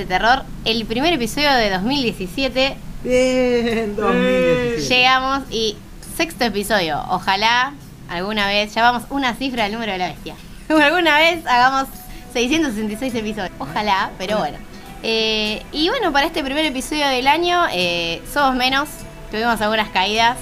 de terror, el primer episodio de 2017. Bien, 2017. Llegamos y sexto episodio, ojalá alguna vez, ya vamos una cifra del número de la bestia. alguna vez hagamos 666 episodios, ojalá, pero bueno. Eh, y bueno, para este primer episodio del año eh, somos menos, tuvimos algunas caídas,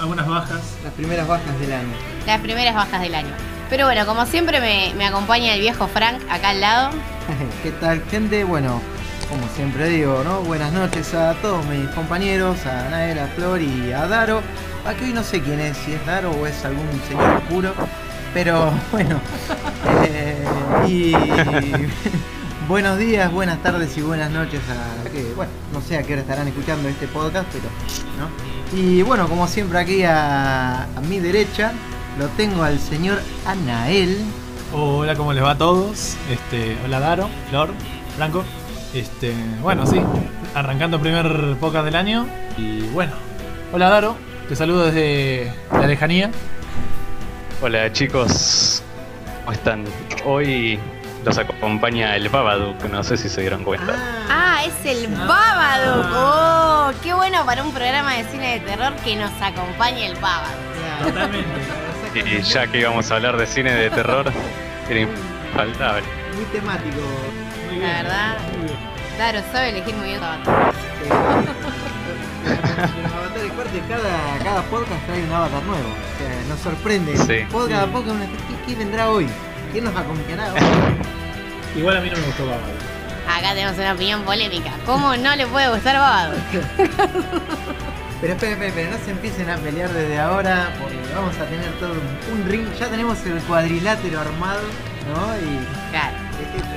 Algunas bajas. Las primeras bajas del año. las primeras bajas del año. Pero bueno, como siempre me, me acompaña el viejo Frank acá al lado. ¿Qué tal, gente? Bueno, como siempre digo, ¿no? Buenas noches a todos mis compañeros, a Nael, a Flor y a Daro. Aquí hoy no sé quién es, si es Daro o es algún señor oscuro. Pero bueno. eh, y buenos días, buenas tardes y buenas noches a que, bueno, no sé a qué hora estarán escuchando este podcast, pero, ¿no? Y bueno, como siempre aquí a, a mi derecha lo tengo al señor Anael. Hola, ¿cómo les va a todos? Este, hola Daro, Flor, Franco. Este, bueno, sí, arrancando el primer podcast del año. Y bueno, hola Daro, te saludo desde la lejanía. Hola chicos, ¿cómo están? Hoy los acompaña el Babadook, no sé si se dieron cuenta. Ah, es el Babadook. Oh, qué bueno para un programa de cine de terror que nos acompañe el Babadook. Totalmente. Y ya que íbamos a hablar de cine de terror, era infaltable. Muy temático. Muy La verdad. muy bien. Claro, sabe elegir muy bien su avatar. Los avatares, cada, cada podcast trae un avatar nuevo. O sea, nos sorprende. Sí. Podcast a Sí. podcast, ¿qué, qué vendrá hoy? ¿Quién nos acompañará hoy? Igual a mí no me gustó Baba. Acá tenemos una opinión polémica. ¿Cómo no le puede gustar Babadook? Pero esperen, esperen, esperen, no se empiecen a pelear desde ahora, porque vamos a tener todo un, un ring. Ya tenemos el cuadrilátero armado, ¿no? Y. Claro.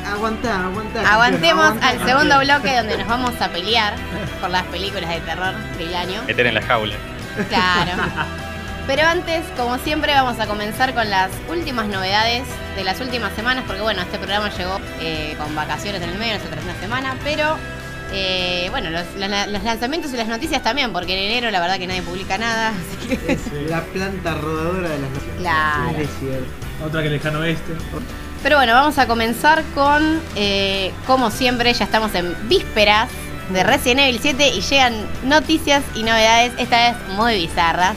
Aguantá, aguantá. Aguantemos aguantá, al segundo bloque donde nos vamos a pelear por las películas de terror del año. Meter en la jaula. Claro. Pero antes, como siempre, vamos a comenzar con las últimas novedades de las últimas semanas, porque bueno, este programa llegó eh, con vacaciones en el medio, nosotros una semana, pero eh, bueno, los, los- los lanzamientos y las noticias también, porque en enero la verdad que nadie publica nada, así que... Es la planta rodadora de las noticias. Claro. Es cierto. Otra que lejano oeste. Pero bueno, vamos a comenzar con, eh, como siempre, ya estamos en vísperas de Resident Evil 7 y llegan noticias y novedades, esta vez muy bizarras.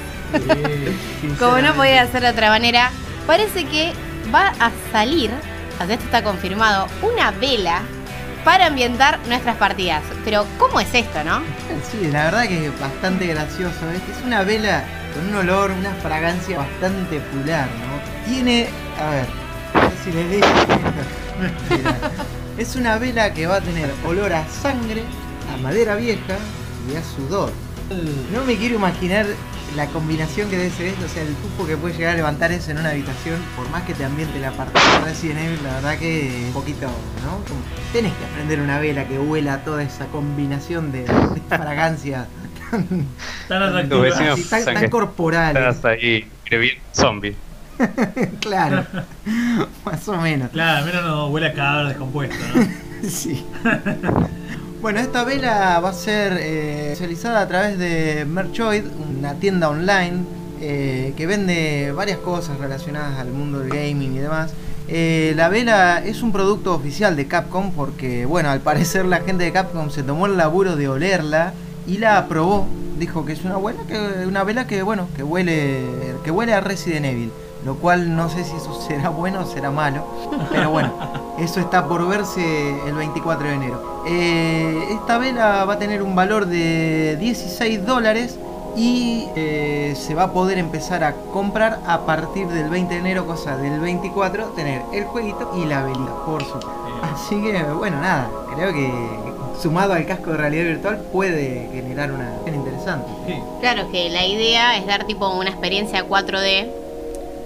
Como no podía ser de otra manera, parece que va a salir, sea, esto está confirmado, una vela para ambientar nuestras partidas. Pero, ¿cómo es esto, no? Sí, la verdad que es bastante gracioso. Es, es una vela con un olor, una fragancia bastante pular, ¿no? Tiene, a ver si les digo. Mira, es una vela que va a tener olor a sangre, a madera vieja y a sudor. No me quiero imaginar la combinación que debe ser esto, o sea, el tufo que puede llegar a levantar eso en una habitación, por más que te ambiente la partida de Resident Evil, la verdad que un poquito, ¿no? Como, tenés que aprender una vela que huela toda esa combinación de, de fragancia Tan tan, tan que corporal. Estás ahí zombie. claro, más o menos. Claro, al menos no huele a cadáver descompuesto, ¿no? Sí. Bueno, esta vela va a ser eh, realizada a través de Merchoid, una tienda online eh, que vende varias cosas relacionadas al mundo del gaming y demás. Eh, la vela es un producto oficial de Capcom porque, bueno, al parecer la gente de Capcom se tomó el laburo de olerla y la aprobó. Dijo que es una, vela que, una vela que, bueno, que huele, que huele a Resident Evil. Lo cual no sé si eso será bueno o será malo. Pero bueno, eso está por verse el 24 de enero. Eh, esta vela va a tener un valor de 16 dólares y eh, se va a poder empezar a comprar a partir del 20 de enero, cosa del 24, tener el jueguito y la velita, por supuesto. Así que, bueno, nada, creo que sumado al casco de realidad virtual puede generar una interesante. Sí. Claro que la idea es dar tipo una experiencia 4D.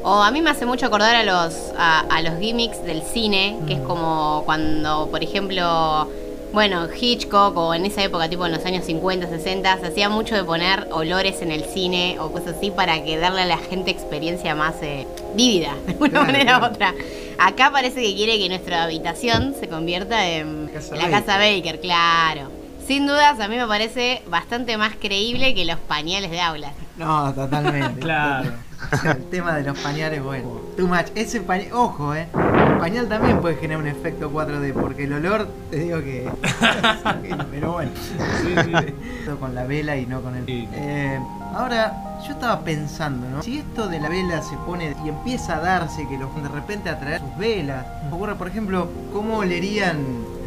O a mí me hace mucho acordar a los, a, a los gimmicks del cine, que es como cuando, por ejemplo, bueno, Hitchcock o en esa época, tipo en los años 50, 60, se hacía mucho de poner olores en el cine o cosas así para que darle a la gente experiencia más eh, vívida, de una Claro, manera u claro. otra. Acá parece que quiere que nuestra habitación se convierta en La casa la casa Baker, claro. Sin dudas, a mí me parece bastante más creíble que los pañales de aulas. No, totalmente. Claro. O sea, el tema de los pañales, bueno, too much. Ese pañal, ojo, eh. pañal también puede generar un efecto 4D, porque el olor, te digo que. pero bueno. Sí, sí. con la vela y no con el. Sí. Eh, ahora, yo estaba pensando, ¿no? Si esto de la vela se pone y empieza a darse, que los de repente a traer sus velas, ocurre, por ejemplo, cómo olerían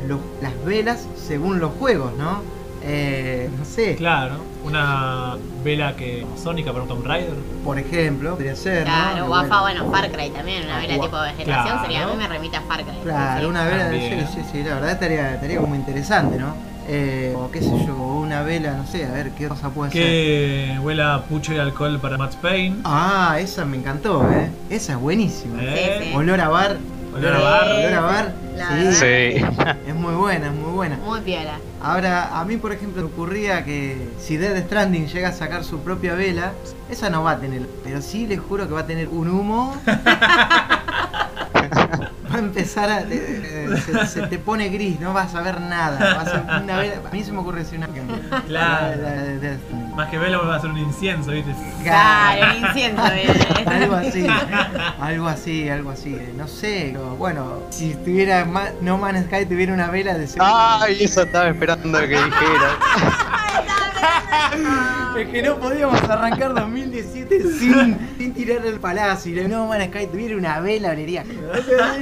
los- las velas según los juegos, ¿no? Eh, no sé, Claro, una vela que sónica para un Tomb Raider. por ejemplo, podría ser, ¿no? Claro, Que Guafa, bueno. bueno, Far Cry también, una vela Gua- tipo de vegetación Claro. sería, a mí me remite a Far Cry. Claro, Sí. una vela sí, sí, sí, la verdad estaría, estaría como interesante, ¿no? Eh, o qué sé yo, una vela, no sé, a ver qué cosa puede ser. Que huela a pucho y alcohol para Max Payne. Ah, esa me encantó, ¿eh? Esa es buenísima. ¿Eh? sí. Olor a bar. Olor a bar. Olor a bar. La Sí. Sí. es muy buena, es muy buena. Muy piola. Ahora, a mí, por ejemplo, me ocurría que si Dead Stranding llega a sacar su propia vela, esa no va a tener. Pero sí les juro que va a tener un humo. va a empezar a. eh, se, se te pone gris, no vas a ver nada. Va a ser una vela. A mí se me ocurre decir una. Claro. La- la de Death Stranding. Más que vela va a ser un incienso, ¿viste? Claro, un incienso. bien. algo así, algo así, algo así. No sé, pero bueno, si tuviera Ma- No Man's Sky tuviera una vela de Ay, eso estaba esperando que dijera. Es que no podíamos arrancar 2017 sin, sin tirar el palacio. Y No Man's Sky tuviera una vela, olería.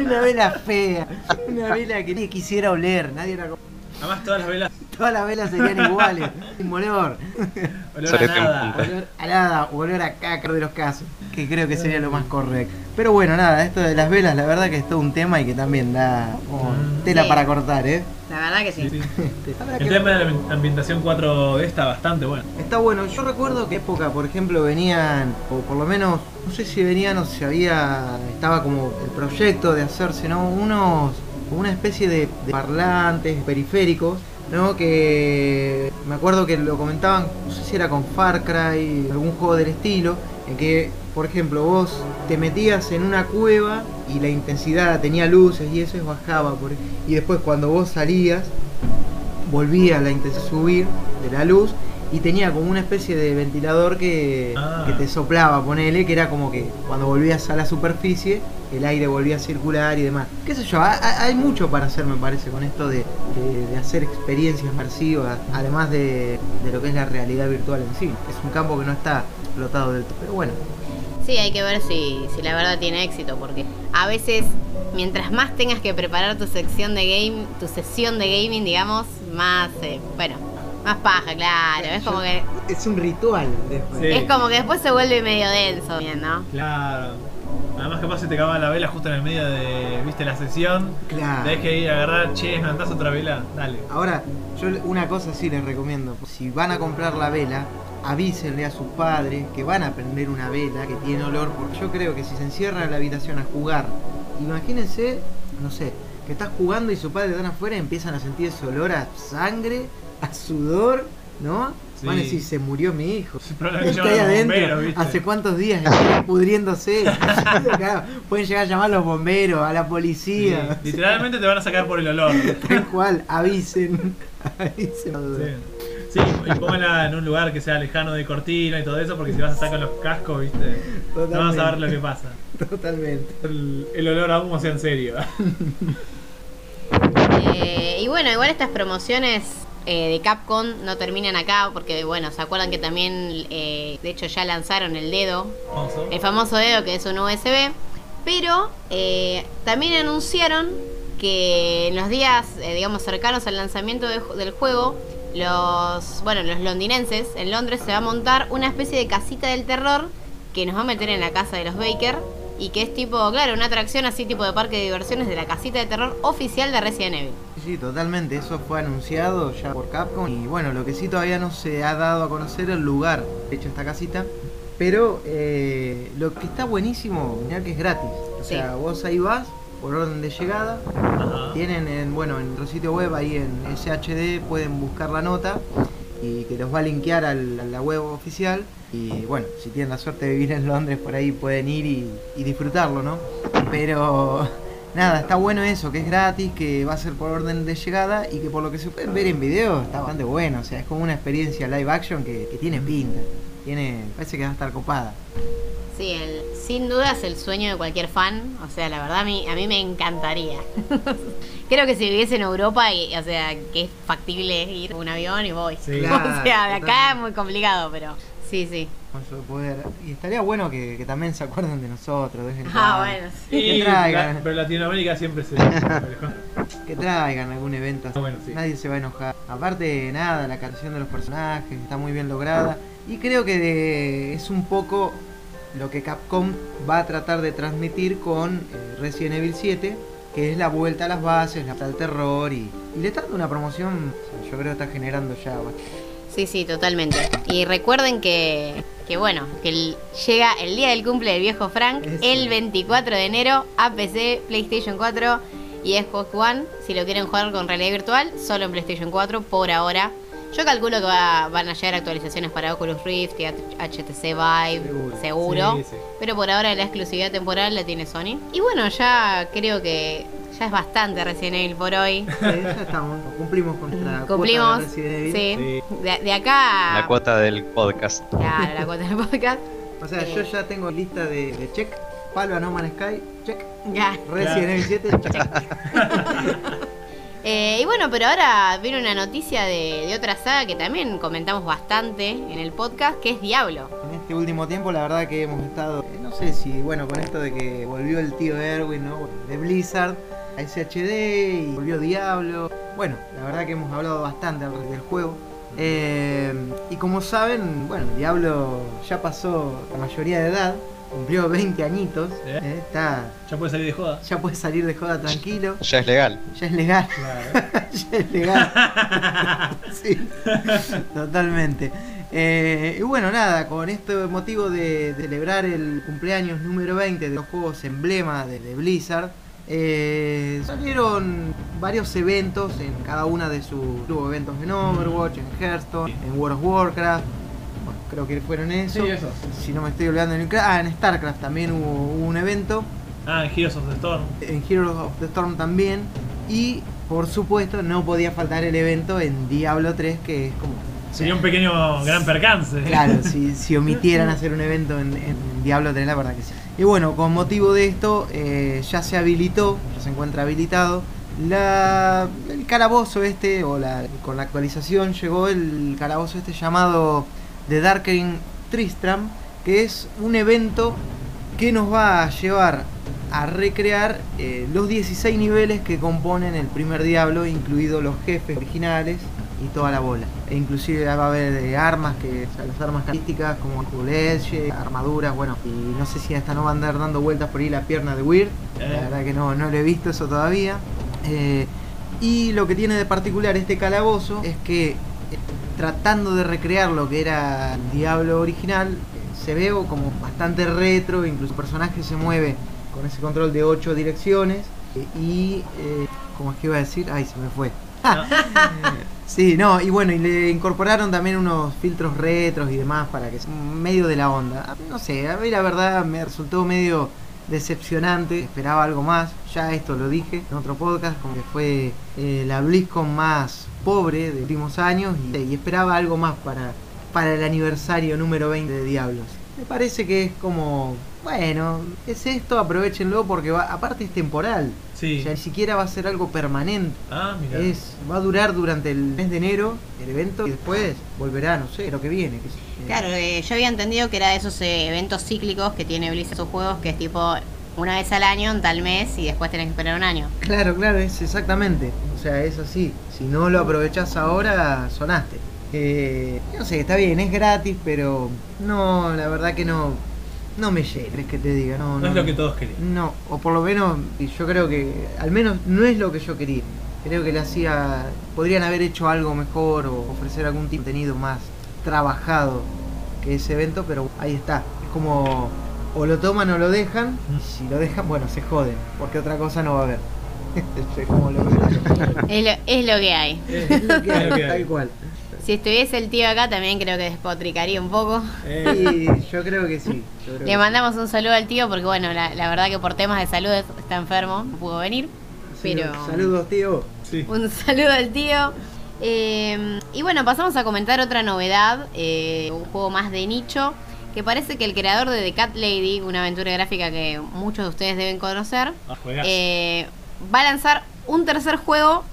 Una vela fea, una vela que nadie quisiera oler, nadie como- Además todas las velas Todas las velas serían iguales, sin olor. olor a nada. Olor a nada, o olor a caca de los casos, que creo que sería lo más correcto. Pero bueno, nada, esto de las velas, la verdad que es todo un tema y que también da como Mm. tela Sí. para cortar, ¿eh? La verdad que sí. Sí, sí. Habrá El tema de la ambientación 4D está bastante bueno. Está bueno, yo recuerdo que época, por ejemplo, venían, o por lo menos, no sé si venían o si había, estaba como el proyecto de hacerse, ¿no? Unos, una especie de, parlantes periféricos, ¿no? Que me acuerdo que lo comentaban, no sé si era con Far Cry, algún juego del estilo, en que, por ejemplo, vos te metías en una cueva y la intensidad tenía luces y eso bajaba, y después cuando vos salías, volvía la intensidad subir de la luz y tenía como una especie de ventilador que, Ah. que te soplaba, ponele, que era como que cuando volvías a la superficie el aire volvía a circular y demás. ¿Qué sé yo? ha- ha- Hay mucho para hacer, me parece, con esto de, de- de hacer experiencias inmersivas, además de, de lo que es la realidad virtual en sí. Es un campo que no está explotado del todo, pero bueno. Sí, hay que ver si, si la verdad tiene éxito, porque a veces, mientras más tengas que preparar tu sección de game, tu sesión de gaming, digamos, más, eh, bueno, más paja, claro. Es como que, Es un ritual después. Sí. es como que después se vuelve medio denso, bien, ¿no? Claro. Además capaz se te acaba la vela justo en el medio de, viste, la sesión. Claro. Tenés que ir a agarrar, che, me mandás otra vela, dale. Ahora, yo una cosa sí les recomiendo. Si van a comprar la vela, avísenle a sus padres que van a prender una vela que tiene olor, porque yo creo que si se encierran en la habitación a jugar, imagínense, no sé, que estás jugando y sus padres están afuera y empiezan a sentir ese olor a sangre, a sudor, ¿no? Sí. Van a decir, se murió mi hijo. Está ahí adentro. ¿hace cuántos días pudriéndose? Claro, pueden llegar a llamar a los bomberos, a la Sí, policía. Literalmente te van a sacar por el olor. Tal cual, avisen. avisen. Sí. Sí, y pónganla en un lugar que sea lejano de cortina y todo eso, porque si vas a sacar los cascos, viste, no vas a ver lo que pasa. Totalmente. El, el olor a humo sea en serio. Eh, y bueno, igual estas promociones eh, de Capcom no terminan acá, porque bueno, se acuerdan que también, eh, de hecho ya lanzaron el dedo, Famoso. el famoso dedo que es un USB, pero eh, también anunciaron que en los días, digamos, cercanos al lanzamiento de del juego, los, bueno, los londinenses en Londres se va a montar una especie de casita del terror que nos va a meter en la casa de los Baker y que es tipo, claro, una atracción así tipo de parque de diversiones de la casita de terror oficial de Resident Evil. Sí, totalmente. Eso fue anunciado ya por Capcom. Y bueno, lo que sí todavía no se ha dado a conocer el lugar de hecho esta casita. Pero eh, lo que está buenísimo, mirá que es gratis. O Sí. sea, vos ahí vas por orden de llegada. Ajá. Tienen en, bueno, en nuestro sitio web, ahí en SHD, pueden buscar la nota y que los va a linkear al- a la web oficial. Y bueno, si tienen la suerte de vivir en Londres, por ahí pueden ir y, disfrutarlo, ¿no? Pero nada, está bueno eso, que es gratis, que va a ser por orden de llegada y que por lo que se pueden ver en video está bastante bueno. O sea, es como una experiencia live action que, que tiene pinta. Tiene, parece que va a estar copada. Sí, el, sin duda es el sueño de cualquier fan. O sea, la verdad a mí, a mí me encantaría. Creo que si viviese en Europa, y, o sea, que es factible ir en un avión y voy. Sí. Claro, o sea, de acá es muy complicado, pero sí, sí. Con su poder. Y estaría bueno que, que también se acuerden de nosotros. de vez en Ah, bueno, sí. Que Y traigan. la- pero Latinoamérica siempre se. Que traigan algún evento. Ah, bueno, sí. Nadie se va a enojar. Aparte, nada, la canción de los personajes está muy bien lograda. Y creo que de- es un poco lo que Capcom va a tratar de transmitir con eh, Resident Evil 7, que es la vuelta a las bases, la al terror y, y le está dando una promoción, o sea, yo creo que está generando ya. Sí, sí, totalmente. Y recuerden que, que bueno, que el- llega el día del cumple del viejo Frank, Eso. el 24 de enero, a PC, PlayStation 4 y Xbox One. Si lo quieren jugar con realidad virtual, solo en PlayStation 4 por ahora. Yo calculo que va- van a llegar actualizaciones para Oculus Rift y HTC Vive, Seguro. seguro. Sí, sí. Pero por ahora la exclusividad temporal la tiene Sony. Y bueno, ya creo que ya es bastante Resident Evil por hoy. Sí, ya estamos, cumplimos con nuestra Cumplimos, cuota de Resident Evil. sí. De, de acá... La cuota del podcast. Claro, la cuota del podcast. O sea, Eh. yo ya tengo lista de, de check. Palo a No Man's Sky, check. Ya. Resident Evil 7, check. Eh, y bueno, pero ahora viene una noticia de, otra saga que también comentamos bastante en el podcast, que es Diablo. En este último tiempo, la verdad que hemos estado, eh, no sé si, bueno, con esto de que volvió el tío Erwin, ¿no? De Blizzard, a SHD y volvió Diablo. Bueno, la verdad que hemos hablado bastante del juego. Eh, y como saben, bueno, Diablo ya pasó la mayoría de edad, cumplió 20 añitos, ¿Eh? eh, está, Ya puede salir de joda. ya puede salir de joda tranquilo, Ya es legal. ya es legal. Claro. ya es legal. sí, totalmente. Eh, y bueno, nada, con este motivo de, celebrar el cumpleaños número 20 de los juegos emblema de, de Blizzard, eh, salieron varios eventos en cada una de sus. Hubo eventos en Overwatch, en Hearthstone, en World of Warcraft. Creo que fueron eso. Sí, eso. Si no me estoy olvidando, en, ah, en StarCraft también hubo, hubo un evento Ah, en Heroes of the Storm. en Heroes of the Storm también. Y por supuesto no podía faltar el evento en Diablo 3 que es como... Sería un pequeño gran percance. Claro, si, si omitieran hacer un evento en, en Diablo 3, la verdad que sí. Y bueno, con motivo de esto eh, ya se habilitó, ya se encuentra habilitado. La, el calabozo este, o la, con la actualización llegó el calabozo este llamado The Darkering Tristram, que es un evento que nos va a llevar a recrear eh, los 16 niveles que componen el primer Diablo, incluidos los jefes originales y toda la bola. E inclusive va a haber eh, armas, que, o sea, las armas características como Edge, armaduras, bueno, y no sé si hasta no va a andar dando vueltas por ahí la pierna de Weird, Eh. la verdad que no, no lo he visto eso todavía. Eh, y lo que tiene de particular este calabozo es que eh, tratando de recrear lo que era el Diablo original, se ve como bastante retro, incluso el personaje se mueve con ese control de 8 direcciones y... Eh, ¿Cómo es que iba a decir? Ay, se me fue. Sí, no, y bueno, y le incorporaron también unos filtros retros y demás para que sea medio de la onda. No sé, a mí la verdad me resultó medio decepcionante, esperaba algo más. Ya esto lo dije en otro podcast, como que fue eh, la BlizzCon más pobre de los últimos años y, y esperaba algo más para, para el aniversario número 20 de Diablos. Me parece que es como, bueno, es esto, aprovechenlo porque va, aparte es temporal. Sí. O sea, ni siquiera va a ser algo permanente. Ah, mira. Es, va a durar durante el mes de enero el evento y después volverá, no sé, lo que viene. Eh, Claro, eh, yo había entendido que era de esos eh, eventos cíclicos que tiene Blizzard sus juegos, que es tipo una vez al año, en tal mes, y después tenés que esperar un año. Claro, claro, es exactamente. O sea, es así. Si no lo aprovechás ahora, sonaste. Eh, no sé, está bien, es gratis, pero no, la verdad que no, no me llena, es que te diga. No, no es lo que todos querían. No, o por lo menos yo creo que al menos no es lo que yo quería. Creo que le hacía, podrían haber hecho algo mejor o ofrecer algún tipo de contenido más trabajado que ese evento, pero ahí está. Es como o lo toman o lo dejan. y si lo dejan, bueno, se joden, porque otra cosa no va a haber. Es como lo veo yo. Es lo, es lo que hay. Es lo que hay, tal cual. Si estuviese el tío acá, también creo que despotricaría un poco. Eh, yo creo que sí. creo Le que mandamos un saludo al tío porque, bueno, la, la verdad que por temas de salud está enfermo, no pudo venir. sí. Pero Saludos, tío. sí. un saludo al tío. Eh, y bueno, pasamos a comentar otra novedad, eh, un juego más de nicho, que parece que el creador de The Cat Lady, una aventura gráfica que muchos de ustedes deben conocer, Ah, va a lanzar un tercer juego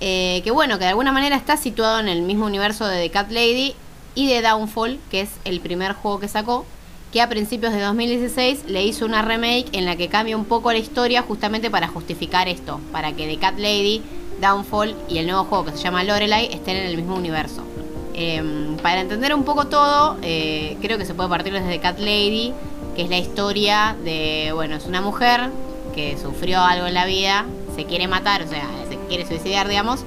eh, que bueno, que de alguna manera está situado en el mismo universo de The Cat Lady y de Downfall, que es el primer juego que sacó, que a principios de 2016 le hizo una remake en la que cambia un poco la historia justamente para justificar esto, para que The Cat Lady, Downfall y el nuevo juego que se llama Lorelai estén en el mismo universo. Em, para entender un poco todo, eh, creo que se puede partir desde Cat Lady, que es la historia de, bueno, es una mujer que sufrió algo en la vida, se quiere matar, o sea, se quiere suicidar, digamos,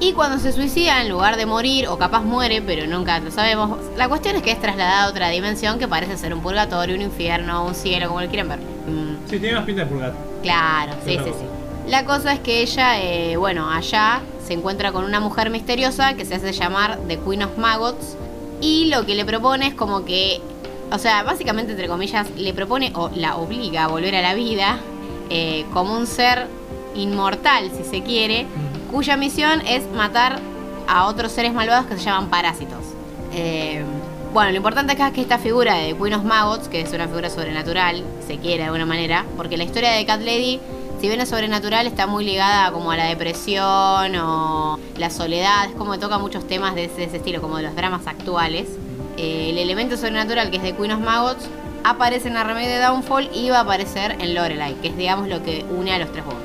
y cuando se suicida, en lugar de morir, o capaz muere, pero nunca lo sabemos, la cuestión es que es trasladada a otra dimensión que parece ser un purgatorio, un infierno, un cielo, como lo quieran ver. Mm, Sí, tiene más pinta de purgato. Claro, sí, sí, cosa. sí. La cosa es que ella, eh, bueno, allá se encuentra con una mujer misteriosa que se hace llamar The Queen of Maggots y lo que le propone es como que, o sea, básicamente entre comillas, le propone o la obliga a volver a la vida eh, como un ser inmortal, si se quiere, cuya misión es matar a otros seres malvados que se llaman parásitos. Eh, bueno, lo importante acá es que esta figura de Queen of Maggots, que es una figura sobrenatural, se quiere de alguna manera, porque la historia de Cat Lady, si bien es sobrenatural, está muy ligada como a la depresión o la soledad, es como que toca muchos temas de ese, de ese estilo, como de los dramas actuales. Eh, el elemento sobrenatural que es de Queen of Maggots aparece en la remake de Downfall y va a aparecer en Lorelai, que es digamos lo que une a los tres juegos.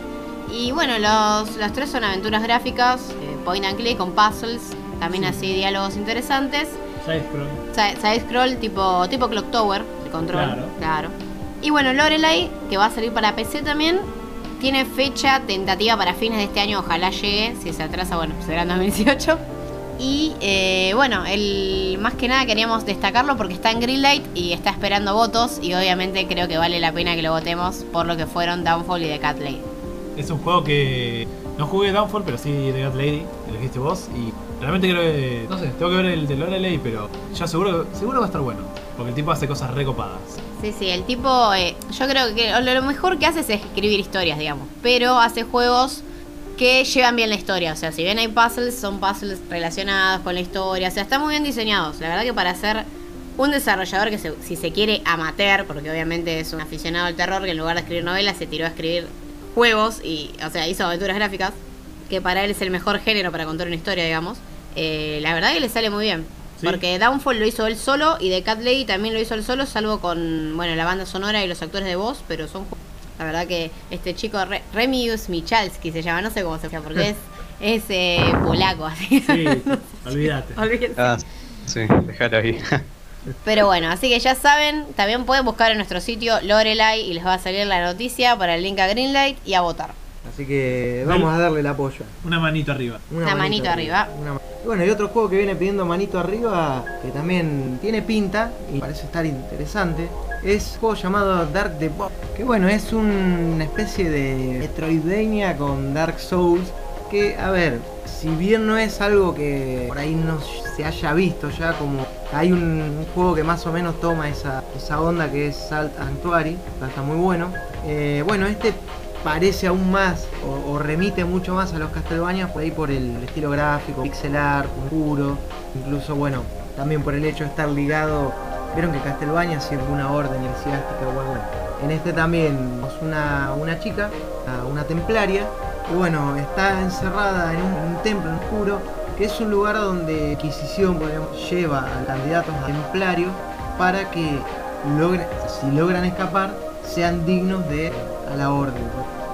Y bueno, los, los tres son aventuras gráficas, eh, point and click con puzzles, también así diálogos interesantes. Side scroll. Side side scroll tipo, tipo Clock Tower, de control. Claro. Y bueno, Lorelai, que va a salir para PC también, tiene fecha tentativa para fines de este año, ojalá llegue. Si se atrasa, bueno, será en 2018. Y eh, bueno, el, más que nada queríamos destacarlo porque está en Greenlight y está esperando votos. Y obviamente creo que vale la pena que lo votemos por lo que fueron Downfall y The Cat Lady. Es un juego que no jugué Downfall, pero sí The God Lady, el dijiste vos. Y realmente creo que. No sé, tengo que ver el de Lorelei, pero ya seguro, seguro va a estar bueno. Porque el tipo hace cosas recopadas. Sí, sí, el tipo, eh, yo creo que lo mejor que hace es escribir historias, digamos, pero hace juegos que llevan bien la historia, o sea, si bien hay puzzles, son puzzles relacionados con la historia, o sea, están muy bien diseñados, la verdad que para ser un desarrollador que se- si se quiere amateur, porque obviamente es un aficionado al terror que en lugar de escribir novelas se tiró a escribir juegos y, o sea, hizo aventuras gráficas, que para él es el mejor género para contar una historia, digamos, eh, la verdad que le sale muy bien. Sí. Porque Downfall lo hizo él solo y The Cat Lady también lo hizo él solo, salvo con bueno la banda sonora y los actores de voz, pero son la verdad que este chico Re- Remius Michalski se llama, no sé cómo se llama, porque es, es eh, polaco así. Sí, olvídate. Olvídense. Ah, sí, déjalo ahí. Pero bueno, así que ya saben, también pueden buscar en nuestro sitio Lorelai y les va a salir la noticia para el link a Greenlight y a votar. Así que vamos a darle el apoyo. Una manito arriba. Una manito arriba. Una ma- y bueno, y otro juego que viene pidiendo manito arriba, que también tiene pinta y parece estar interesante, es un juego llamado Dark the Box. Que bueno, es una especie de Metroidvania con Dark Souls. Que, a ver, si bien no es algo que por ahí no se haya visto ya, como hay un, un juego que más o menos toma esa, esa onda que es Salt Sanctuary, que está muy bueno. Eh, bueno, este parece aún más o, remite mucho más a los Castlevania por ahí por el estilo gráfico, pixel art, oscuro, incluso bueno, también por el hecho de estar ligado, vieron que Castlevania siempre una orden eclesiástica, bueno. En este también es una, una chica, una- templaria, y bueno, está encerrada en un, en templo oscuro, que es un lugar donde Inquisición lleva a candidatos a templarios para que logren, si logran escapar, sean dignos de a la orden.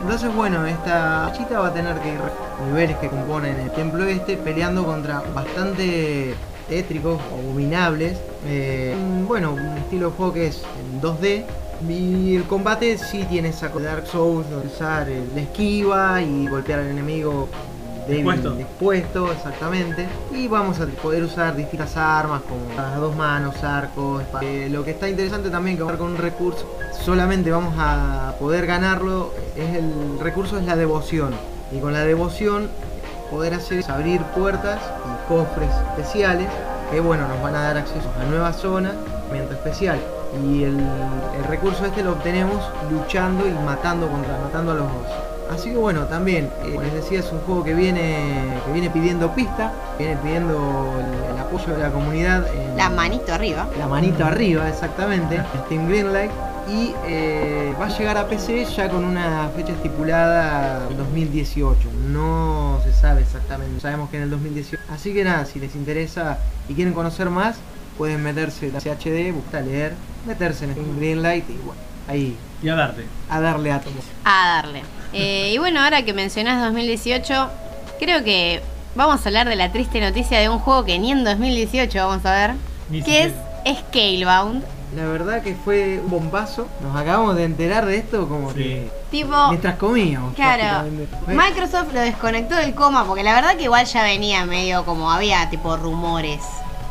Entonces, bueno, esta chita va a tener que ir niveles que componen el templo este peleando contra bastante tétricos, abominables. Eh, bueno, un estilo de juego que es en 2D. Y el combate sí tiene esa Dark Souls, usar la esquiva y golpear al enemigo débil, Dispuesto. dispuesto, exactamente. Y vamos a poder usar distintas armas como las dos manos, arcos. Eh, lo que está interesante también que con un recurso solamente vamos a poder ganarlo es el recurso es la devoción. Y con la devoción poder hacer es abrir puertas y cofres especiales que bueno nos van a dar acceso a nuevas zonas mientras especial. Y el, el recurso este lo obtenemos luchando y matando contra matando a los Así que bueno, también, eh, les decía, es un juego que viene, que viene pidiendo pista, viene pidiendo el, el apoyo de la comunidad. en- La manito arriba. la manito arriba, exactamente, Steam Greenlight. Y eh, va a llegar a PC ya con una fecha estipulada 2018. No se sabe exactamente, sabemos que en el 2018. Así que nada, si les interesa y quieren conocer más, pueden meterse en la CHD, buscar leer, meterse en Steam Greenlight y bueno, ahí Y a darte. a darle átomos. A darle. Eh, y bueno, ahora que mencionás 2018, creo que vamos a hablar de la triste noticia de un juego que ni en 2018 vamos a ver, Ni que es. Scalebound. La verdad que fue un bombazo. Nos acabamos de enterar de esto como Sí. que Tipo, mientras comíamos. claro, Microsoft lo desconectó del coma porque la verdad que igual ya venía medio como había tipo rumores.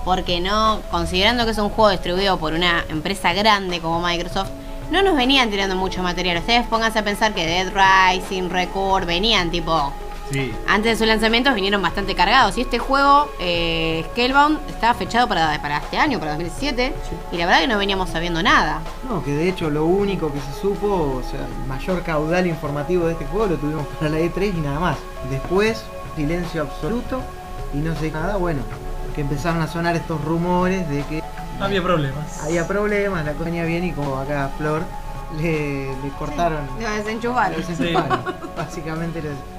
Porque no, considerando que es un juego distribuido por una empresa grande como Microsoft, no nos venían tirando mucho material. Ustedes pónganse a pensar que Dead Rising, Record, venían tipo Sí. Antes de sus lanzamientos vinieron bastante cargados. Y este juego, eh, Scalebound, estaba fechado para, para este año, para 2017. Y la verdad que no veníamos sabiendo nada. No, que de hecho lo único que se supo, o sea, el mayor caudal informativo de este juego lo tuvimos para la E3 y nada más. Después, silencio absoluto y no sé nada, bueno, que empezaron a sonar estos rumores de que había problemas. había problemas, la venía bien y como acá Flor le, le cortaron, Lo desenchufaron. básicamente lo-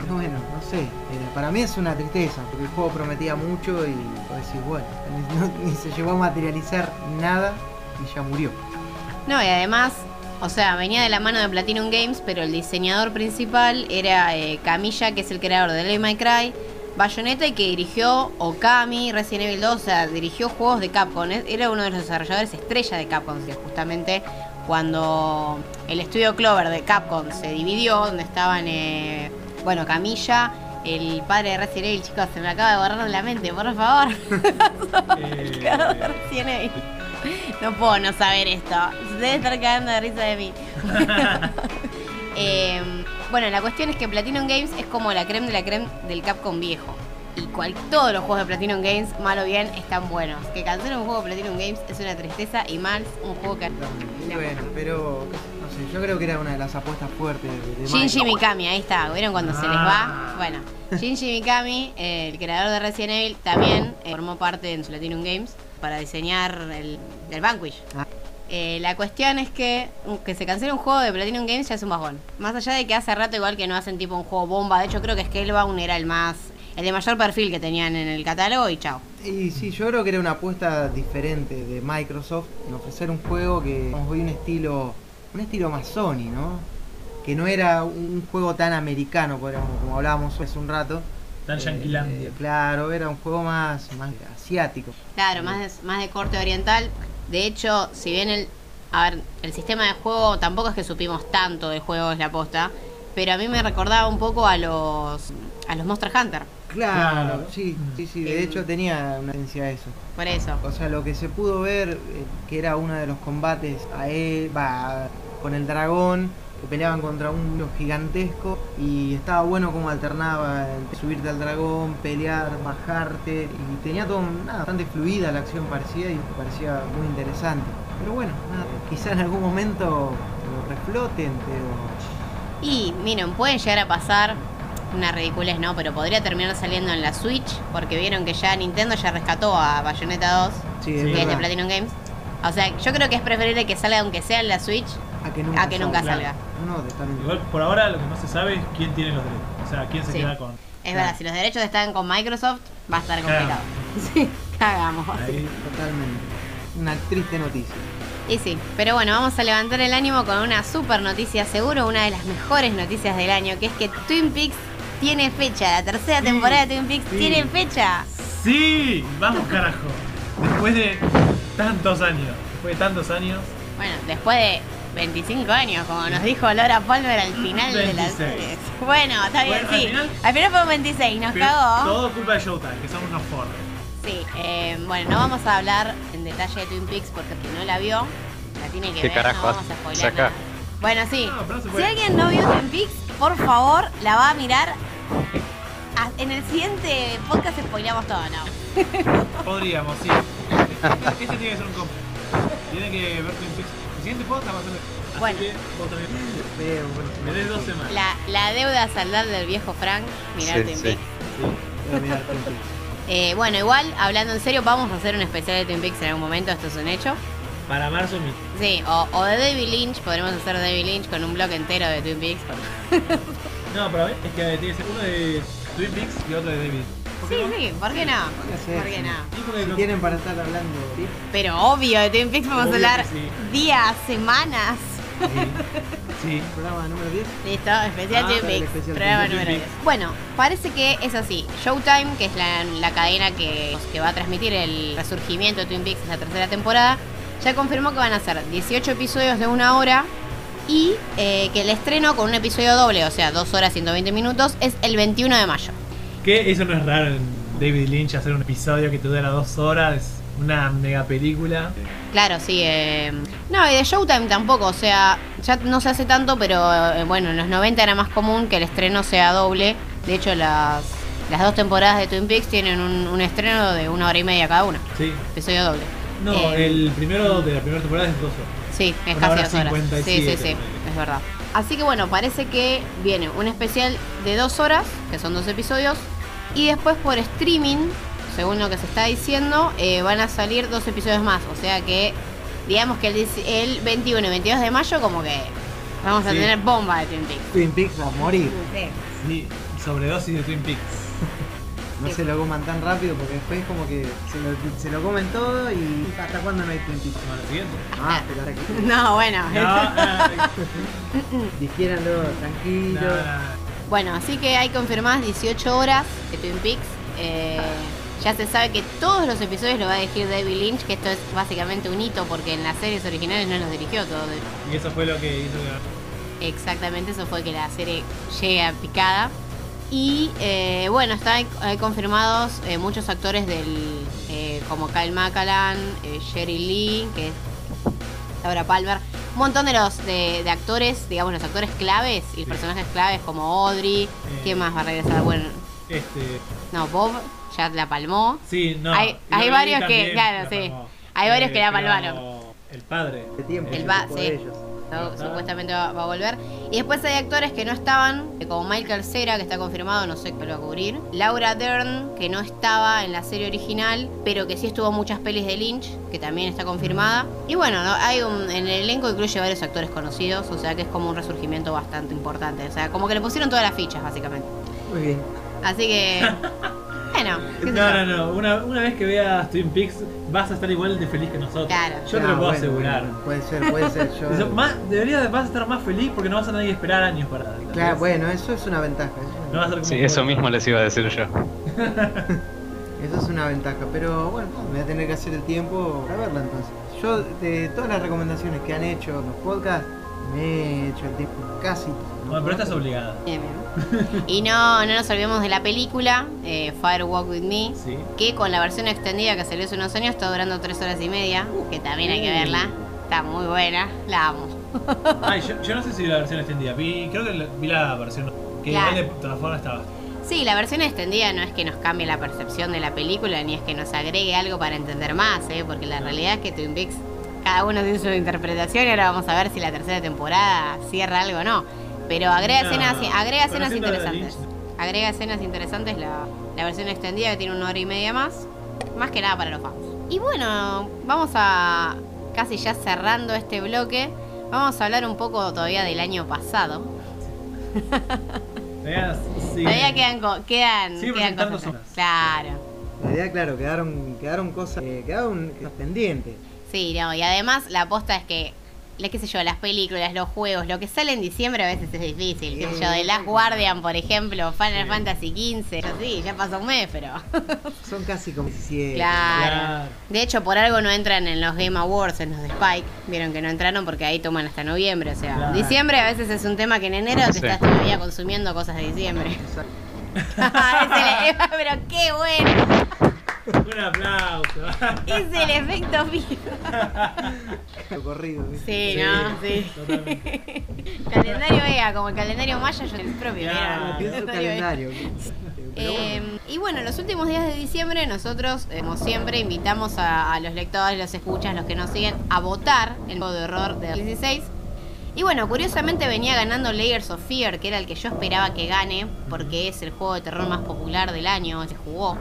Pero bueno, no sé, eh, para mí es una tristeza, porque el juego prometía mucho y vos decís, bueno, no- ni se llegó a materializar nada y ya murió. No, y además, o sea, venía de la mano de Platinum Games, pero el diseñador principal era eh, Camilla, que es el creador de Devil May Cry, Bayonetta y que dirigió Okami, Resident Evil 2, o sea, dirigió juegos de Capcom. Era uno de los desarrolladores estrella de Capcom, que justamente cuando el estudio Clover de Capcom se dividió, donde estaban, eh, bueno, Camilla, el padre de Resident Evil, chicos, se me acaba de borrar la mente, por favor. Eh, Creador de Resident Evil. No puedo no saber esto. Se debe estar cagando de risa de mí. Eh, bueno, la cuestión es que Platinum Games es como la creme de la creme del Capcom viejo. Y cual, todos los juegos de Platinum Games, mal o bien, están buenos. Que cancelen un juego de Platinum Games es una tristeza y más un juego que... Bueno, pero no sé, yo creo que era una de las apuestas fuertes de, de Shinji Microsoft. Mikami, ahí está, ¿vieron cuando se les va? Bueno, Shinji Mikami, eh, el creador de Resident Evil, también eh, formó parte en Platinum Games para diseñar el, el Vanquish. Ah. Eh, la cuestión es que uh, que se cancele un juego de Platinum Games ya es un bajón. Más allá de que hace rato igual que no hacen tipo un juego bomba. De hecho creo que Scalebound era el más... El de mayor perfil que tenían en el catálogo y chao. Y sí, yo creo que era una apuesta diferente de Microsoft en ofrecer un juego que vamos hoy un estilo, un estilo más Sony, ¿no? Que no era un juego tan americano, podríamos, como hablábamos hace un rato. Tan Eh, yanquilandia. eh, claro, era un juego más, más asiático. Claro, más de, más de corte oriental. De hecho, si bien el. A ver, el sistema de juego tampoco es que supimos tanto del juego, es la posta. Pero a mí me recordaba un poco a los. a los Monster Hunter. Claro, Claro. sí, sí, sí, de hecho tenía una tendencia a eso. Por eso. O sea, lo que se pudo ver, eh, que era uno de los combates a él, va, con el dragón, que peleaban contra un lo gigantesco, y estaba bueno como alternaba entre subirte al dragón, pelear, bajarte, y tenía todo nada, bastante fluida la acción parecía y parecía muy interesante. Pero bueno, nada, quizá en algún momento lo refloten, pero Y miren, pueden llegar a pasar. Una ridiculez, ¿no? Pero podría terminar saliendo en la Switch. Porque vieron que ya Nintendo ya rescató a Bayonetta 2. sí, es de Platinum Games. O sea, yo creo que es preferible que salga aunque sea en la Switch. a que nunca, a que nunca salga. salga. No, no, totalmente. Igual por ahora lo que no se sabe es quién tiene los derechos. O sea, quién se Sí. queda con. Es verdad, si los derechos están con Microsoft, va a estar complicado. Cagamos. Sí, cagamos. Ahí. Totalmente. Una triste noticia. Y sí, pero bueno, vamos a levantar el ánimo con una super noticia, seguro una de las mejores noticias del año, que es que Twin Peaks tiene fecha. La tercera Sí, temporada de Twin Peaks sí. tiene fecha. ¡Sí! Vamos, carajo. Después de tantos años. Después de tantos años. Bueno, después de 25 años, como nos dijo Laura Palmer al final de la 26. serie. Bueno, está bien, Bueno, al sí. final- al final fue un 26, nos cagó. Todo culpa de Showtime, que son unos forros. Sí, eh, bueno, no vamos a hablar en detalle de Twin Peaks porque si no la vio, la tiene que ¿Qué ver, carajo no vamos a nada. Bueno, sí. No, no si alguien no vio Twin Peaks, por favor, la va a mirar. A- En el siguiente podcast spoileamos todo, ¿no? Podríamos, sí. Este, este tiene que ser un combo. Tiene que ver Twin Peaks siguiente podcast va a ser. Así Bueno. que vos también. Veo, bueno, Me des dos semanas. La, la deuda saldar del viejo Frank, mirar Sí, Peaks. Eh, bueno, igual, hablando en serio, vamos a hacer un especial de Twin Peaks en algún momento, esto es un hecho. Para marzo mi. Sí, o, o de David Lynch, podremos hacer David Lynch con un blog entero de Twin Peaks. No, pero es que tiene que ser uno de Twin Peaks y otro de David. Sí, sí, ¿por qué no? ¿Por qué no? Tienen para estar hablando, ¿sí? Pero obvio, de Twin Peaks vamos a hablar sí. días, semanas. Sí. Programa número 10. Listo, especial Ah, Twin Peaks. especial Programa Twin número Peaks. 10. Bueno, parece que es así. Showtime, que es la, la cadena que, que va a transmitir el resurgimiento de Twin Peaks en la tercera temporada, ya confirmó que van a ser 18 episodios de una hora y eh, que el estreno con un episodio doble, o sea, 2 horas 120 minutos, es el 21 de mayo. Que eso no es raro en David Lynch hacer un episodio que te dura dos horas, una mega película. Claro, sí. eh, No, y de Showtime tampoco, o sea, ya no se hace tanto, pero eh, bueno, en los 90 era más común que el estreno sea doble. De hecho, las, las dos temporadas de Twin Peaks tienen un, un estreno de una hora y media cada una, Sí. episodio doble. No, Eh, el primero de la primera temporada es dos horas. Sí, es una casi dos horas. Sí, sí, 57, sí, es verdad. Así que bueno, parece que viene un especial de dos horas, que son dos episodios, y después por streaming, según lo que se está diciendo, eh, van a salir dos episodios más. O sea que, digamos que el, el 21 y 22 de mayo, como que vamos a tener bomba de Twin Peaks. Twin Peaks a morir. Sí, sobredosis de Twin Peaks. No se lo coman tan rápido porque después como que se lo, se lo comen todo y ¿hasta cuándo no hay Twin Peaks? Como la siguiente. Ah, pero ahora que No, bueno. No, no, digiéranlo no, tranquilo. no. Bueno, así que hay confirmadas 18 horas de Twin Peaks. Eh, ya se sabe que todos los episodios lo va a dirigir David Lynch, que esto es básicamente un hito porque en las series originales no los dirigió todo. Y eso fue lo que hizo que. Exactamente, eso fue que la serie llegue a picada. Y eh, bueno, están hay confirmados eh, muchos actores del eh, como Kyle Macallan, eh, Sherry Lee, que es Laura Palmer, un montón de los de, de actores, digamos los actores claves y los Sí. personajes claves como Audrey, ¿quién más va a regresar? Bueno, Este. no, Bob ya la palmó. Sí, no. Hay- hay varios que- claro, la sí. palmó. Hay varios que la palmaron. El padre. De tiempo. El va- ocupó sí. de ellos. Su-. Supuestamente va, va a volver. Y después hay actores que no estaban, eh, como Michael Cera, que está confirmado, no sé qué lo va a cubrir. Laura Dern, que no estaba en la serie original, pero que sí estuvo en muchas pelis de Lynch, que también está confirmada. Y bueno, ¿no? hay un, en el elenco incluye varios actores conocidos, o sea que es como un resurgimiento bastante importante. O sea, como que le pusieron todas las fichas, básicamente. Muy bien. Así que. bueno, qué sé No, yo. no, no. Una, una vez que veas Twin Peaks, vas a estar igual de feliz que nosotros. Claro. Yo te Ah, lo puedo bueno, asegurar. bueno, puede ser, puede ser. Yo... Eso, más, debería, vas a estar más feliz porque no vas a tener que esperar años para. Claro, bueno, eso es una ventaja. Eso es No vas a ser como Sí, eso mismo les iba a decir yo. eso es una ventaja. Pero bueno, me voy a tener que hacer el tiempo para verla entonces. Yo, de todas las recomendaciones que han hecho los podcasts, me he hecho el tiempo casi. Bueno, pero estás obligada. Bien, bien. Y no, no nos olvidemos de la película, eh, Fire Walk With Me. Sí. que con la versión extendida que salió hace unos años está durando 3 horas y media, que también hay que verla. Está muy buena, la amo. Ay, yo, yo no sé si vi la versión extendida. Vi, creo que vi la versión. Que Claro. igual de todas formas estaba. Sí, la versión extendida no es que nos cambie la percepción de la película, ni es que nos agregue algo para entender más, ¿eh? porque la realidad es que Twin Peaks, cada uno tiene su interpretación y ahora vamos a ver si la tercera temporada cierra algo o no. Pero agrega No, escenas, agrega escenas interesantes. Agrega escenas interesantes la, la versión extendida que tiene una hora y media más. Más que nada para los fans. Y bueno, vamos a casi ya cerrando este bloque. Vamos a hablar un poco todavía del año pasado. Veas, sí. Todavía quedan, quedan, Sigue quedan presentando cosas. Claro. La idea, claro, quedaron, quedaron cosas, eh, quedaron pendientes. Sí, no, y además la aposta es que, la, qué sé yo, las películas, los juegos, lo que sale en diciembre a veces es difícil. Qué sé yo, de Last Guardian, por ejemplo, Final Sí. Fantasy XV, sí, ya pasó un mes, pero... Son casi como 17. Claro. Claro. De hecho, por algo no entran en los Game Awards, en los de Spike. Vieron que no entraron porque ahí toman hasta noviembre. O sea, Claro. diciembre a veces es un tema que en enero te Sí. estás todavía consumiendo cosas de diciembre. Pero qué bueno. Un aplauso. Es el efecto. Lo corrido. ¿viste? Sí, no, sí. Totalmente. calendario EA, como el calendario maya, yo el propio. Claro. era Pienso el calendario EA. calendario. Eh, y bueno, los últimos días de diciembre nosotros, eh, como siempre, invitamos a, a los lectores, los escuchas, los que nos siguen, a votar el juego de horror de 2016. Y bueno, curiosamente venía ganando Layers of Fear, que era el que yo esperaba que gane, porque es el juego de terror más popular del año, se jugó.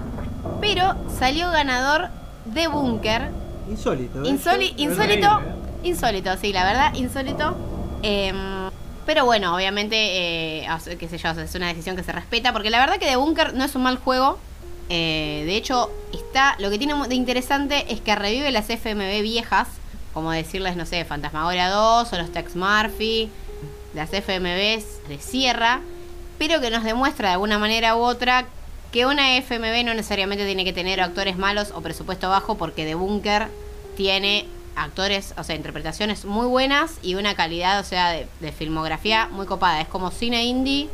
Pero salió ganador de Bunker, Insólito. ¿eh? Insoli- insólito, horrible, insólito, sí, la verdad, insólito. Em, pero bueno, obviamente, eh, qué sé yo, es una decisión que se respeta, porque la verdad que The Bunker no es un mal juego. Eh, de hecho, está lo que tiene de interesante es que revive las FMV viejas, como decirles, no sé, Fantasmagoria 2 o los Tex Murphy, las FMVs de Sierra, pero que nos demuestra de alguna manera u otra que una FMV no necesariamente tiene que tener actores malos o presupuesto bajo, porque The Bunker tiene actores, o sea, interpretaciones muy buenas y una calidad, o sea, de, de filmografía muy copada. Es como cine indie.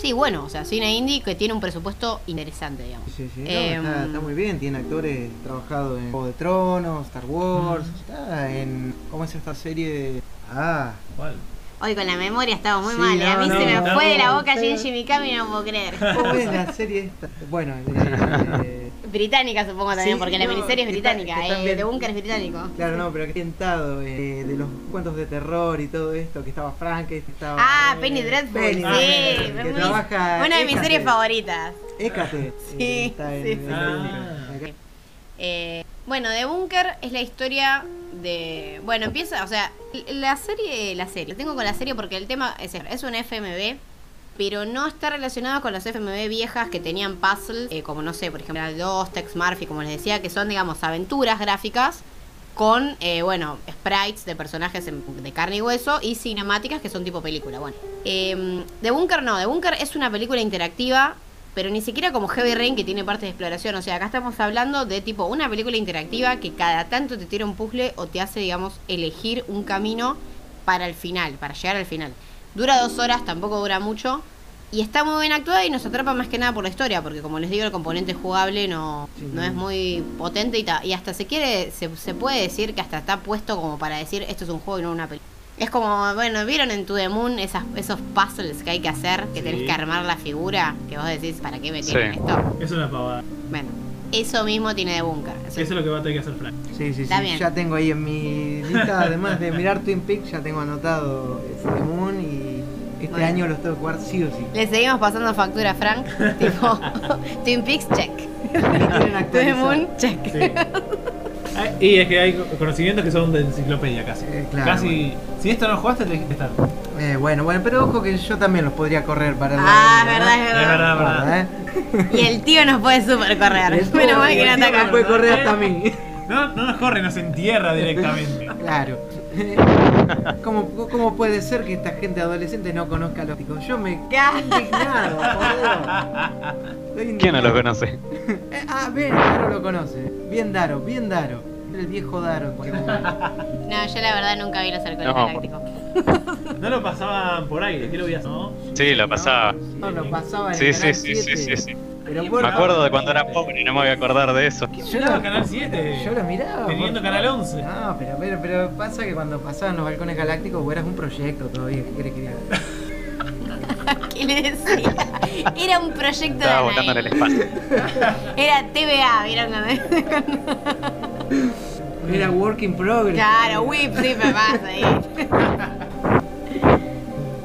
Sí, bueno, o sea, cine indie que tiene un presupuesto interesante, digamos. Sí, sí, no, Em, está, está muy bien, tiene actores trabajados en Juego de Tronos, Star Wars, está en... ¿Cómo es esta serie de...? Ah, ¿Cuál? Hoy con la memoria estamos muy Sí, mal. y a mí no, se me no, fue de la boca. Shinji Mikami y no puedo creer. ¿cómo es la serie esta? Bueno, eh, Británica supongo también, Sí, porque la no, miniserie es está- británica. eh, The Bunker es británico. claro, no, pero que tentado eh, de los cuentos de terror y todo esto, que estaba Frank, que estaba... Ah, eh, Penny Dreadful. Penny sí, que muy- trabaja... una de mis series favoritas. Hécate. Sí, eh, sí, sí, sí. Eh, bueno, The Bunker es la historia de. Bueno, empieza, o sea, la serie, la serie. Lo tengo con la serie porque el tema es, es un FMV, pero no está relacionado con las FMV viejas que tenían puzzles, eh, como no sé, por ejemplo, 2, Tex Murphy, como les decía, que son, digamos, aventuras gráficas con, eh, bueno, sprites de personajes de carne y hueso y cinemáticas que son tipo película. Bueno, eh, The Bunker no, The Bunker es una película interactiva, pero ni siquiera como Heavy Rain que tiene partes de exploración. O sea, acá estamos hablando de tipo una película interactiva que cada tanto te tira un puzzle o te hace, digamos, elegir un camino para el final, para llegar al final. Dura dos horas, tampoco dura mucho. Y está muy bien actuada y nos atrapa más que nada por la historia, porque como les digo, el componente jugable no, Sí, no es muy potente y, ta- y hasta se quiere, se, se puede decir que hasta está puesto como para decir esto es un juego y no una película. Es como, bueno, ¿vieron en To The Moon esas, esos puzzles que hay que hacer? Que Sí. tenés que armar la figura, que vos decís, ¿para qué me Sí. tienen esto? Es una pavada. Bueno, eso mismo tiene de Bunker. Eso- Eso es lo que va a tener que hacer Frank. Sí, sí, Está sí. bien. Ya tengo ahí en mi lista, además de mirar Twin Peaks, ya tengo anotado The Moon y este Bueno. año los tengo que jugar sí o sí. Le seguimos pasando factura a Frank, tipo Twin Peaks, check. actualizar. Moon, check. Sí. Y es que hay conocimientos que son de enciclopedia casi. Eh, claro, casi. Si esto no lo jugaste, tenés que estar. Eh, bueno, bueno, pero ojo que yo también los podría correr para el Ah, lado, verdad, es Es verdad. verdad, verdad. Guarda, ¿eh? Y el tío nos puede super correr. El Menos mal que no ataca. puede correr hasta mí. No, no nos corre, nos entierra directamente. Claro. ¿Cómo, ¿Cómo puede ser que esta gente adolescente no conozca a los chicos? Yo me Ya. indignado, por Dios. ¿Quién no lo indignado. conoce? Eh, ah, bien, Daro lo conoce. Bien Daro, bien Daro. El viejo momento. No, yo la verdad nunca vi los halcones No. galácticos. No lo pasaban por aire, ¿qué lo veías? ¿No? Sí, lo pasaba. No, lo pasaba en Sí, el sí, canal sí, sí, 7. sí, sí. Pero Me por- Me acuerdo de cuando era pobre y no me voy a acordar de eso. Yo Yo lo, Canal 7. yo lo miraba. Teniendo por- Canal 11. No, pero, pero, pero pasa que cuando pasaban los balcones galácticos vos eras un proyecto todavía. ¿Qué querés que diga? ¿Qué le decía? Era un proyecto Estaba de volando en el Anaí. espacio. Era TVA, ¿vieron? Era work in progress. Claro, whip, sí, me pasa ahí.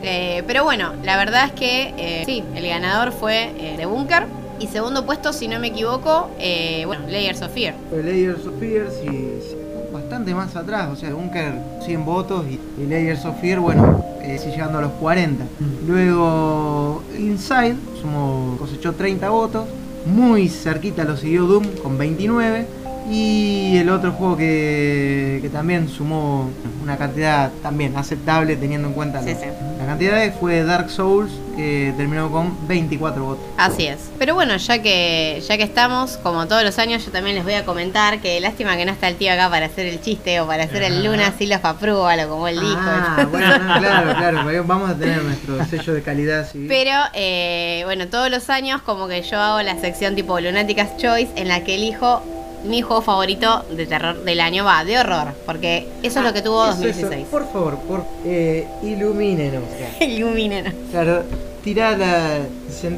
Eh, pero bueno, la verdad es que eh, sí, el ganador fue eh, The Bunker. Y segundo puesto, si no me equivoco, eh, bueno, Layers of Fear. Layers of Fear, sí, sí, bastante más atrás. O sea, Bunker 100 votos y, y Layers of Fear, bueno, eh, sí llegando a los 40. Luego Inside, sumó, cosechó 30 votos. Muy cerquita lo siguió Doom con 29. Y el otro juego que, que también sumó una cantidad también aceptable teniendo en cuenta Sí, la- sí. las cantidades fue Dark Souls que terminó con 24 votos. Así es. Pero bueno, ya que, ya que estamos, como todos los años, yo también les voy a comentar que lástima que no está el tío acá para hacer el chiste o para hacer el Luna así los aprueba, lo como él dijo. Ah, bueno, no, claro, claro, vamos a tener nuestro sello de calidad, sí. Pero eh, bueno, todos los años como que yo hago la sección tipo Lunáticas Choice en la que elijo mi juego favorito de terror del año, va, de horror, porque eso es lo que tuvo Eso, eso. 2016. Por favor, por, eh, ilumínenos. Iluminen. Claro, tirar la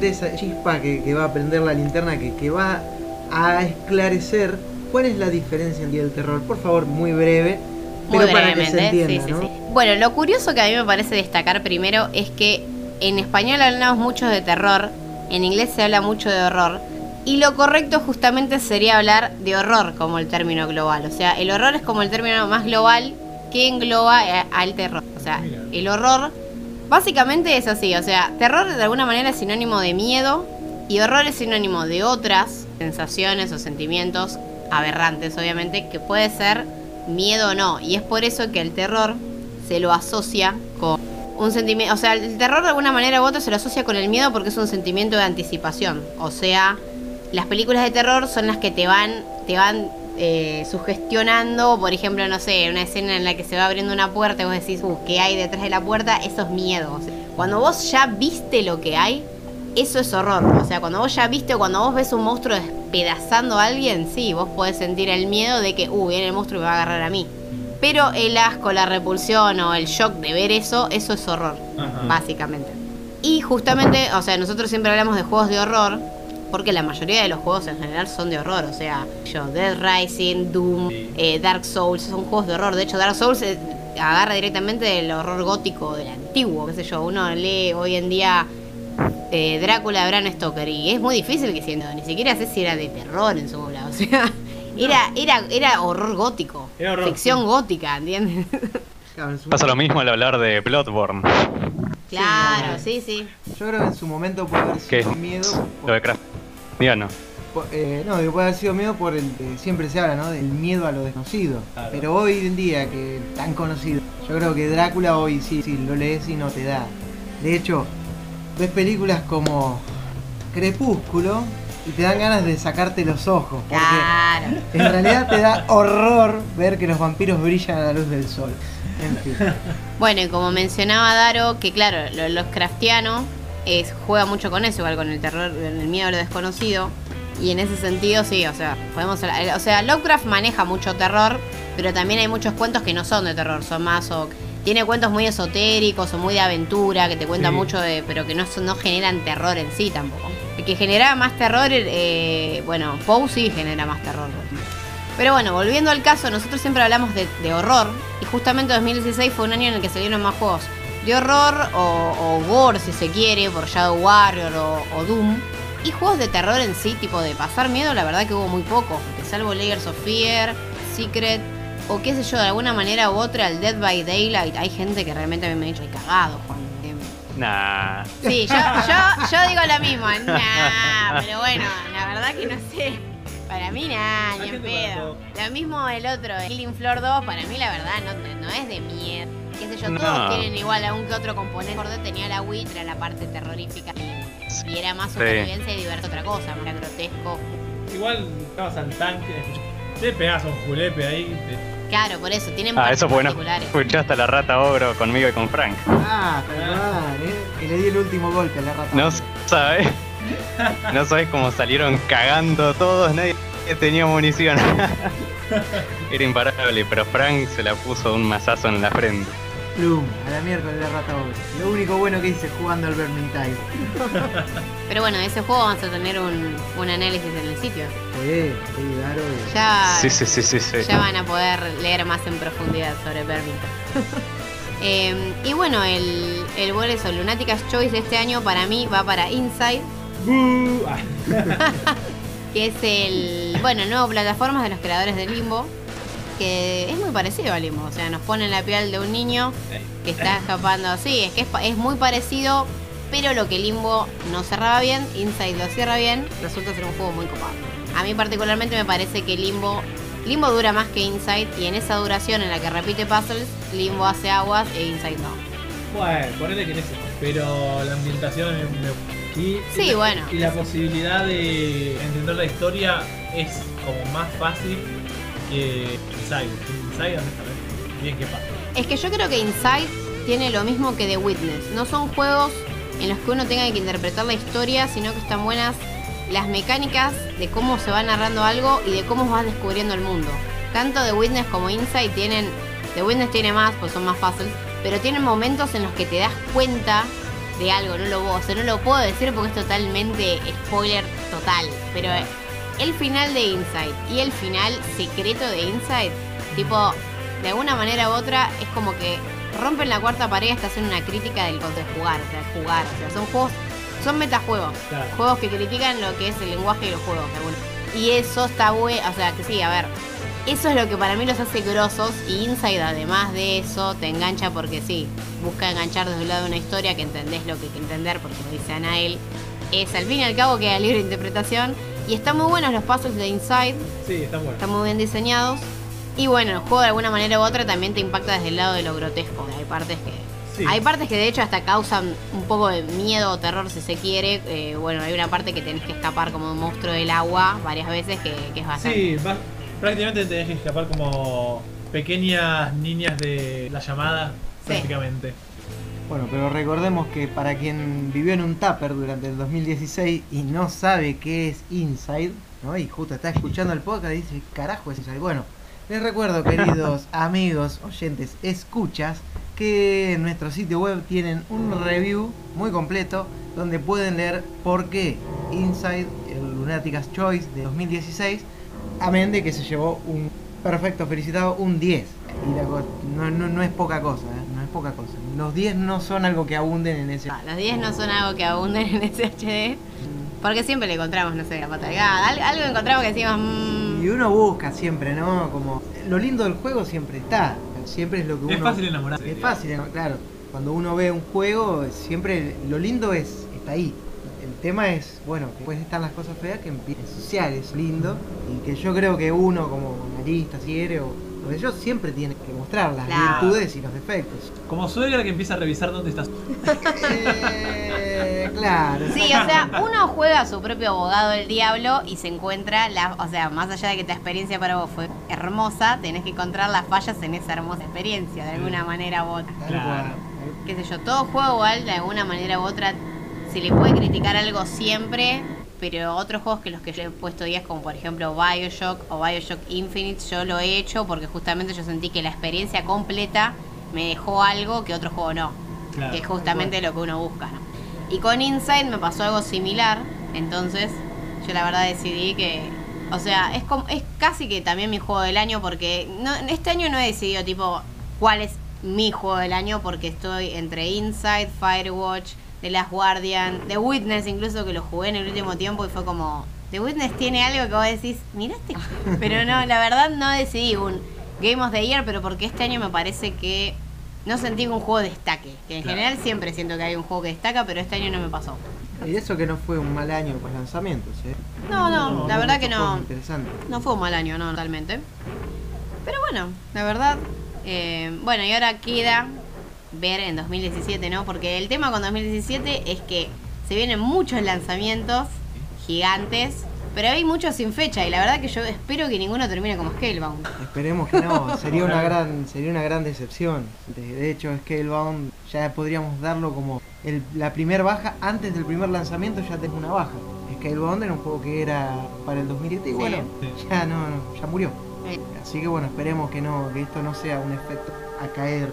esa chispa que, va a prender la linterna, que, que va a esclarecer cuál es la diferencia entre el terror. Por favor, muy breve. Pero para que se entienda, ¿no? Bueno, lo curioso que a mí me parece destacar primero es que en español hablamos mucho de terror, en inglés se habla mucho de horror, y lo correcto justamente sería hablar de horror como el término global. O sea, el horror es como el término más global que engloba eh, al terror. O sea, el horror básicamente es así. O sea, terror de alguna manera es sinónimo de miedo y horror es sinónimo de otras sensaciones o sentimientos aberrantes, obviamente, que puede ser miedo o no. Y es por eso que el terror se lo asocia con un sentimiento, o sea, el terror de alguna manera u otra se lo asocia con el miedo porque es un sentimiento de anticipación. O sea, las películas de terror son las que te van, te van eh, sugestionando, por ejemplo, no sé, una escena en la que se va abriendo una puerta y vos decís, uh, ¿qué hay detrás de la puerta? Eso es miedo. cuando vos ya viste lo que hay, eso es horror. O sea, cuando vos ya viste, cuando vos ves un monstruo despedazando a alguien, sí, vos podés sentir el miedo de que, uh, viene el monstruo y me va a agarrar a mí. Pero el asco, la repulsión o el shock de ver eso, eso es horror, básicamente. Y justamente, o sea, nosotros siempre hablamos de juegos de horror, porque la mayoría de los juegos en general son de horror, o sea, yo, Dead Rising, Doom, eh, Dark Souls, son juegos de horror. De hecho, Dark Souls eh, agarra directamente del horror gótico, del antiguo, qué sé yo, uno lee hoy en día eh, Drácula de Bram Stoker y es muy difícil que siendo, ni siquiera sé si era de terror en su momento, o sea, era, era, era horror gótico, ficción gótica, ¿entiendes? Pasa lo mismo al hablar de Bloodborne. Claro, sí, sí. Yo creo que en su momento puede haber sido miedo. Lo de Craft. No. Eh, no, puede haber sido miedo por el que siempre se habla, ¿no? Del miedo a lo desconocido. Pero hoy en día, que tan conocido, yo creo que Drácula hoy sí, sí, lo lees y no te da. De hecho, ves películas como Crepúsculo y te dan ganas de sacarte los ojos. Porque claro. en realidad te da horror ver que los vampiros brillan a la luz del sol. Bueno, y como mencionaba Daro, que claro, los craftianos es, juega mucho con eso, igual con el terror, el miedo a lo desconocido. Y en ese sentido, sí, o sea, podemos. O sea, Lovecraft maneja mucho terror, pero también hay muchos cuentos que no son de terror, son más o. Tiene cuentos muy esotéricos o muy de aventura, que te cuentan mucho de. pero que no, no generan terror en sí tampoco. El que genera más terror, eh, bueno, Poe sí genera más terror. Pero bueno, volviendo al caso, nosotros siempre hablamos de, horror y justamente 2016 fue un año en el que salieron más juegos de horror o, gore si se quiere, por Shadow Warrior o, Doom. Y juegos de terror en sí, tipo de pasar miedo, la verdad que hubo muy poco. salvo Layers of Fear, Secret o qué sé yo, de alguna manera u otra, el Dead by Daylight. Hay gente que realmente a mí me ha dicho, cagado, Juan. Nah. Sí, yo, yo, yo digo lo mismo, nah, pero bueno, la verdad que no sé. Para mí nada, ni en pedo. Lo mismo el otro, el Killing Floor 2, para mí la verdad no, no es de miedo. Qué sé yo, todos tienen igual algún que otro componente. Tenía la Wii, era la parte terrorífica. Y era más supervivencia y divertir otra cosa, más grotesco. Igual estabas al tanque, te pegas un julepe ahí. Claro, por eso, tienen Ah, eso bueno. Escuchaste la rata ogro conmigo y con Frank. Ah, perdón, ¿eh? Que le di el último golpe a la rata. No sabes. No sabes cómo salieron cagando todos, nadie tenía munición. Era imparable, pero Frank se la puso un mazazo en la frente. Plum, a la miércoles de rata Lo único bueno que hice jugando al Vermintide. Pero bueno, ese juego vamos a tener un, un análisis en el sitio. Sí, sí, claro. Ya, sí, sí, sí, sí, ya van a poder leer más en profundidad sobre Vermintide. Em, y bueno, el, el eso, Lunáticas Choice de este año para mí va para Inside. que es el, bueno, nuevo plataformas de los creadores de Limbo, que es muy parecido a Limbo, o sea, nos pone en la piel de un niño que está escapando, sí, es que es, es muy parecido, pero lo que Limbo no cerraba bien, Inside lo cierra bien, resulta ser un juego muy copado. A mí particularmente me parece que Limbo Limbo dura más que Inside y en esa duración en la que repite puzzles, Limbo hace aguas e Inside no. Bueno, ponele que en ese, pero la ambientación me y, sí, bueno. Y la posibilidad de entender la historia es como más fácil que Inside. Inside, bien qué pasa. Es que yo creo que Inside tiene lo mismo que The Witness. No son juegos en los que uno tenga que interpretar la historia, sino que están buenas las mecánicas de cómo se va narrando algo y de cómo vas descubriendo el mundo. Tanto The Witness como Inside tienen. The Witness tiene más, pues son más fáciles, pero tienen momentos en los que te das cuenta de algo, no lo, o sea, no lo puedo decir porque es totalmente spoiler total, pero el final de Inside y el final secreto de Inside, tipo, de alguna manera u otra, es como que rompen la cuarta pared hasta hacer una crítica del contra jugar, o sea, jugar, o sea, son juegos, son metajuegos, juegos que critican lo que es el lenguaje de los juegos, y eso está bueno, o sea, que sí, a ver, eso es lo que para mí los hace grosos y Inside además de eso te engancha porque sí, busca enganchar desde un lado de una historia que entendés lo que hay que entender porque lo dice Anael. Es al fin y al cabo que queda libre interpretación y están muy buenos los pasos de Inside. Sí, están buenos. Están muy bien diseñados. Y bueno, el juego de alguna manera u otra también te impacta desde el lado de lo grotesco. Hay partes que Hay partes que de hecho hasta causan un poco de miedo o terror si se quiere. Eh, bueno, hay una parte que tenés que escapar como un monstruo del agua varias veces que, es bastante. Sí, prácticamente tenés que escapar como pequeñas niñas de la llamada, prácticamente. Bueno, pero recordemos que para quien vivió en un tupper durante el 2016 y no sabe qué es Inside, ¿no? y justo está escuchando el podcast y dice, carajo es Inside. Bueno, les recuerdo, queridos amigos, oyentes, escuchas, que en nuestro sitio web tienen un review muy completo donde pueden leer por qué Inside, el Lunatic's Choice de 2016, amén de que se llevó un perfecto felicitado, un 10. Y no, no, es poca cosa, ¿eh? Es poca cosa. Los 10 no son algo que abunden en ese. No, los 10 no son algo que abunden en ese HD. Porque siempre le encontramos, no sé, la pata Algo encontramos que decimos. Mmm... Y uno busca siempre, ¿no? Como. Lo lindo del juego siempre está. Siempre es lo que uno. Es fácil enamorarse. Es fácil, claro. Cuando uno ve un juego, siempre lo lindo es está ahí el tema es, bueno, que pueden estar las cosas feas que empiecen sociales, lindo, y que yo creo que uno como analista, si eres, o, ellos siempre tiene que mostrar las virtudes y los defectos. Como suegra que empieza a revisar dónde estás. Eh, claro. Sí, o sea, uno juega a su propio abogado del diablo y se encuentra, la, o sea, más allá de que tu experiencia para vos fue hermosa, tenés que encontrar las fallas en esa hermosa experiencia, de alguna manera u otra. Claro. Qué sé yo, todo juego igual, de alguna manera u otra, se le puede criticar algo siempre, pero otros juegos que los que yo he puesto días, como por ejemplo Bioshock o Bioshock Infinite, yo lo he hecho porque justamente yo sentí que la experiencia completa me dejó algo que otro juego no. que es justamente lo que uno busca. Y con Inside me pasó algo similar, entonces yo la verdad decidí que, o sea, es, como, es casi que también mi juego del año porque no, este año no he decidido tipo cuál es mi juego del año porque estoy entre Inside, Firewatch, The Last Guardian, The Witness, incluso que lo jugué en el último tiempo y fue como. The Witness tiene algo que vos decís, miraste. Pero no, la verdad no decidí un Game of the Year, pero porque este año me parece que no sentí que un juego destaque. Que en general siempre siento que hay un juego que destaca, pero este año no me pasó. Y eso que no fue un mal año con lanzamientos, ¿eh? No, no, la verdad que no. Interesante. No fue un mal año, no, totalmente. Pero bueno, la verdad. Eh, bueno, y ahora queda ver en 2017, ¿no? Porque el tema con 2017 es que se vienen muchos lanzamientos gigantes, pero hay muchos sin fecha y la verdad que yo espero que ninguno termine como Scalebound. Esperemos que no, sería una gran sería una gran decepción. De, hecho, Scalebound ya podríamos darlo como la primera baja antes del primer lanzamiento ya tengo una baja. Scalebound era un juego que era para el 2007 y bueno, ya no, ya murió. Así que bueno, esperemos que no que esto no sea un efecto a caer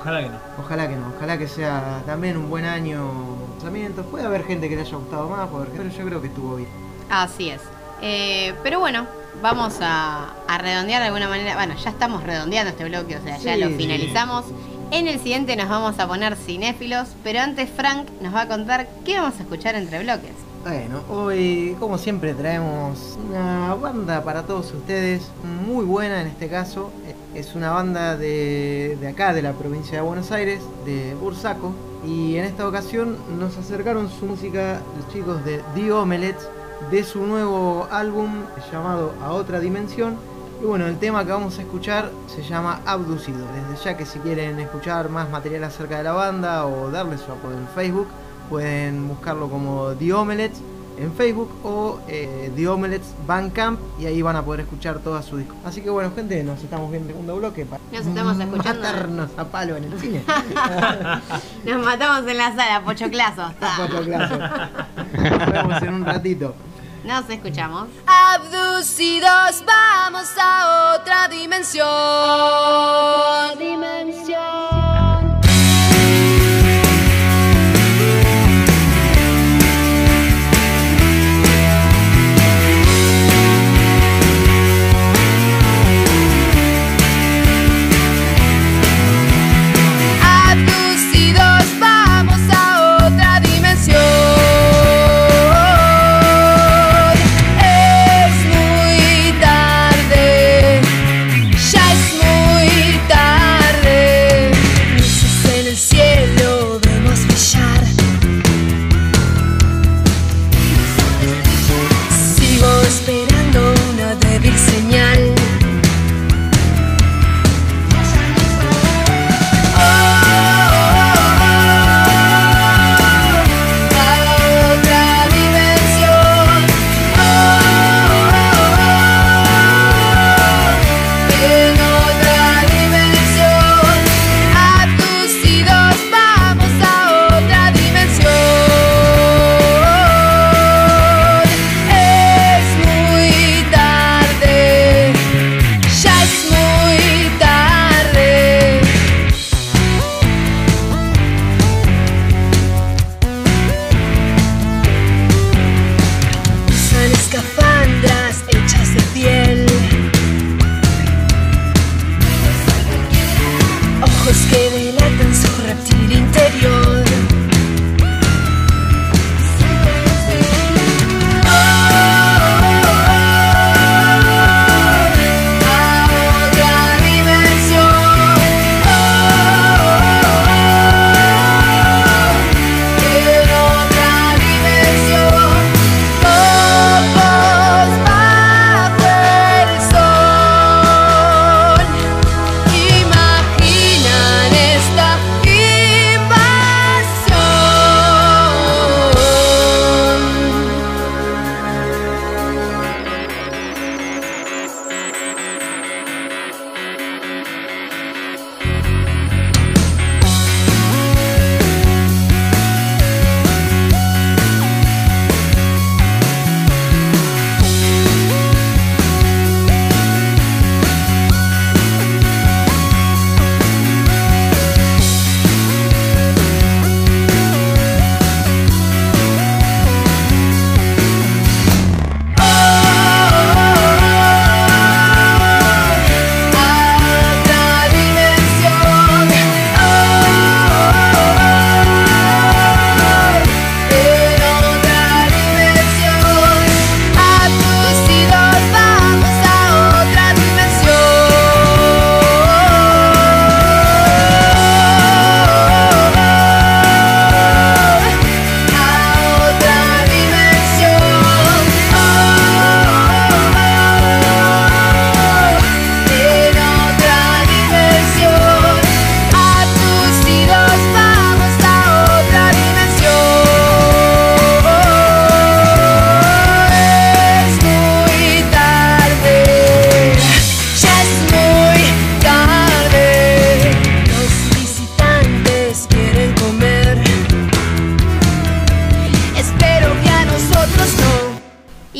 Ojalá que no. Ojalá que no. Ojalá que sea también un buen año lanzamiento. Puede haber gente que le haya gustado más, pero yo creo que estuvo bien. Así es. Eh, pero bueno, vamos a, redondear de alguna manera. Bueno, ya estamos redondeando este bloque, o sea, ya lo finalizamos. En el siguiente nos vamos a poner cinéfilos, pero antes Frank nos va a contar qué vamos a escuchar entre bloques. Bueno, hoy como siempre traemos una banda para todos ustedes, muy buena en este caso. Es una banda de, acá, de la provincia de Buenos Aires, de Bursaco. Y en esta ocasión nos acercaron su música los chicos de The Omelets, de su nuevo álbum llamado A Otra Dimensión. Y bueno, el tema que vamos a escuchar se llama Abducido. Desde ya que si quieren escuchar más material acerca de la banda o darle su apoyo en Facebook, pueden buscarlo como The Omelets en Facebook o eh, The Omelets Bandcamp y ahí van a poder escuchar toda su disco. Así que bueno, gente, nos estamos viendo en segundo bloque para nos estamos escuchando. matarnos a palo en el cine. nos matamos en la sala, pochoclazo. pochoclazo. Nos vemos en un ratito. Nos escuchamos. Abducidos, vamos a otra dimensión. Otra dimensión.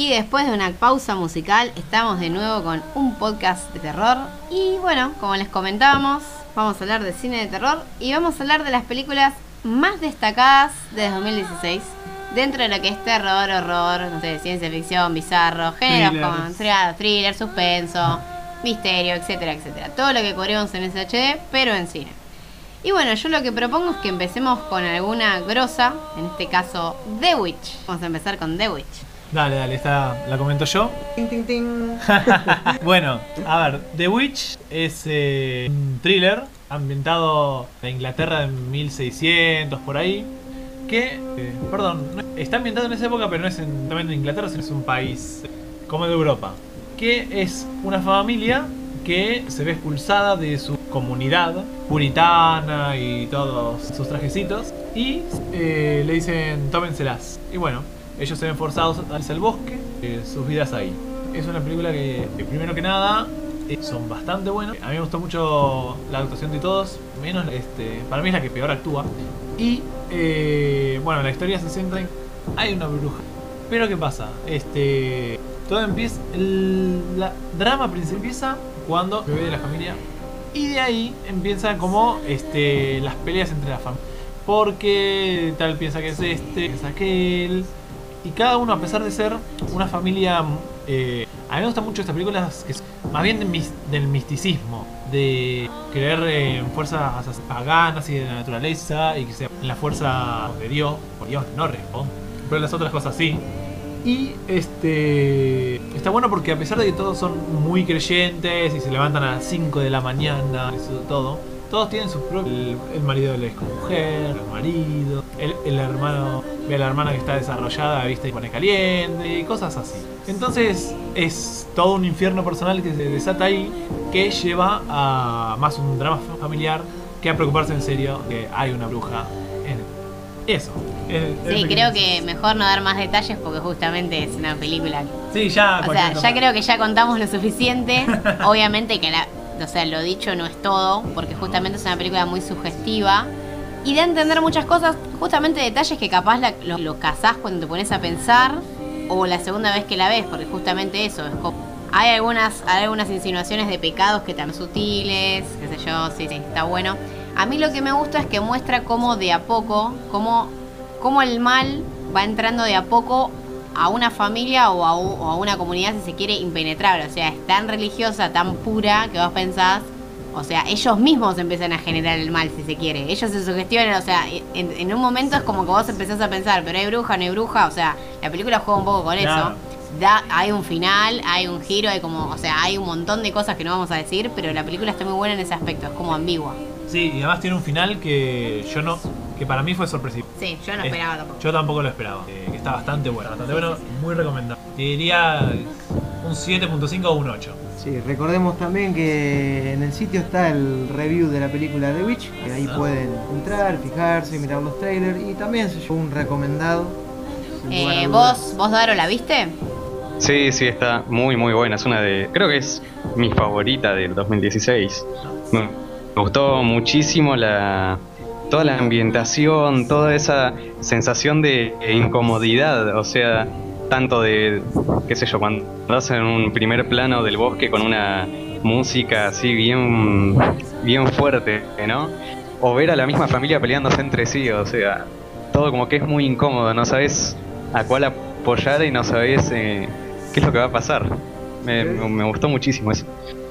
Después de una pausa musical estamos de nuevo con un podcast de terror. Y bueno, como les comentábamos, vamos a hablar de cine de terror y vamos a hablar de las películas más destacadas de 2016. Dentro de lo que es terror, horror, no sé, ciencia ficción, bizarro, géneros como thriller, thriller, suspenso, misterio, etcétera, etcétera. Todo lo que cubrimos en SHD, pero en cine. Y bueno, yo lo que propongo es que empecemos con alguna grosa, en este caso The Witch. Vamos a empezar con The Witch. Dale, dale, esta la comento yo. Ting, ting, ting. Bueno, a ver, The Witch es eh, un thriller ambientado en Inglaterra en 1600, por ahí. Que, eh, perdón, no- está ambientado en esa época, pero no es en, también en Inglaterra, sino es un país como de Europa. Que es una familia que se ve expulsada de su comunidad puritana y todos sus trajecitos. Y eh, le dicen, tómenselas. Y bueno, ellos se ven forzados a irse al bosque, eh, sus vidas ahí. Es una película que, que primero que nada, eh, son bastante buenas. A mí me gustó mucho la actuación de todos, menos este, para mí es la que peor actúa. Y eh, bueno, la historia se centra en. Hay una bruja. Pero ¿qué pasa? Este. Todo empieza. El la drama empieza cuando el bebé de la familia. Y de ahí empieza como este, las peleas entre la familia. Porque tal piensa que es este, es aquel. Y cada uno, a pesar de ser una familia. eh, a mí me gustan mucho estas películas que es más bien del misticismo, de creer en fuerzas paganas y de la naturaleza y que sea en la fuerza de Dios. Por Dios no responde, pero las otras cosas sí. Y este está bueno porque a pesar de que todos son muy creyentes y se levantan a las 5 de la mañana, eso todo, todos tienen sus propios. El, el marido de la mujer, el marido, el, el hermano ve a la hermana que está desarrollada, viste, y pone caliente y cosas así. Entonces es todo un infierno personal que se desata ahí que lleva a más un drama familiar que a preocuparse en serio que hay una bruja en eso. Es- es Sí, creo que mejor no dar más detalles porque justamente es una película. Sí, ya. O sea, ya creo que ya contamos lo suficiente. Obviamente que la, o sea, lo dicho no es todo, porque justamente es una película muy sugestiva y a entender muchas cosas, justamente detalles que capaz la- lo, lo cazás cuando te pones a pensar o la segunda vez que la ves, porque justamente eso es como hay algunas hay algunas insinuaciones de pecados que tan sutiles, qué sé yo, sí, sí, está bueno. A mí lo que me gusta es que muestra cómo de a poco, cómo, cómo el mal va entrando de a poco a una familia o a, o a una comunidad, si se quiere, impenetrable. O sea, es tan religiosa, tan pura, que vos pensás, o sea, ellos mismos empiezan a generar el mal, si se quiere. Ellos se sugestionan, o sea, en, en un momento es como que vos empezás a pensar, pero hay bruja, no hay bruja, o sea, la película juega un poco con Claro. eso. Da, hay un final, hay un giro, hay como, o sea, hay un montón de cosas que no vamos a decir, pero la película está muy buena en ese aspecto, es como ambigua. Sí, y además tiene un final que yo no. que para mí fue sorpresivo. Sí, yo no Es- esperaba tampoco. Yo tampoco lo esperaba. eh, que está bastante bueno, bastante bueno, muy recomendable. Te diría un 7.5 o un 8. Sí, recordemos también que en el sitio está el review de la película The Witch, que ahí Ah. pueden entrar, fijarse, mirar los trailers y también se llevó un recomendado. Eh. ¿Vos, vos, Daro, la viste? Sí, sí, está muy, muy buena. Es una de. Creo que es mi favorita del 2016. Me, me gustó muchísimo la. Toda la ambientación, toda esa sensación de incomodidad, o sea, tanto de, qué sé yo, cuando hacen un primer plano del bosque con una música así bien, bien fuerte, ¿no? O ver a la misma familia peleándose entre sí, o sea, todo como que es muy incómodo, no sabes a cuál apoyar y no sabes eh, qué es lo que va a pasar. Me, me- gustó muchísimo eso.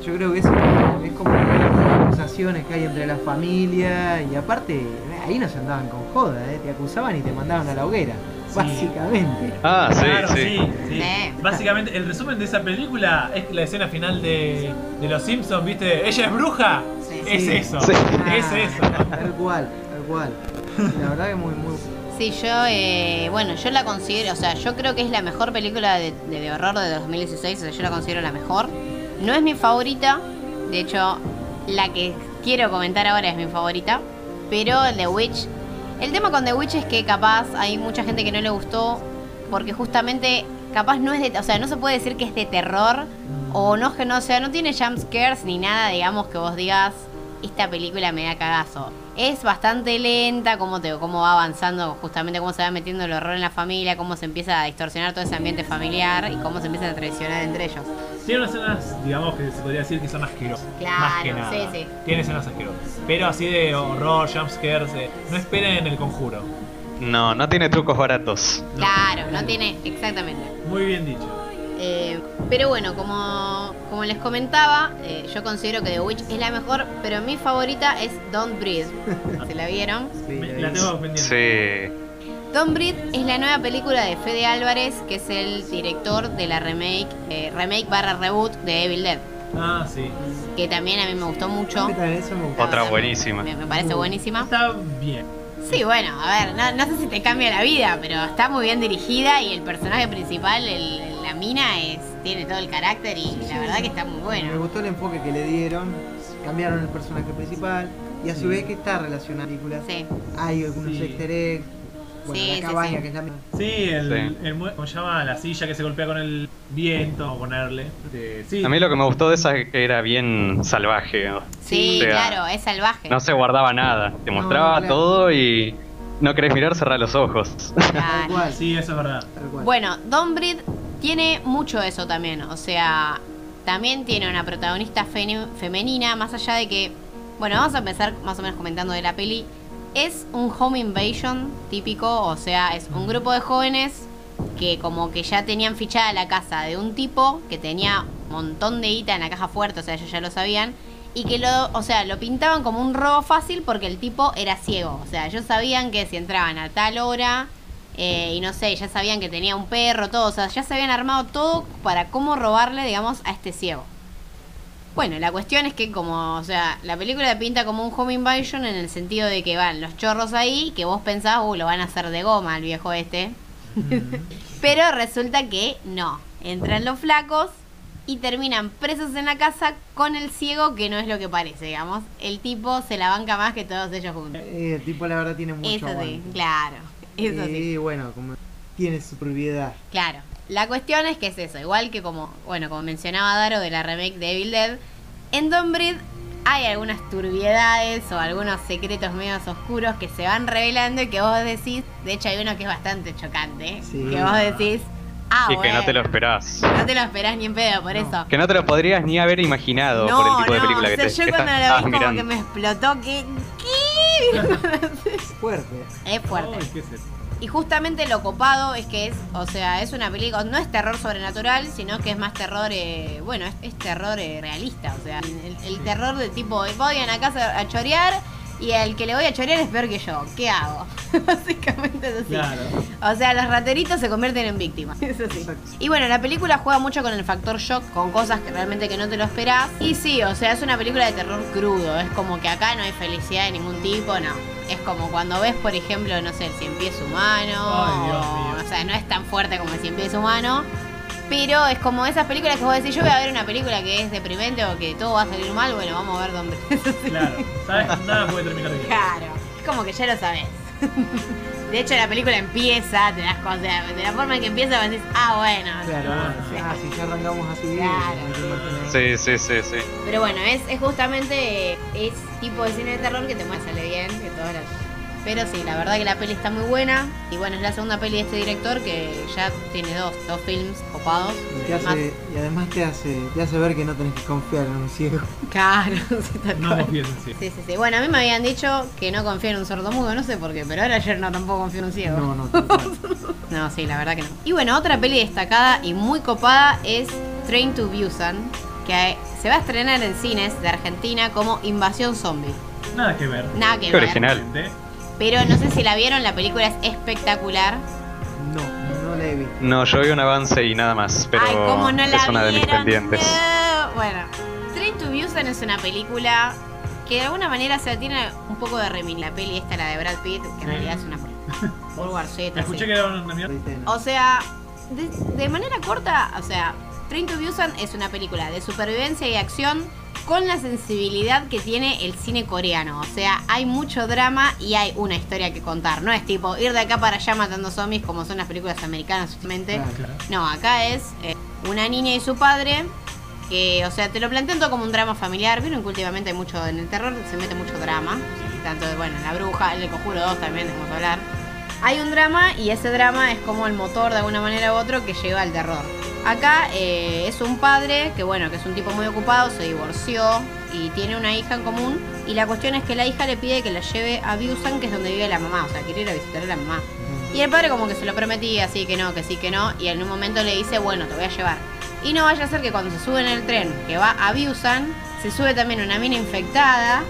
Yo creo que es, es como las acusaciones que hay entre la familia y aparte ahí no se andaban con joda, ¿eh? te acusaban y te mandaban a la hoguera, básicamente. Ah, sí, Claro, sí. sí. Básicamente, el resumen de esa película es la escena final de, de Los Simpsons, ¿viste? ¿Ella es bruja? Sí. Es Sí. eso. Sí. Es Ah, eso. Tal cual, tal cual. La verdad que muy, muy... Sí, yo, eh, bueno, yo la considero, o sea, yo creo que es la mejor película de, de- de horror de 2016, o sea, yo la considero la mejor. No es mi favorita, de hecho, la que quiero comentar ahora es mi favorita, pero The Witch, el tema con The Witch es que capaz hay mucha gente que no le gustó, porque justamente capaz no es de, o sea, no se puede decir que es de terror, o no, que no, o sea, no tiene jump scares ni nada, digamos, que vos digas, esta película me da cagazo. Es bastante lenta, cómo, te, cómo va avanzando, justamente cómo se va metiendo el horror en la familia, cómo se empieza a distorsionar todo ese ambiente familiar y cómo se empiezan a traicionar entre ellos. Tiene unas escenas, digamos, que se podría decir que son asquerosas. Claro, más que nada. sí, sí. Tiene escenas asquerosas. Pero así de horror, jumpscares, eh, no esperen el conjuro. No, no tiene trucos baratos. Claro, no tiene, exactamente. Muy bien dicho. Eh, pero bueno, como, como les comentaba, eh, yo considero que The Witch es la mejor, pero mi favorita es Don't Breathe. ¿Se la vieron? Sí, la tengo pendiente. Sí. Don't Breathe es la nueva película de Fede Álvarez, que es el director de la remake, eh, remake barra reboot de Evil Dead, Ah, sí. que también a mí me gustó mucho. ¿Qué tal? Eso me gustó. Otra buenísima. Me, me parece buenísima. Está bien. Sí, bueno, a ver, no, no sé si te cambia la vida, pero está muy bien dirigida y el personaje principal, el- la mina, es tiene todo el carácter y la verdad que está muy Me bueno. gustó el enfoque que le dieron. Cambiaron el personaje principal. Y a su vez que está relacionada a la película. Sí. Hay algunos Sí. easter eggs. Bueno, Sí, la cabaña sí. que. Sí, el, Sí. el mue- ¿cómo se llama? La silla que se golpea con el viento, ponerle. Sí. A mí lo que me gustó de esa es que era bien salvaje. ¿no? Sí, O sea, claro, es salvaje. No se guardaba nada. Te No, mostraba claro. todo y no querés mirar, cerrar los ojos. Tal cual. Sí, eso es verdad. Tal cual. Bueno, Don Breed tiene mucho eso también. O sea, también tiene una protagonista femenina, más allá de que. Bueno, vamos a empezar más o menos comentando de la peli. Es un home invasion típico, o sea, es un grupo de jóvenes que como que ya tenían fichada la casa de un tipo que tenía un montón de guita en la caja fuerte, o sea, ellos ya lo sabían, y que lo, o sea, lo pintaban como un robo fácil porque el tipo era ciego, o sea, ellos sabían que si entraban a tal hora eh, y no sé, ya sabían que tenía un perro, todo, o sea, ya se habían armado todo para cómo robarle, digamos, a este ciego. Bueno, la cuestión es que como, o sea, la película pinta como un home invasion en el sentido de que van los chorros ahí, que vos pensás, uh, lo van a hacer de goma al viejo este. Pero resulta que no. Entran los flacos y terminan presos en la casa con el ciego, que no es lo que parece, digamos. El tipo se la banca más que todos ellos juntos. Eh, el tipo la verdad tiene mucho Eso sí, aguante. claro. Eso sí. Y bueno, como tiene su propiedad. Claro. La cuestión es que es eso, igual que como, bueno, como mencionaba Daro de la remake de Evil Dead, en Don Breed hay algunas turbiedades o algunos secretos medios oscuros que se van revelando y que vos decís, de hecho hay uno que es bastante chocante, Sí. que vos decís, ah, y que no te lo bueno, esperás. No te lo esperás ni en pedo, por No. eso. Que no te lo podrías ni haber imaginado por el tipo de película o que sea, te yo cuando lo vi como mirando. que me explotó, que ¿qué? Fuerte. es fuerte. ¿qué es eso? Y justamente lo copado es que es, o sea, es una película, no es terror sobrenatural, sino que es más terror, eh, bueno, es, es terror eh, realista, o sea, el, el terror de tipo, voy a una casa a chorear y el que le voy a chorear es peor que yo, ¿qué hago? Básicamente es así. Claro. O sea, los rateritos se convierten en víctimas. Eso sí. Exacto. Y bueno, la película juega mucho con el factor shock, con cosas que realmente que no te lo esperás. Y sí, o sea, es una película de terror crudo. Es como que acá no hay felicidad de ningún tipo, no. Es como cuando ves, por ejemplo, no sé, el cien pies humano. Ay, Dios mío. o sea, no es tan fuerte como el cien pies humano. Pero es como esas películas que vos decís, yo voy a ver una película que es deprimente o que todo va a salir mal, bueno, vamos a ver dónde. Claro. ¿Sabes? Nada puede terminar bien. Claro, es como que ya lo sabes. De hecho, la película empieza, te das cuenta, de la forma en que empieza, vos decís, ah, bueno. Claro, Ah, bueno, ah, si ya arrancamos así, Claro. Sí, sí, sí, sí. Pero bueno, es, es justamente es tipo de cine de terror que te muestra sale bien, que todas las... Pero sí, la verdad que la peli está muy buena. Y bueno, es la segunda peli de este director que ya tiene dos, dos films copados. Y, te hace- y además te hace, te hace ver que no tenés que confiar en un ciego. Claro, sí, tal No confíes en sí. Sí, sí, sí. Bueno, a mí me habían dicho que no confío en un sordomudo, no sé por qué, pero ahora ayer no tampoco confío en un ciego. No, no. No, sí, la verdad que no. Y bueno, otra peli destacada y muy copada es Train to Busan, que se va a estrenar en cines de Argentina como Invasión Zombie. Nada que ver. Nada que Qué ver. original. Pero no sé si la vieron, la película es espectacular. No, no la he visto. No, yo vi un avance y nada más, pero Ay, ¿cómo no la es una de mis vieron? pendientes. No. Bueno, Train to Busan es una película que de alguna manera se tiene un poco de remil. La peli esta, la de Brad Pitt, que en Sí. realidad es una vulgarceta. Escuché sí. que era una mierda. O sea, de, de manera corta, o sea, Train to Busan es una película de supervivencia y acción con la sensibilidad que tiene el cine coreano. O sea, hay mucho drama y hay una historia que contar. No es tipo ir de acá para allá matando zombies como son las películas americanas, justamente. Claro. No, acá es eh, una niña y su padre que, o sea, te lo plantean todo como un drama familiar. Vieron que últimamente hay mucho en el terror, se mete mucho drama. tanto, bueno, La Bruja, el de Conjuro 2 también, debemos hablar. Hay un drama y ese drama es como el motor de alguna manera u otro que lleva al terror. Acá eh, es un padre que, bueno, que es un tipo muy ocupado, se divorció y tiene una hija en común. Y la cuestión es que la hija le pide que la lleve a Busan, que es donde vive la mamá, o sea, quiere ir a visitar a la mamá. Y el padre como que se lo prometía, así que no, que sí, que no. Y en un momento le dice, bueno, te voy a llevar. Y no vaya a ser que cuando se sube en el tren que va a Busan, se sube también una mina infectada,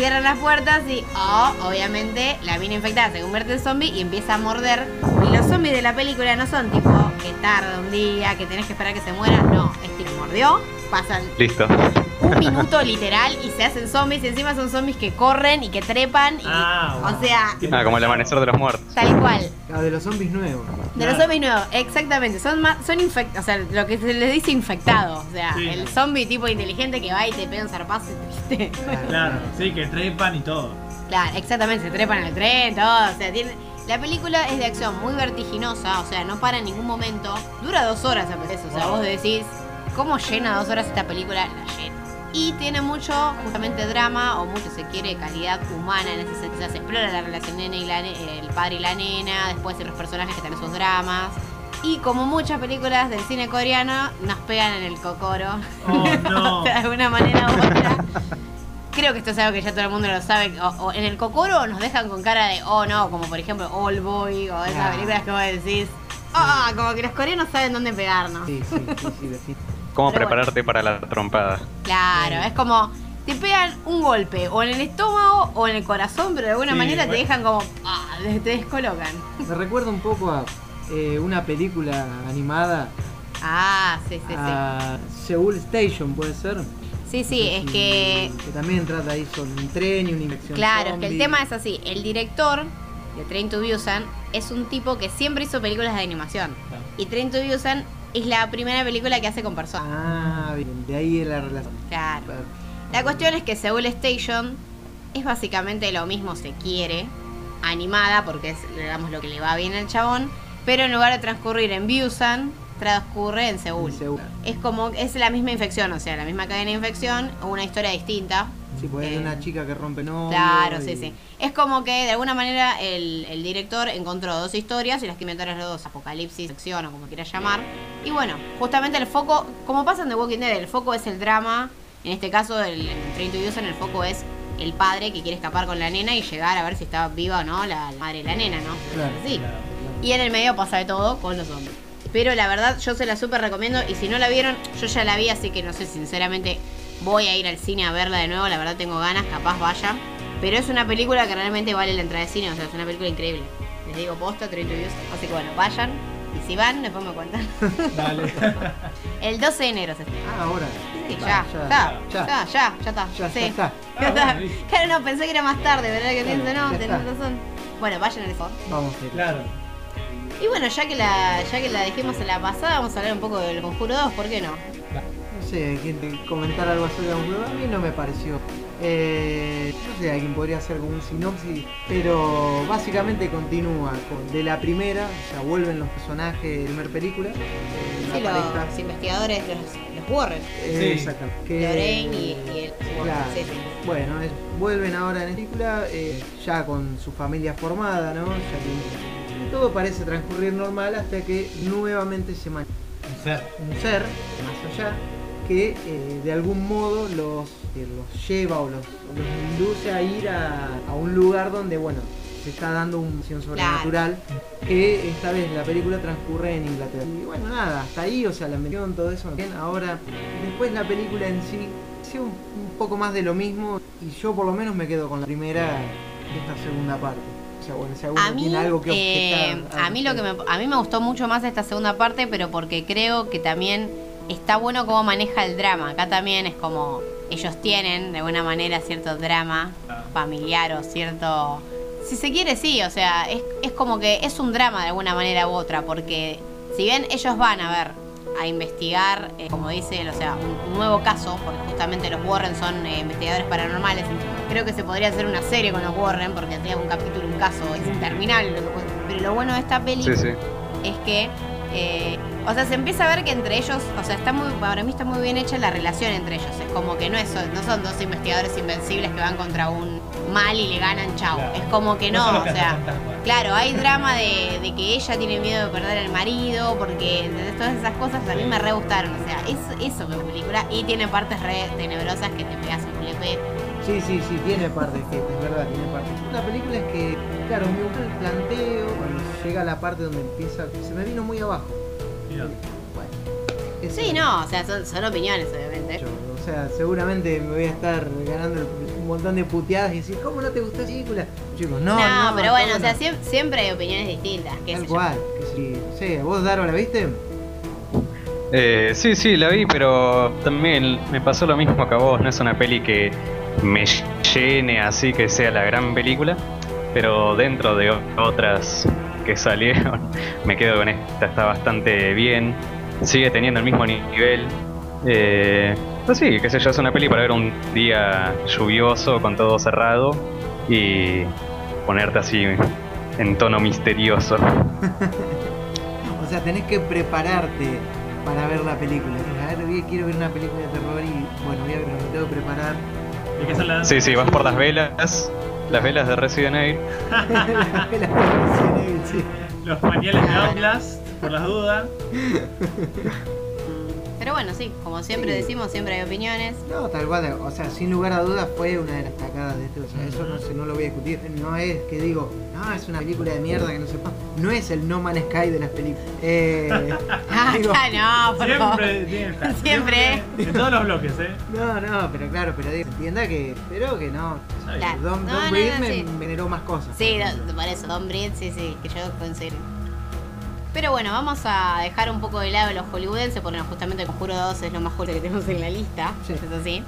cierran las puertas y, oh, obviamente, la mina infectada se convierte en zombie y empieza a morder. Y los zombies de la película no son tipo que tarda un día, que tenés que esperar que se muera. No, es tipo mordió, pasan Listo. Un minuto literal y se hacen zombies y encima son zombies que corren y que trepan y, Ah, o sea, Ah, como el amanecer de los muertos. tal cual. Ah, de los zombies nuevos. De los zombies nuevos, exactamente. Son más, son infectados, o sea, lo que se les dice infectado. O sea, Sí. el zombie tipo inteligente que va y te pega un zarpazo y te Claro, sí, que trepan y todo. Claro, exactamente, se trepan el tren, todo. O sea, tiene. La película es de acción muy vertiginosa, o sea, no para en ningún momento. Dura dos horas a veces, o sea, Wow. vos decís, ¿cómo llena dos horas esta película? La llena. Y tiene mucho, justamente, drama, o mucho, se quiere, calidad humana en ese sentido. Se explora la relación nena y la ne- el padre y la nena, después los personajes que tienen sus dramas. Y como muchas películas del cine coreano, nos pegan en el cocoro. Oh, no. De alguna manera u otra. Creo que esto es algo que ya todo el mundo lo sabe. O, o en el Cocoro nos dejan con cara de, oh no, como por ejemplo All Boy o esas Claro. películas que vos decís. Ah, como que los coreanos saben dónde pegarnos. Sí, sí, sí, sí. ¿Cómo Pero prepararte para la trompada? Claro, es como te pegan un golpe o en el estómago o en el corazón, pero de alguna Sí, manera te dejan como, ah, te descolocan. Me recuerda un poco a eh, una película animada, Ah, sí, sí, sí. Seoul Station, ¿puede ser? Sí, sí, es que Que también trata ahí sobre un tren y una infección Claro, es que el tema es así. El director de Train to Busan es un tipo que siempre hizo películas de animación. Claro. Y Train to Busan es la primera película que hace con personas. Ah, bien, de ahí la relación. Claro. La cuestión es que Seoul Station es básicamente lo mismo, se quiere, animada, porque es, digamos, lo que le va bien al chabón, pero en lugar de transcurrir en Busan, transcurre en Seúl. En Seúl. Es como, es la misma infección, o sea, la misma cadena de infección, una historia distinta. Sí, porque es Eh, una chica que rompe novio. Claro, y- sí, sí. Es como que de alguna manera el, el director encontró dos historias y las que inventaron los dos, apocalipsis, sección o como quieras llamar. Y bueno, justamente el foco, como pasa en The Walking Dead, el foco es el drama. En este caso, el, el Train to Busan, el foco es el padre que quiere escapar con la nena y llegar a ver si está viva o no la, la madre de la nena, ¿no? Claro, Sí. Claro. Y en el medio pasa de todo con los hombres. Pero la verdad, yo se la súper recomiendo. Y si no la vieron, yo ya la vi, así que no sé, sinceramente, voy a ir al cine a verla de nuevo. La verdad, tengo ganas, capaz vaya. Pero es una película que realmente vale la entrada de cine. O sea, es una película increíble. Les digo posta, 30 views. Así que bueno, vayan. Y si van, después me cuentan. Dale. El 12 de enero se estrena. Ah, ahora. Sí, ya, ya, está, ya. ya, ya, ya está. Ya, sí. ya está. Ya está. Ah, bueno, Claro, no, pensé que era más tarde, ¿verdad? Que Claro, pienso, no, tenés está. razón. Bueno, vayan al. Vamos. Claro. Y bueno, ya que la ya que la dijimos en la pasada, vamos a hablar un poco del Conjuro 2, ¿por qué no? No sé, ¿quién comentar algo acerca de un juego? A mí no me pareció. Eh, no sé, alguien podría hacer como un sinopsis, pero básicamente continúa con de la primera, o sea, vuelven los personajes de la primera película. eh, Sí, los, investigadores, los, los Warren, eh, Sí. Que- Lorraine y, y el Claro. sí, sí. Bueno, es- vuelven ahora en la película, eh, ya con su familia formada, ¿no? Ya que todo parece transcurrir normal hasta que nuevamente se manifiesta Un ser. un ser, más allá, que eh, de algún modo los, eh, los lleva o los, induce a ir a, a un lugar donde, bueno, se está dando una acción sobrenatural, que esta vez la película transcurre en Inglaterra. Y bueno, nada, hasta ahí, o sea, la mención, todo eso. Bien, ahora, después la película en sí, sí un, un poco más de lo mismo, y yo por lo menos me quedo con la primera de esta segunda parte. O sea, bueno, si alguno A mí, tiene algo que eh, a mí lo que me, a mí me gustó mucho más esta segunda parte, pero porque creo que también está bueno cómo maneja el drama. Acá también es como ellos tienen de alguna manera cierto drama Claro. familiar o cierto si se quiere sí, o sea, es, es como que es un drama de alguna manera u otra, porque si bien ellos van a ver a investigar, eh, como dice él, o sea, un, un nuevo caso, porque justamente los Warren son eh, investigadores paranormales, creo que se podría hacer una serie con los Warren, porque tendría un capítulo, un caso, es interminable, puede- pero lo bueno de esta peli Sí, sí. es que, eh, o sea, se empieza a ver que entre ellos, o sea, está muy, para mí está muy bien hecha la relación entre ellos. Es como que no, es, no son dos investigadores invencibles que van contra un mal y le ganan, chau. Claro. Es como que No o sea, claro, hay drama de, de que ella tiene miedo de perder el marido, porque todas esas cosas a mí me re gustaron, o sea, es, eso me película y tiene partes re tenebrosas que te pegas un flepe. Sí, sí, sí, tiene partes, que es verdad, tiene partes. La película es que, claro, me gusta el planteo, cuando llega a la parte donde empieza, se me vino muy abajo. Mirá. Bueno, Sí, no, o sea, son, son opiniones, obviamente. O sea, seguramente me voy a estar ganando un montón de puteadas y decir, ¿cómo no te gustó esa película? Chicos, no, No, no, pero bueno, ¿cómo o sea, siem- siempre hay opiniones distintas. qué Tal yo. cual, que sí. Sí, ¿vos, Daro, la viste? Eh, sí, sí, la vi, pero también me pasó lo mismo que a vos. No es una peli que me llene así que sea la gran película, pero dentro de otras que salieron, me quedo con esta. Está bastante bien, sigue teniendo el mismo ni- nivel. Eh, pues sí, qué sé yo, es una peli para ver un día lluvioso con todo cerrado y ponerte así en tono misterioso. O sea, tenés que prepararte para ver la película. A ver, hoy quiero ver una película de terror y bueno, voy a ver, me tengo que preparar. Hay que hacer la Sí, sí, vas por las velas, las velas de Resident Evil. La película de Resident Evil, sí. los pañales de Outlast, por las dudas. Pero bueno, sí, como siempre Sí. decimos, siempre hay opiniones. No, tal cual, o sea, sin lugar a dudas fue una de las tacadas de este, o sea, eso no, sé, no lo voy a discutir. No es que digo, no, es una película de mierda que no sepa. No es el No Man's Sky de las películas. Eh, Ah, digo, no, por favor. Siempre estar. Siempre. En todos los bloques, ¿eh? no, no, pero claro, pero digo, entienda que, pero que no. Claro. Don, No, Don no, Breed no, me, sí. generó más cosas. Sí, por eso, Don Breed, sí, sí, que yo coincido. Pero bueno, vamos a dejar un poco de lado los hollywoodenses, porque justamente Conjuro 2 es lo más Hollywood que tenemos en la lista, Sí. es así.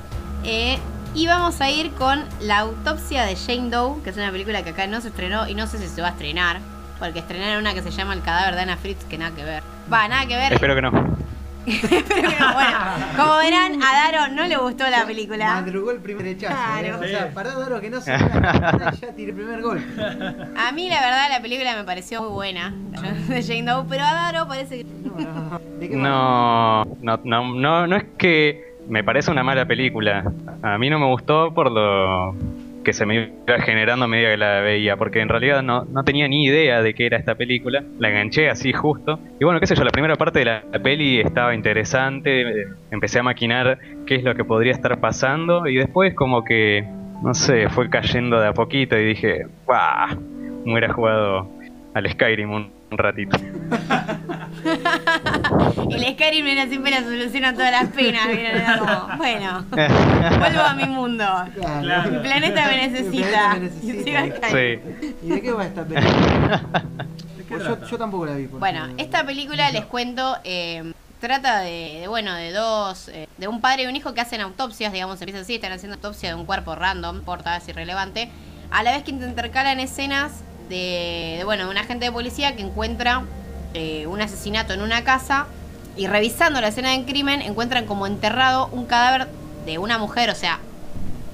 Eh, y vamos a ir con La autopsia de Jane Doe, que es una película que acá no se estrenó y no sé si se va a estrenar, porque estrenaron una que se llama El cadáver de Anna Fritz, que nada que ver. Va, nada que ver. Espero que no. Bueno, como verán, a Daro no le gustó la película. Madrugó el primer derechazo. Claro. ¿eh? O sea, pará, Daro, que no se ya tiré el primer gol. A mí la verdad la película me pareció muy buena, de Jane Doe, pero a Daro parece que... No, no, no, no, no es que me parece una mala película. A mí no me gustó por lo que se me iba generando a medida que la veía, porque en realidad no, no tenía ni idea de qué era esta película. La enganché así justo. Y bueno, qué sé yo, la primera parte de la peli estaba interesante. Empecé a maquinar qué es lo que podría estar pasando y después como que, no sé, fue cayendo de a poquito y dije, ¡guau! Me hubiera jugado al Skyrim un, un ratito. El Skyrim era siempre la solución a todas las penas. ¿vieron? Era como, bueno, vuelvo a mi mundo. Claro. Claro. Mi planeta me Mi necesita. planeta me necesita. Y sigo acá. Sí. ¿Y de qué va esta película? Yo, yo tampoco la vi. por Bueno, esta película les cuento. eh, trata de, de, bueno, de dos, eh, de un padre y un hijo que hacen autopsias, digamos, empieza así, están haciendo autopsia de un cuerpo random, importa, es irrelevante, a la vez que intercalan escenas de, de, bueno, un agente de policía que encuentra eh, un asesinato en una casa y revisando la escena del crimen encuentran como enterrado un cadáver de una mujer, o sea,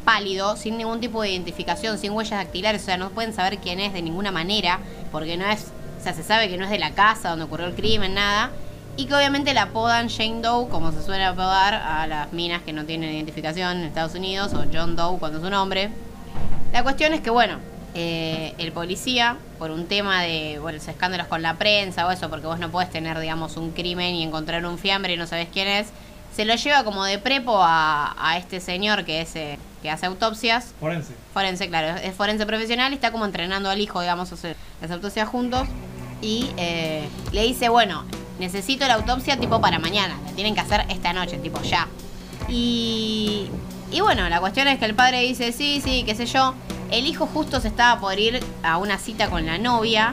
pálido, sin ningún tipo de identificación, sin huellas dactilares, o sea, no pueden saber quién es de ninguna manera, porque no es, o sea, se sabe que no es de la casa donde ocurrió el crimen, nada, y que obviamente la apodan Jane Doe, como se suele apodar a las minas que no tienen identificación en Estados Unidos, o John Doe cuando es un hombre. La cuestión es que, bueno, eh, el policía, por un tema de, bueno, los escándalos con la prensa o eso, porque vos no podés tener, digamos, un crimen y encontrar un fiambre y no sabés quién es, se lo lleva como de prepo a, a este señor que es eh, que hace autopsias. Forense. Forense, claro, es forense profesional y está como entrenando al hijo, digamos, a hacer las autopsias juntos. Y eh, le dice, bueno, necesito la autopsia tipo para mañana, la tienen que hacer esta noche, tipo ya. Y, y bueno, la cuestión es que el padre dice, sí, sí, qué sé yo. El hijo justo se estaba por ir a una cita con la novia.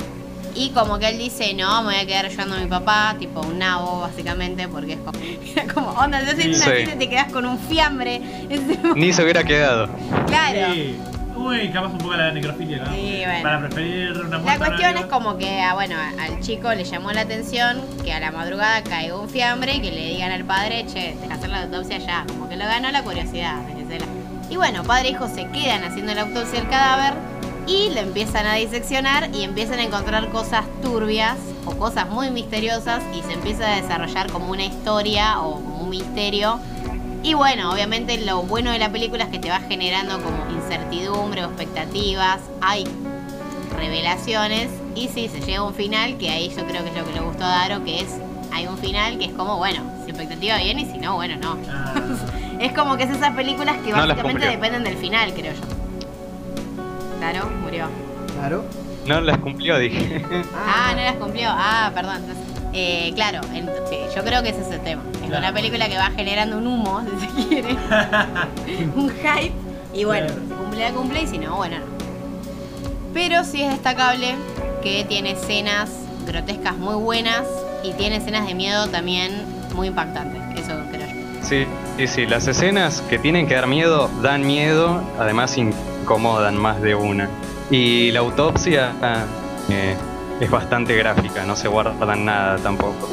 Y como que él dice, no, me voy a quedar ayudando a mi papá, tipo un nabo, básicamente, porque es como, era como onda, si haces una Sí. cita y te quedas con un fiambre. Ni se hubiera quedado. claro. Sí. Uy, capaz un poco la necrofilia, ¿no? Sí, bueno. Para preferir una La cuestión es como que, ah, bueno, al chico le llamó la atención que a la madrugada caiga un fiambre y que le digan al padre, che, que hacer la autopsia ya. Como que lo ganó la curiosidad. Y bueno, padre e hijo se quedan haciendo la autopsia del cadáver y le empiezan a diseccionar y empiezan a encontrar cosas turbias o cosas muy misteriosas y se empieza a desarrollar como una historia o como un misterio Y bueno, obviamente lo bueno de la película es que te va generando como incertidumbre o expectativas. Hay revelaciones. Y sí, se llega a un final, que ahí yo creo que es lo que le gustó a Daro, que es, hay un final que es como, bueno, si expectativa bien y si no, bueno, no. Ah, Es como que es esas películas que básicamente dependen del final, creo yo. Daro murió. Claro. No las cumplió, dije. Ah, no las cumplió. Ah, perdón. Entonces, eh, claro, sí, yo creo que ese es el tema. Es Claro. una película que va generando un humo, si se quiere. un hype. Y bueno, Claro. si cumple la cumple y si no, bueno, no. Pero sí es destacable que tiene escenas grotescas muy buenas y tiene escenas de miedo también muy impactantes. Eso creo yo. Sí, sí, sí, las escenas que tienen que dar miedo dan miedo, además incomodan más de una. Y la autopsia ah, eh, es bastante gráfica, no se guardan nada tampoco.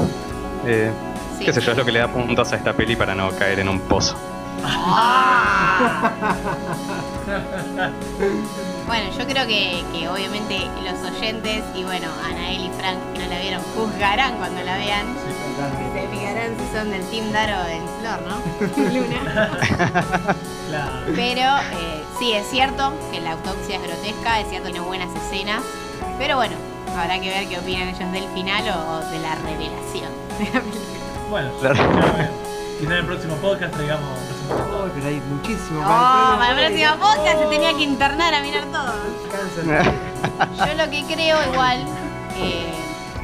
Eh, Sí. Qué sé yo, es lo que le da puntos a esta peli para no caer en un pozo. Bueno, yo creo que, que obviamente los oyentes y bueno, Anael y Frank que no la vieron juzgarán cuando la vean. Se fijarán si son del Team Daro o del Flor, ¿no? Luna. claro. Pero eh, sí, es cierto que la autopsia es grotesca, es cierto que tiene buenas escenas. Pero bueno, habrá que ver qué opinan ellos del final o, o de la revelación de la película. Bueno. Quizá en el próximo podcast traigamos Ay, pero hay muchísimo Oh, para para el próximo podcast se tenía que internar a mirar todo. Cáncer. Yo lo que creo igual, eh,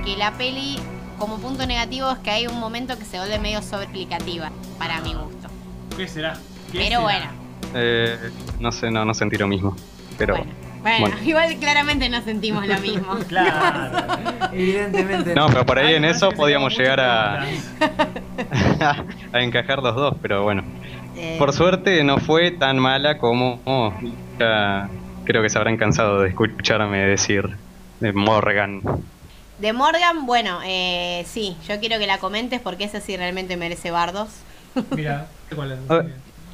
que la peli, como punto negativo, es que hay un momento que se vuelve medio sobreexplicativa, para mi gusto. ¿Qué será? ¿Qué Pero será? bueno, Eh, no sé, no, no sentí lo mismo. Pero bueno, bueno, bueno. igual claramente no sentimos lo mismo. Claro. Evidentemente. No, pero por ahí en eso podíamos llegar a encajar los dos, pero bueno. Eh, Por suerte no fue tan mala como oh, ya creo que se habrán cansado de escucharme decir de Morgan. de Morgan, bueno, eh, sí, yo quiero que la comentes porque esa sí realmente merece bardos. Mira, ¿cuál es? Ah,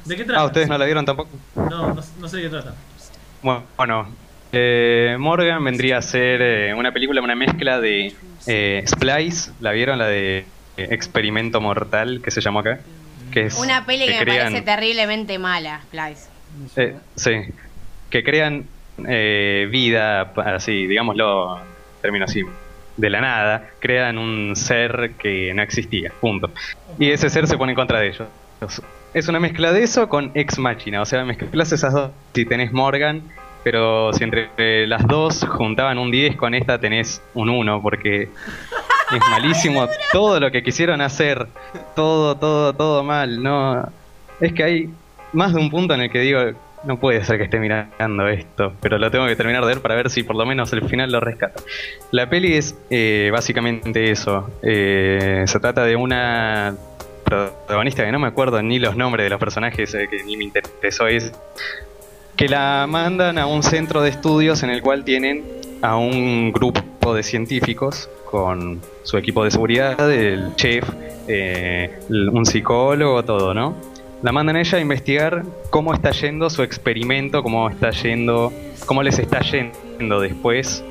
¿De qué trata? Ah, ¿ustedes no la vieron tampoco? No, no, no sé de qué trata. Bueno, bueno, eh, Morgan vendría a ser eh, una película, una mezcla de eh, Splice, ¿la vieron? La de eh, Experimento Mortal, que se llamó acá. Que es Una peli que, me crean- parece terriblemente mala, Splice. Eh, sí, que crean eh, vida, así, digámoslo, término así, de la nada, crean un ser que no existía, punto. Y ese ser se pone en contra de ellos. Es una mezcla de eso con Ex Machina, o sea, mezclas esas dos. Si tenés Morgan, pero si entre las dos juntaban un 10, con esta tenés un 1, porque es malísimo todo lo que quisieron hacer. Todo, todo, todo mal. No, es que hay más de un punto en el que digo, no puede ser que esté mirando esto, pero lo tengo que terminar de ver para ver si por lo menos el final lo rescata. La peli es eh, básicamente eso. Eh, se trata de una protagonista que no me acuerdo ni los nombres de los personajes, eh, que ni me interesó es que la mandan a un centro de estudios en el cual tienen a un grupo de científicos con su equipo de seguridad, el chef, eh, un psicólogo, todo, ¿no? La mandan a ella a investigar cómo está yendo su experimento, cómo está yendo, cómo les está yendo después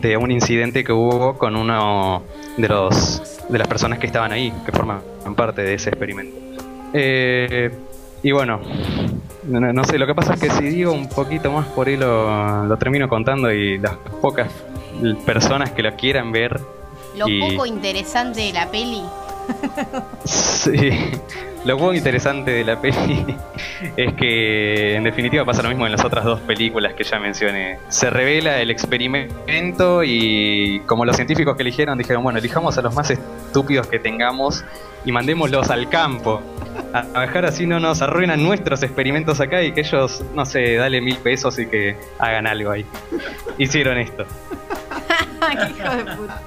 de un incidente que hubo con uno de los de las personas que estaban ahí, que forman parte de ese experimento. Eh, y bueno, no, no- no sé, lo que pasa es que si digo un poquito más por ahí lo, lo termino contando y las pocas personas que lo quieran ver, Lo Y- poco interesante de la peli. sí, lo poco interesante de la peli es que en definitiva pasa lo mismo en las otras dos películas que ya mencioné. Se revela el experimento y como los científicos que eligieron dijeron, bueno, elijamos a los más estúpidos que tengamos y mandémoslos al campo. A trabajar así no nos arruinan nuestros experimentos acá y que ellos, no sé, dale mil pesos y que hagan algo ahí. Hicieron esto. Qué hijo de puta.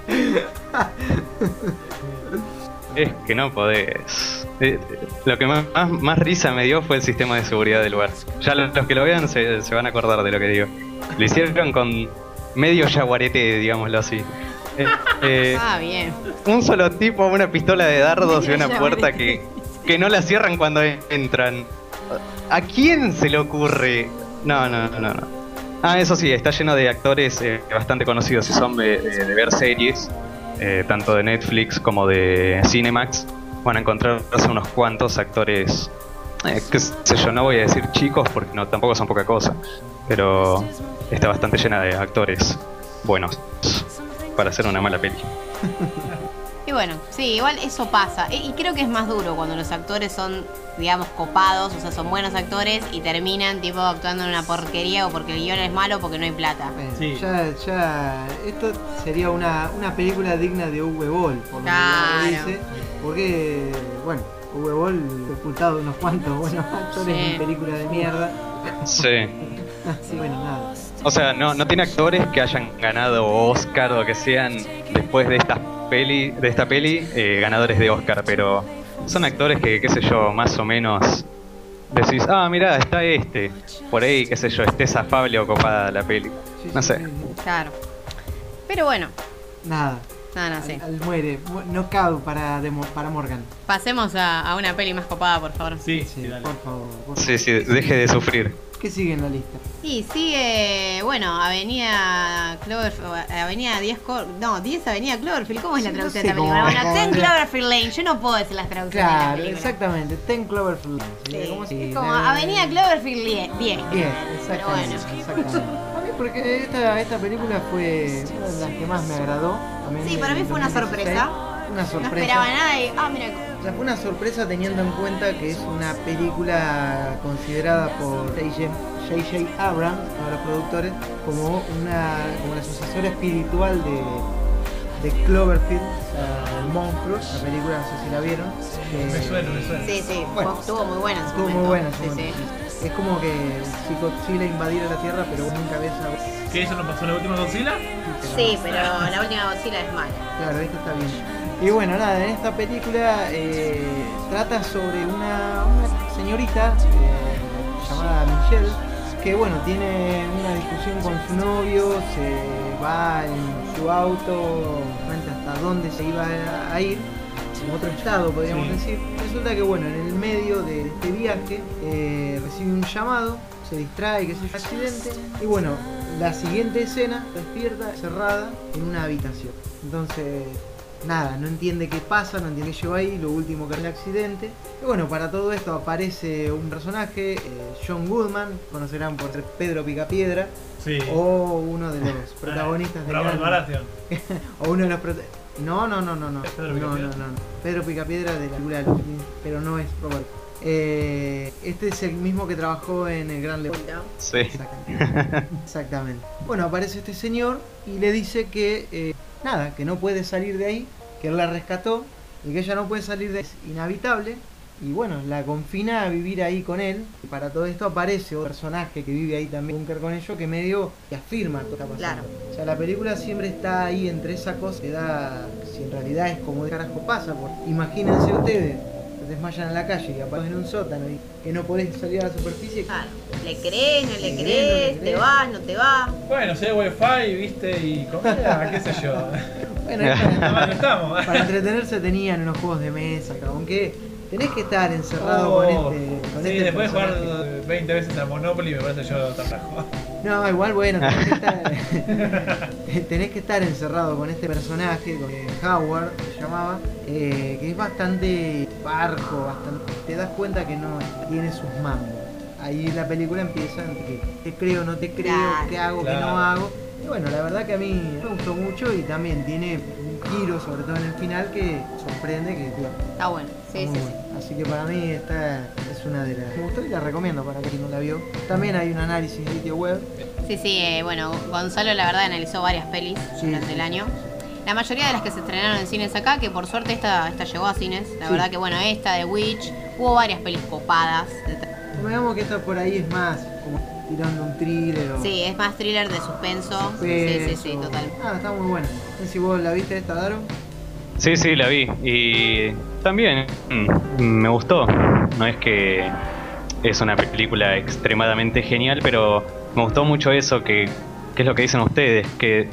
Es que no podés. Eh, lo que más, más, más risa me dio fue el sistema de seguridad del lugar. Ya lo- los que lo vean se, se van a acordar de lo que digo. Lo hicieron con medio yaguarete, digámoslo así. Eh, eh, Ah, bien. un solo tipo, una pistola de dardos y una puerta que, que no la cierran cuando entran. ¿A quién se le ocurre? No, no, no, no. Ah, eso sí, está lleno de actores eh, bastante conocidos si son de ver series, eh, tanto de Netflix como de Cinemax. Van a encontrarse unos cuantos actores eh, qué sé yo, no voy a decir chicos porque no, tampoco son poca cosa, pero está bastante llena de actores buenos para hacer una mala peli. Y bueno, sí, igual eso pasa. Y, y creo que es más duro cuando los actores son, digamos, copados, o sea, son buenos actores y terminan tipo actuando en una porquería o porque el guion es malo o porque no hay plata. Bueno, Sí. ya, ya, esto sería una, una película digna de Uwe Boll, por lo que Claro. dice, porque, bueno, Uwe Boll ocultado unos cuantos buenos actores Sí. en películas de mierda, Sí. así bueno, nada. O sea, no, no tiene actores que hayan ganado Oscar o que sean después de esta peli, de esta peli eh, ganadores de Oscar, pero son actores que, qué sé yo, más o menos decís, ah, mira, está este, por ahí, qué sé yo, esté afable o copada la peli. Sí, No sí, sé. sí, sí. Claro. Pero bueno, Nada, no, no sé. al, al muere, mu- knockout para, para Morgan. Pasemos a, a una peli más copada, por favor. Sí, Sí, sí, dale. por favor. por Sí, sí, deje de sufrir. ¿Qué sigue en la lista? Y sigue, bueno, Avenida Cloverfield, Avenida 10, Cor- no, 10 Avenida Cloverfield, ¿cómo es la Sí, no traducción sé de esta película? cómo- Bueno, cómo 10 es. Cloverfield Lane, yo no puedo decir las traducciones de la Claro, exactamente, Ten Cloverfield Lane. Sí, como si- es como la- Avenida Cloverfield 10. 10 Bien, pero exactamente. bueno. exactamente. A mí porque esta, esta película fue una de las que más me agradó. también Sí, para mí fue una 2016. sorpresa. Una No sorpresa. esperaba nada y, ah, mira, O sea, fue una sorpresa teniendo en cuenta que es una película considerada por J.J. Abrams, uno de los productores, como una como la sucesora espiritual de, de Cloverfield, o sea, el monstruo, la película, no sé si la vieron. Eh, Me suena, me suena. sí, sí, Bueno, estuvo muy buena en su Estuvo muy buena. en Sí, momento. sí. Es como que si Godzilla invadiera la Tierra, pero vos nunca ves a... ¿Qué eso no pasó en la última Godzilla? Sí, pero la última Godzilla es mala. Claro, esto está bien. Y bueno, nada, en esta película eh, trata sobre una, una señorita eh, llamada Michelle que bueno, tiene una discusión con su novio, se va en su auto, cuenta hasta dónde se iba a, a ir, en otro estado podríamos Sí. decir. Resulta que bueno, en el medio de este viaje eh, recibe un llamado, se distrae, que es un accidente, y bueno, la siguiente escena despierta cerrada en una habitación. Entonces, nada, no entiende qué pasa, no entiende qué lleva ahí, lo último que es el accidente. Y bueno, para todo esto aparece un personaje, eh, John Goodman, conocerán por ser Pedro Picapiedra, Sí. o uno de los protagonistas de Baratheon. o uno de los no, no, no, no, no. ¿Es Pedro no, no, no, no. Pedro Picapiedra de la película de los pero no es Robert. Eh, este es el mismo que trabajó en el Gran Lebowski. Sí. Exactamente. Exactamente. Bueno, aparece este señor y le dice que eh, nada, que no puede salir de ahí, que él la rescató y que ella no puede salir de ahí, es inhabitable. Y bueno, la confina a vivir ahí con él. Y para todo esto aparece otro personaje que vive ahí también, búnker con ellos, que medio que afirma lo que está pasando. Claro. O sea, la película siempre está ahí entre esa cosa que da, si en realidad es como de carajo pasa. Porque imagínense ustedes, se desmayan en la calle y aparecen en un sótano y que no podés salir a la superficie. Claro. ¿Le crees, no le crees, ¿Te vas, no te vas? Bueno, si hay wifi, viste, y comida, qué sé yo. Bueno, para-. Para entretenerse tenían unos juegos de mesa, aunque tenés que estar encerrado Oh, con este. Con sí, este después de jugar personaje. 20 veces a Monopoly me parece yo tartajo. No, igual bueno, tenés que estar, tenés que estar encerrado con este personaje, con Howard, se llamaba, eh, que es bastante barco, bastante. Te das cuenta que no tiene sus mambos. Ahí la película empieza en que te creo, no te creo, Claro. qué hago, qué Claro. no hago. Y bueno, la verdad que a mí me gustó mucho y también tiene un giro, sobre todo en el final, que sorprende que bueno, Está bueno. Sí, Está sí, muy sí. bueno. Así que para mí esta es una de las... Me gustó y la recomiendo para quien no la vio. También hay un análisis de sitio web. Sí, sí, eh, bueno, Gonzalo la verdad analizó varias pelis Sí, durante sí, el año. La mayoría de las que se estrenaron en cines acá, que por suerte esta, esta llegó a cines. La verdad que bueno, esta de Witch, hubo varias pelis copadas. Digamos que esta por ahí es más tirando un thriller o... Sí, es más thriller de suspenso. Sí, sí, sí, total. Ah, está muy buena. No sé si vos la viste esta, Daro. Sí, sí, la vi. Y también mm, me gustó. No es que es una película extremadamente genial, pero me gustó mucho eso que, que es lo que dicen ustedes, que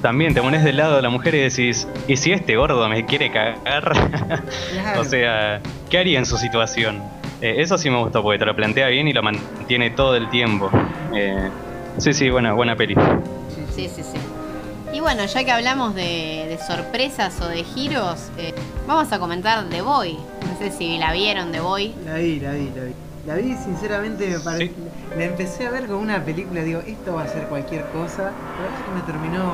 también te pones del lado de la mujer y decís, ¿y si este gordo me quiere cagar? Claro. o sea, ¿qué haría en su situación? Eh, eso sí me gustó porque te lo plantea bien y lo mantiene todo el tiempo. Eh, sí, sí, buena, buena peli. Sí, sí. Sí. Y bueno, ya que hablamos de, de sorpresas o de giros, eh, vamos a comentar The Boy. No sé si la vieron de Boy. La vi, la vi, la vi. La vi, sinceramente, me parece. Sí. La empecé a ver como una película, digo, esto va a ser cualquier cosa. La verdad que me terminó.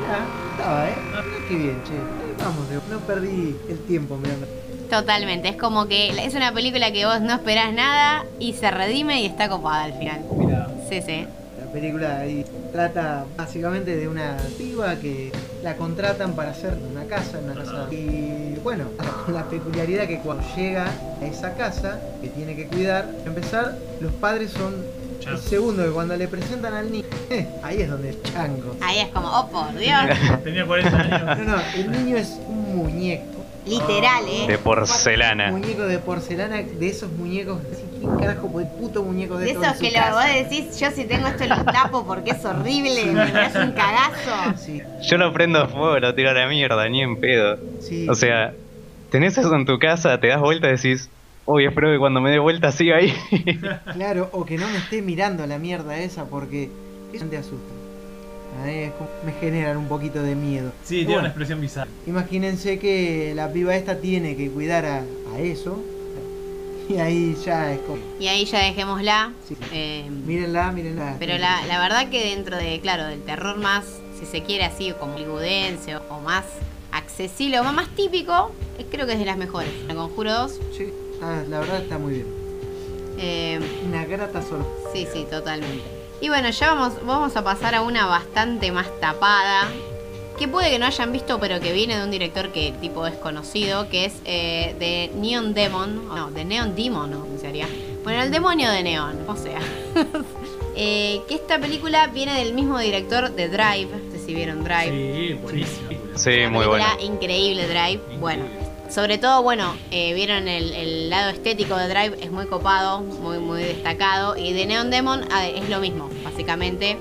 Mirá, estaba, ¿eh? Mirá qué bien, che. Ahí Vamos, no perdí el tiempo mirando. Totalmente, es como que es una película que vos no esperás nada y se redime y está copada al final. Mira. Sí, sí. La película ahí trata básicamente de una piba que la contratan para hacer una casa, una casa. Y bueno, con la peculiaridad que cuando llega a esa casa, que tiene que cuidar, para empezar, los padres son el segundo, que cuando le presentan al niño, ahí es donde es chango. Ahí es como, oh por Dios. Tenía 40 años. No, no, el niño es un muñeco. Literal, ¿eh? De porcelana. Muñeco de porcelana, de esos muñecos. ¿Quién carajo puto muñeco de esos que lo, vos decís, yo si tengo esto lo tapo porque es horrible, me das un cagazo. Sí, Yo lo prendo a fuego, lo tiro a la mierda, ni en pedo. sí. O sea, tenés eso en tu casa, te das vuelta y decís, uy, espero que cuando me dé vuelta siga ahí. Claro, o que no me esté mirando la mierda esa porque eso te asusta. Me generan un poquito de miedo. Sí, tiene Bueno, una expresión bizarra. Imagínense que la piba esta tiene que cuidar a, a eso. Y ahí ya es como. Y ahí ya dejémosla. Sí. Eh, Mírenla, mírenla. pero la, la verdad que dentro de, claro, del terror más, si se quiere así, como hollywoodense o, o más accesible o más, típico, eh, creo que es de las mejores. El Conjuro 2. Sí, ah, la verdad está muy bien. eh, Una grata sorpresa. Sí, sí, totalmente. Y bueno, ya vamos, vamos a pasar a una bastante más tapada. Que puede que no hayan visto, pero que viene de un director que tipo es conocido, que es eh, de Neon Demon. No, de Neon Demon, ¿no? ¿Cómo sería? Bueno, el demonio de Neon, o sea. Eh, que esta película viene del mismo director de Drive. No sé si vieron Drive. Sí, buenísimo. Sí, Una muy bueno. increíble Drive. Bueno, sobre todo, bueno, eh, vieron el, el lado estético de Drive, es muy copado, muy, muy destacado. Y de Neon Demon ah, es lo mismo, básicamente.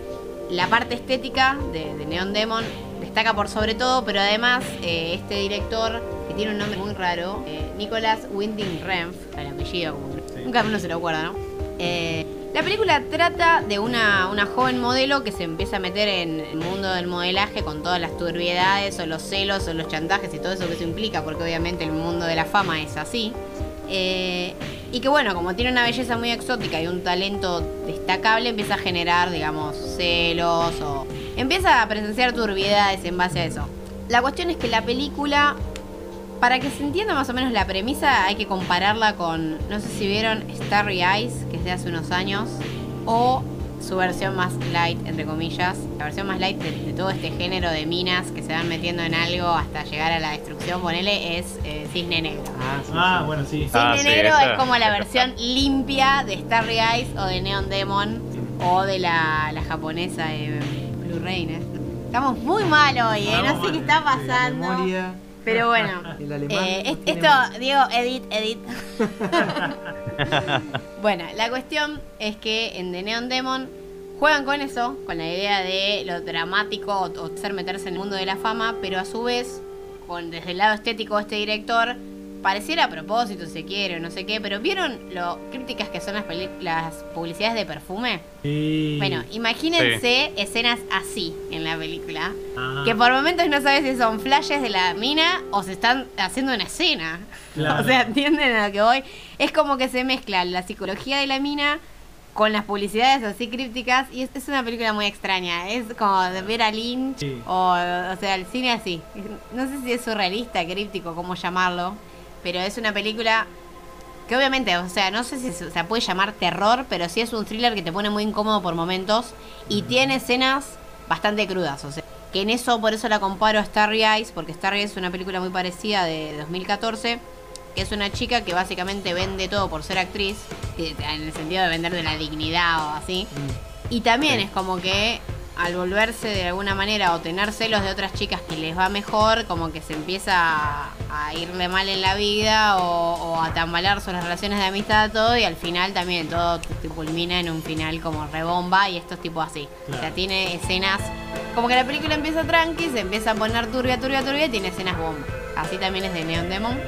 La parte estética de, de Neon Demon destaca por sobre todo, pero además eh, este director, que tiene un nombre muy raro, eh, Nicolas Winding Renf, el apellido, como Sí. nunca uno se lo acuerda, ¿no? Eh, la película trata de una, joven modelo que se empieza a meter en el mundo del modelaje con todas las turbiedades o los celos o los chantajes y todo eso que eso implica, porque obviamente el mundo de la fama es así. Eh, y que bueno, como tiene una belleza muy exótica y un talento destacable, empieza a generar, digamos, celos o empieza a presenciar turbiedades en base a eso. La cuestión es que la película para que se entienda más o menos la premisa, hay que compararla con, no sé si vieron Starry Eyes, que es de hace unos años, o su versión más light, entre comillas, la versión más light de, de todo este género de minas que se van metiendo en algo hasta llegar a la destrucción, ponele, es eh, Cisne Negro. Ah, sí, Ah, sí. bueno, sí. Cisne Ah, sí, Negro esa. es como la versión limpia de Starry Eyes o de Neon Demon o de la, la japonesa de Blue Rain. ¿eh? Estamos muy mal hoy, ¿eh? no sé qué está sí, pasando. Pero bueno, El alemán eh, no es- tiene esto, más. Diego, edit, edit. bueno, la cuestión es que en The Neon Demon juegan con eso, con la idea de lo dramático o, o hacer meterse en el mundo de la fama, pero a su vez, con, desde el lado estético de este director, pareciera a propósito, si se quiere, o no sé qué, pero ¿vieron lo críticas que son las, publicidades de perfume? Sí. Bueno, imagínense escenas así en la película. Ah, Que por momentos no sabes si son flashes de la mina o se están haciendo una escena. Claro. O sea, ¿entienden a lo que voy? Es como que se mezcla la psicología de la mina con las publicidades así crípticas y es, es una película muy extraña. Es como de ver a Lynch Sí. o, o sea, el cine así. No sé si es surrealista, críptico, cómo llamarlo, pero es una película que obviamente, o sea, no sé si se, puede llamar terror, pero sí es un thriller que te pone muy incómodo por momentos y tiene escenas bastante crudas, o sea, que en eso por eso la comparo a Starry Eyes, porque Starry Eyes es una película muy parecida de 2014, que es una chica que básicamente vende todo por ser actriz, en el sentido de vender de la dignidad o así. Y también es como que al volverse de alguna manera o tener celos de otras chicas que les va mejor, como que se empieza a, a irle mal en la vida o, o a tambalear sus relaciones de amistad, todo, y al final también todo te- culmina en un final como rebomba y esto es tipo así. O sea, Claro. tiene escenas, como que la película empieza tranqui, se empieza a poner turbia, turbia, turbia, y tiene escenas bomba. Así también es de Neon Demon.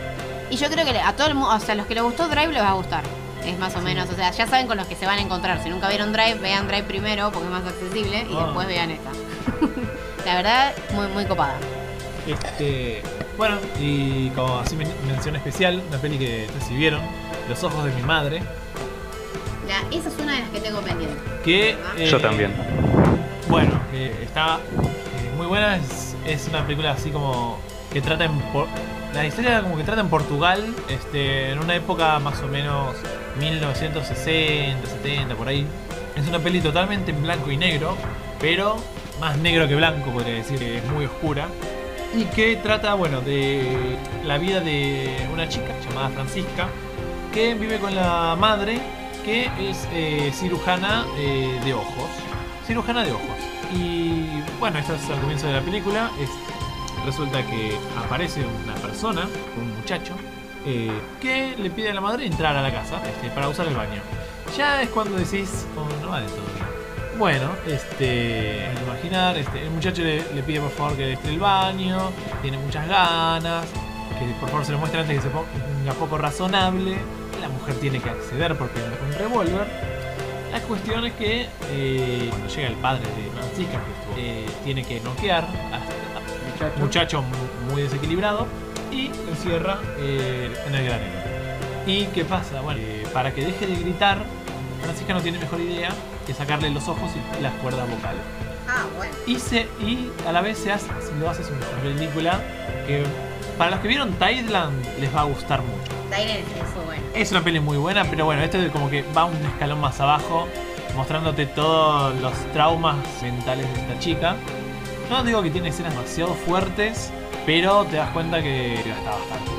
Y yo creo que a todo el mundo, o sea, a los que les gustó Drive les va a gustar. Es más o menos, o sea, ya saben con los que se van a encontrar. Si nunca vieron Drive, vean Drive primero porque es más accesible y Ah. después vean esta. La verdad, muy, muy copada. Este, bueno, y como así men- mención especial, una peli que recibieron, Los ojos de mi madre, La- esa es una de las que tengo pendiente. que... Yo eh, también. Bueno, que está eh, muy buena, es, es una película así como que trata en... Por- la historia como que trata en Portugal, este, en una época más o menos 1960, 70, por ahí. Es una peli totalmente en blanco y negro, pero más negro que blanco, podría decir, es muy oscura. Y que trata, bueno, de la vida de una chica llamada Francisca, que vive con la madre, que es eh, cirujana eh, de ojos. Cirujana de ojos. Y bueno, esto es al comienzo de la película. Resulta que aparece una persona, un muchacho, eh, que le pide a la madre entrar a la casa este, para usar el baño. Ya es cuando decís, oh, no va de. Bueno, este, imaginar, este, el muchacho le, le pide por favor que esté el baño, tiene muchas ganas, que por favor se lo muestre antes que se ponga poco razonable. La mujer tiene que acceder porque con un revólver. La cuestión es que eh, cuando llega el padre de Francisca, que eh, tiene que noquear a, Muchacho. muchacho mu- muy desequilibrado y lo encierra eh, en el granero. ¿Y qué pasa? Bueno, eh, para que deje de gritar, Francisca no tiene mejor idea que sacarle los ojos y las cuerdas vocales. Ah, bueno. Y, se, y a la vez se hace, se lo hace es una película que para los que vieron Thailand les va a gustar mucho. Tyler es bueno. Es una peli muy buena, pero bueno, esto es como que va un escalón más abajo, mostrándote todos los traumas mentales de esta chica. No digo que tiene escenas demasiado fuertes, pero te das cuenta que está bastante.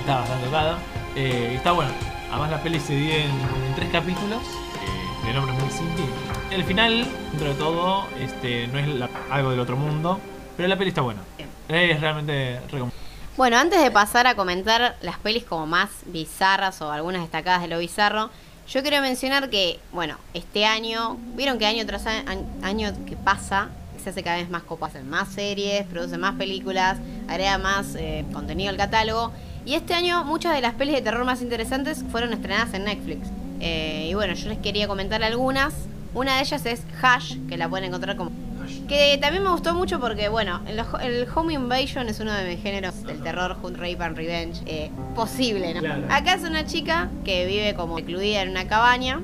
Está bastante tocada. Eh, está bueno. Además la peli se divide en, en tres capítulos. eh, de nombre muy simple. El final, dentro de todo, este, no es la- algo del otro mundo. Pero la peli está buena. Es realmente recomendable. Bueno, antes de pasar a comentar las pelis como más bizarras o algunas destacadas de lo bizarro, yo quiero mencionar que, bueno, este año, vieron que año tras año que pasa, se hace cada vez más copas, hacen más series, producen más películas, agrega más eh, contenido al catálogo. Y este año muchas de las pelis de terror más interesantes fueron estrenadas en Netflix. Eh, y bueno, yo les quería comentar algunas. Una de ellas es Hash, que la pueden encontrar como que también me gustó mucho porque, bueno, el, el Home Invasion es uno de mis géneros del terror, Hunt, Rape and Revenge, eh, posible, ¿no? Claro. Acá es una chica que vive como recluida en una cabaña.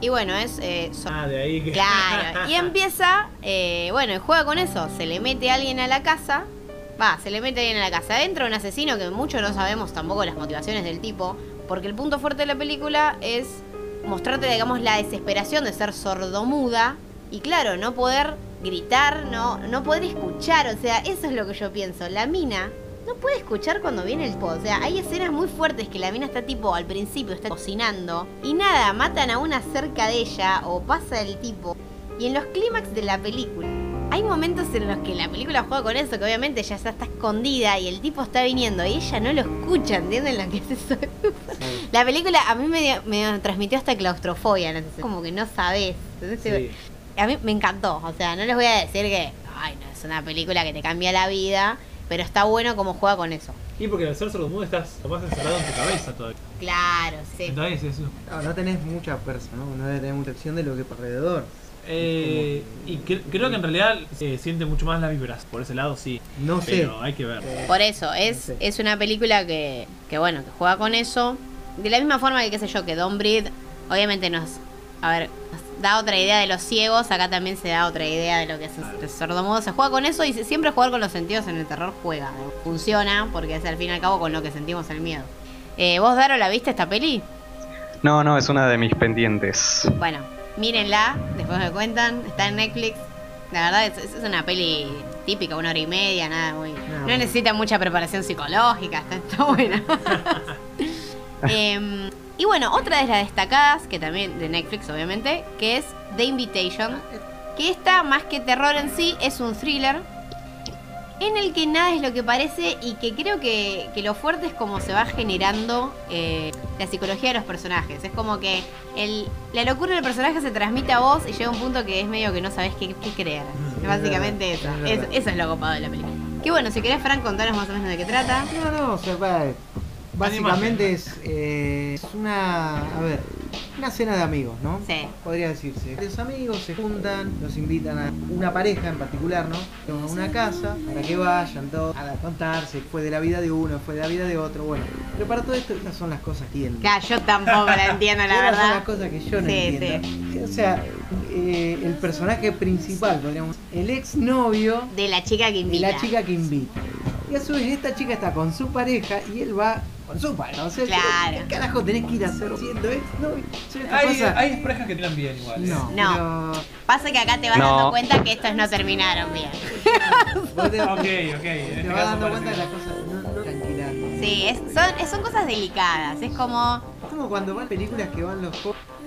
Y bueno, es... eh, so- Ah, de ahí que. Claro, y empieza, eh, bueno, y juega con eso. Se le mete alguien a la casa. Va, se le mete alguien a la casa. Adentro un asesino que mucho no sabemos tampoco las motivaciones del tipo. Porque el punto fuerte de la película es mostrarte, digamos, la desesperación de ser sordomuda. Y claro, no poder gritar, no, no poder escuchar. O sea, eso es lo que yo pienso. La mina no puede escuchar cuando viene el pod. O sea, hay escenas muy fuertes que la mina está tipo al principio, está cocinando. Y nada, matan a una cerca de ella o pasa el tipo. Y en los clímax de la película, hay momentos en los que la película juega con eso, que obviamente ya está escondida y el tipo está viniendo y ella no lo escucha, ¿entienden lo que es eso? La película a mí me, transmitió hasta claustrofobia, ¿no? Entonces, como que no sabes. Entonces, Sí. a mí me encantó. O sea, no les voy a decir que, ay, no, es una película que te cambia la vida, pero está bueno como juega con eso. Y porque al ser sordomudo estás lo más encerrado en tu cabeza todavía. Claro, sí. Entonces eso. No, no tenés mucha fuerza, ¿no? No tener mucha acción de lo que por alrededor. Eh, y cre- creo que en realidad se siente mucho más las vibras. Por ese lado sí. No sé. Pero hay que ver. Por eso, es, es una película que, que, bueno, que juega con eso. De la misma forma que, qué sé yo, que Don Breed, obviamente nos, a ver, nos da otra idea de los ciegos, acá también se da otra idea de lo que es el sordomudo. Se juega con eso y siempre jugar con los sentidos en el terror juega. ¿no? Funciona porque es al fin y al cabo con lo que sentimos el miedo. Eh, ¿Vos, Daro, la viste esta peli? No, no, es una de mis pendientes. Bueno, mírenla, después me cuentan, está en Netflix. La verdad es, es una peli típica, una hora y media, nada muy. No, bueno. necesita mucha preparación psicológica, está, está buena. Em, y bueno, otra de las destacadas, que también de Netflix obviamente, que es The Invitation, que esta más que terror en sí es un thriller en el que nada es lo que parece y que creo que, que lo fuerte es como se va generando eh, la psicología de los personajes. Es como que el, la locura del personaje se transmite a vos y llega un punto que es medio que no sabes qué, qué creer. Básicamente eso. eso es lo copado de la película. Que bueno, si querés, Frank, contanos más o menos de qué trata. No, no, o sea, va- básicamente es, eh, es una. A ver, una cena de amigos, ¿no? Sí. Podría decirse. Los amigos se juntan, los invitan a una pareja en particular, ¿no? A una casa para que vayan todos a contarse. Fue de la vida de uno, fue de la vida de otro. Bueno, pero para todo esto, estas son las cosas que entiendo. Claro, yo tampoco la entiendo, la Estas son verdad. las cosas que yo no Sí, entiendo. O sea, eh, el personaje principal, podríamos el exnovio De la chica que de invita. la chica que invita. Y a su vez esta chica está con su pareja y él va con su pareja. O sea, Claro. ¿qué carajo tenés que ir a hacer siendo exnovio? O sea, esta Hay, hay parejas que tiran bien igual. ¿eh? No, No. pero Pasa que acá te vas No. dando cuenta que estos no terminaron bien. vos te, Ok, ok. En te este vas dando cuenta que que- las cosas no, no tranquilas. Sí, es- son, son cosas delicadas. Es como, como cuando van películas que van los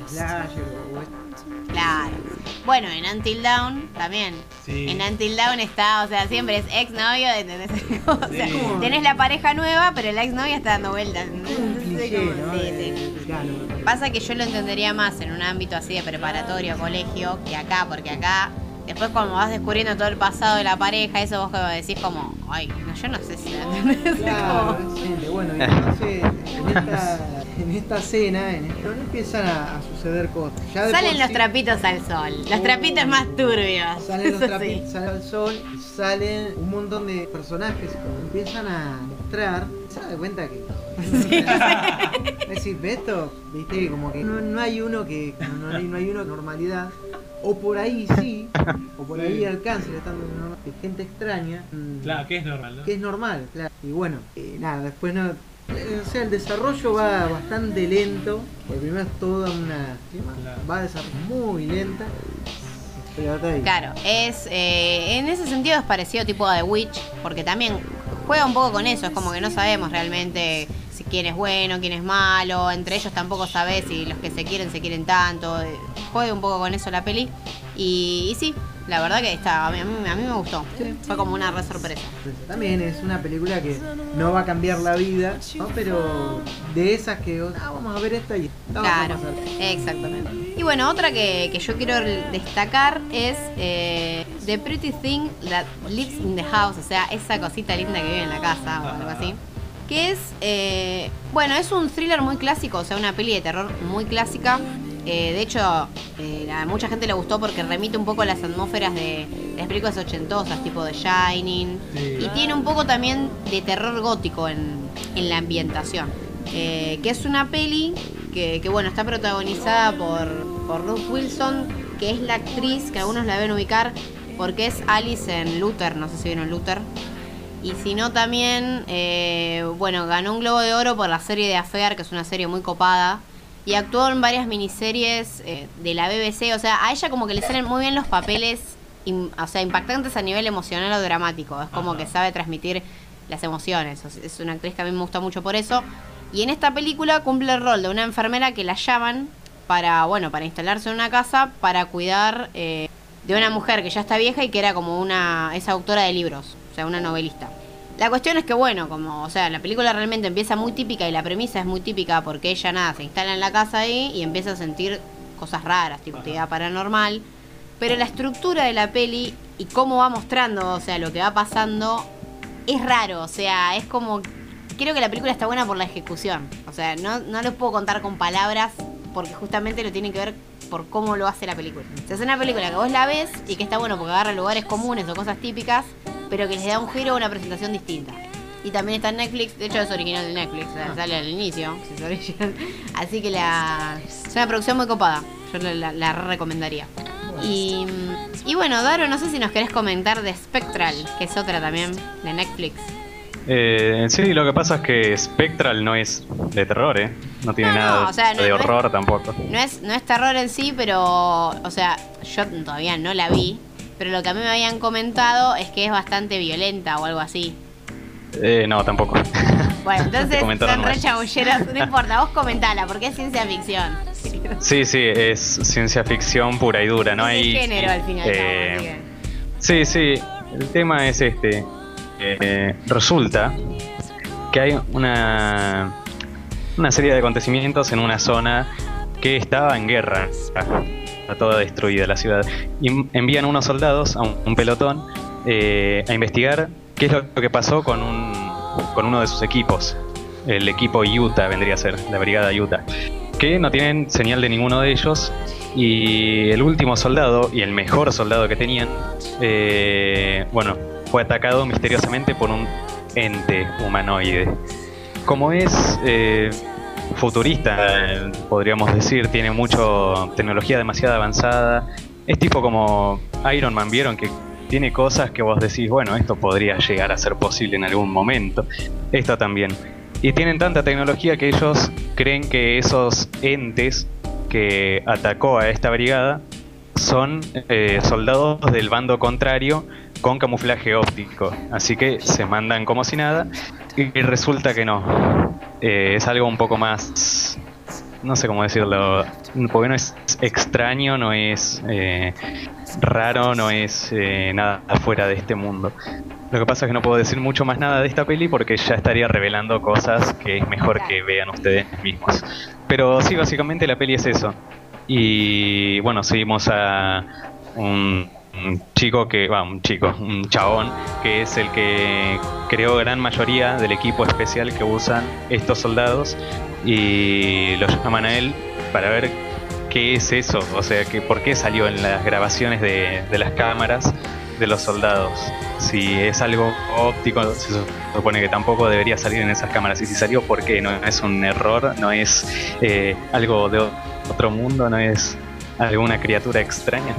slasher o claro. Bueno, en Until Dawn también. Sí. En Until Dawn está, o sea, siempre es ex novio, ¿entendés? o sea, Sí. tenés la pareja nueva, pero la ex novia está dando vueltas. No sí. Pasa que yo lo entendería más en un ámbito así de preparatorio, colegio, que acá, porque acá, después cuando vas descubriendo todo el pasado de la pareja, eso vos como decís como, ay, no, yo no sé si lo entendés. Claro, Como- excelente. Bueno, y entonces en esta, en esta cena en esta, empiezan a, a suceder cosas. Ya Salen los sí- trapitos al sol, los Oh. trapitos más turbios. Salen los trapitos, sí. al sol y salen un montón de personajes que cuando empiezan a mostrar, se da cuenta que. Es decir, Beto, viste, como que no, no hay uno que. No, no hay, no hay uno con normalidad. O por ahí sí, o por ahí Sí. alcance estando de gente extraña. mm, Claro, que es normal, ¿no? que es normal, claro. Y bueno, eh, nada, después no. eh, O sea, el desarrollo va bastante lento. Porque primero es toda una. Va a desarrollar muy lenta. Pero está ahí. Claro, es eh, en ese sentido es parecido tipo a The Witch, porque también juega un poco con eso, es como que no sabemos realmente quién es bueno, quién es malo, entre ellos tampoco sabes si los que se quieren se quieren tanto, eh, juega un poco con eso la peli y, y sí, la verdad que está, a mí, a me gustó, fue como una re sorpresa. También es una película que no va a cambiar la vida, ¿no? pero de esas que ah, vamos a ver esta y la vamos a Claro, exactamente. Y bueno, otra que, que yo quiero destacar es eh, The Pretty Thing That Lives in the House, o sea, esa cosita linda que vive en la casa o algo así. Que es, eh, bueno, es un thriller muy clásico, o sea, una peli de terror muy clásica. Eh, de hecho, eh, a mucha gente le gustó porque remite un poco a las atmósferas de, las películas ochentosas, tipo The Shining. Sí. Y tiene un poco también de terror gótico en, en la ambientación. Eh, que es una peli que, que, bueno, está protagonizada por, por Ruth Wilson, que es la actriz que algunos la deben ubicar porque es Alice en Luther, no sé si vieron Luther. Y si no también, eh, bueno, ganó un Globo de Oro por la serie de Affair, que es una serie muy copada. Y actuó en varias miniseries eh, de la BBC. O sea, a ella como que le salen muy bien los papeles, o sea, impactantes a nivel emocional o dramático. Es como Ajá. que sabe transmitir las emociones. Es una actriz que a mí me gusta mucho por eso. Y en esta película cumple el rol de una enfermera que la llaman para, bueno, para instalarse en una casa para cuidar eh, de una mujer que ya está vieja y que era como una, es autora de libros, o sea, una novelista. La cuestión es que, bueno, como, o sea, la película realmente empieza muy típica y la premisa es muy típica porque ella, nada, se instala en la casa ahí y empieza a sentir cosas raras, tipo actividad paranormal. Pero la estructura de la peli y cómo va mostrando, o sea, lo que va pasando, es raro, o sea, es como... Creo que la película está buena por la ejecución, o sea, no, no lo puedo contar con palabras porque justamente lo tiene que ver por cómo lo hace la película. Sea, es una película que vos la ves y que está bueno porque agarra lugares comunes o cosas típicas, pero que les da un giro o una presentación distinta. Y también está en Netflix, de hecho es original de Netflix, sea, sale al inicio, es original. Así que la es una producción muy copada, yo la, la- la re recomendaría. Y, y bueno, Daro, no sé si nos querés comentar de Spectral, que es otra también de Netflix. Eh, sí, lo que pasa es que Spectral no es de terror, ¿eh? No tiene No, no, nada o sea, no- de es- horror tampoco. No es, no es terror en sí, pero, o sea, yo todavía no la vi, pero lo que a mí me habían comentado es que es bastante violenta o algo así. Eh, no, tampoco. Bueno, entonces son re mal. chamulleros, no importa, vos comentala, porque es ciencia ficción. Sí, sí, es ciencia ficción pura y dura, ¿no? Es Hay, género al final. eh, Sí, sí, el tema es este. Eh, resulta que hay una, una serie de acontecimientos en una zona que estaba en guerra. Está toda destruida la ciudad. Y envían unos soldados a un, pelotón eh, a investigar qué es lo que pasó con, un, con uno de sus equipos. El equipo Utah vendría a ser, la brigada Utah. que no tienen señal de ninguno de ellos. Y el último soldado, y el mejor soldado que tenían, eh, bueno, fue atacado misteriosamente por un ente humanoide. Como es eh, futurista, podríamos decir, tiene mucho tecnología demasiado avanzada. Es tipo como Iron Man, vieron que tiene cosas que vos decís, bueno, esto podría llegar a ser posible en algún momento. Esto también. Y tienen tanta tecnología que ellos creen que esos entes que atacó a esta brigada son eh, soldados del bando contrario con camuflaje óptico. Así que se mandan como si nada y resulta que no. Eh, es algo un poco más... No sé cómo decirlo. Porque no es extraño, no es eh, raro, no es eh, nada afuera de este mundo. Lo que pasa es que no puedo decir mucho más nada de esta peli porque ya estaría revelando cosas que es mejor que vean ustedes mismos. Pero sí, básicamente la peli es eso. Y bueno, seguimos a un, un chico que, va, un chico, un chabón, que es el que creó gran mayoría del equipo especial que usan estos soldados y lo llaman a él para ver qué es eso, o sea, que por qué salió en las grabaciones de, de las cámaras de los soldados. Si es algo óptico, se supone que tampoco debería salir en esas cámaras. Y si salió, ¿por qué? No es un error, no es eh, algo de otro mundo, no es alguna criatura extraña.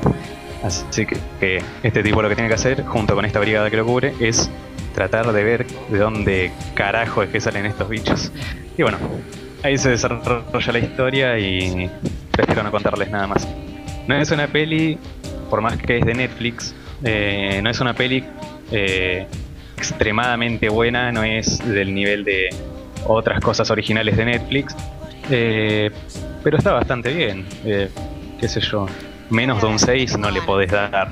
Así que, este tipo lo que tiene que hacer, junto con esta brigada que lo cubre, es tratar de ver de dónde carajo es que salen estos bichos. Y bueno, ahí se desarrolla la historia y prefiero no contarles nada más. No es una peli, por más que es de Netflix, eh, no es una peli eh, extremadamente buena, no es del nivel de otras cosas originales de Netflix, eh, pero está bastante bien, eh, qué sé yo, menos de un 6 no le podés dar.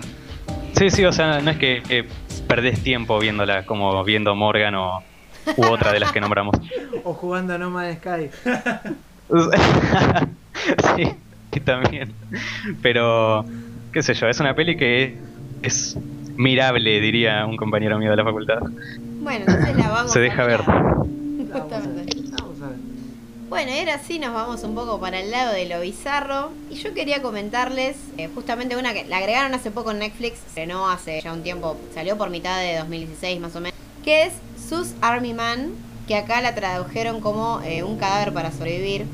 Sí, sí, o sea, no es que eh, perdés tiempo viéndola como viendo Morgan o u otra de las que nombramos. O jugando a No Man's Sky. sí, y también. Pero, qué sé yo, es una peli que es mirable, diría un compañero mío de la facultad. Bueno, entonces la vamos Se a deja ver. Justamente. Bueno, y ahora sí nos vamos un poco para el lado de lo bizarro. Y yo quería comentarles eh, justamente una que la agregaron hace poco en Netflix, estrenó hace ya un tiempo, salió por mitad de 2016 más o menos, que es Sus Army Man, que acá la tradujeron como eh, Un cadáver para sobrevivir.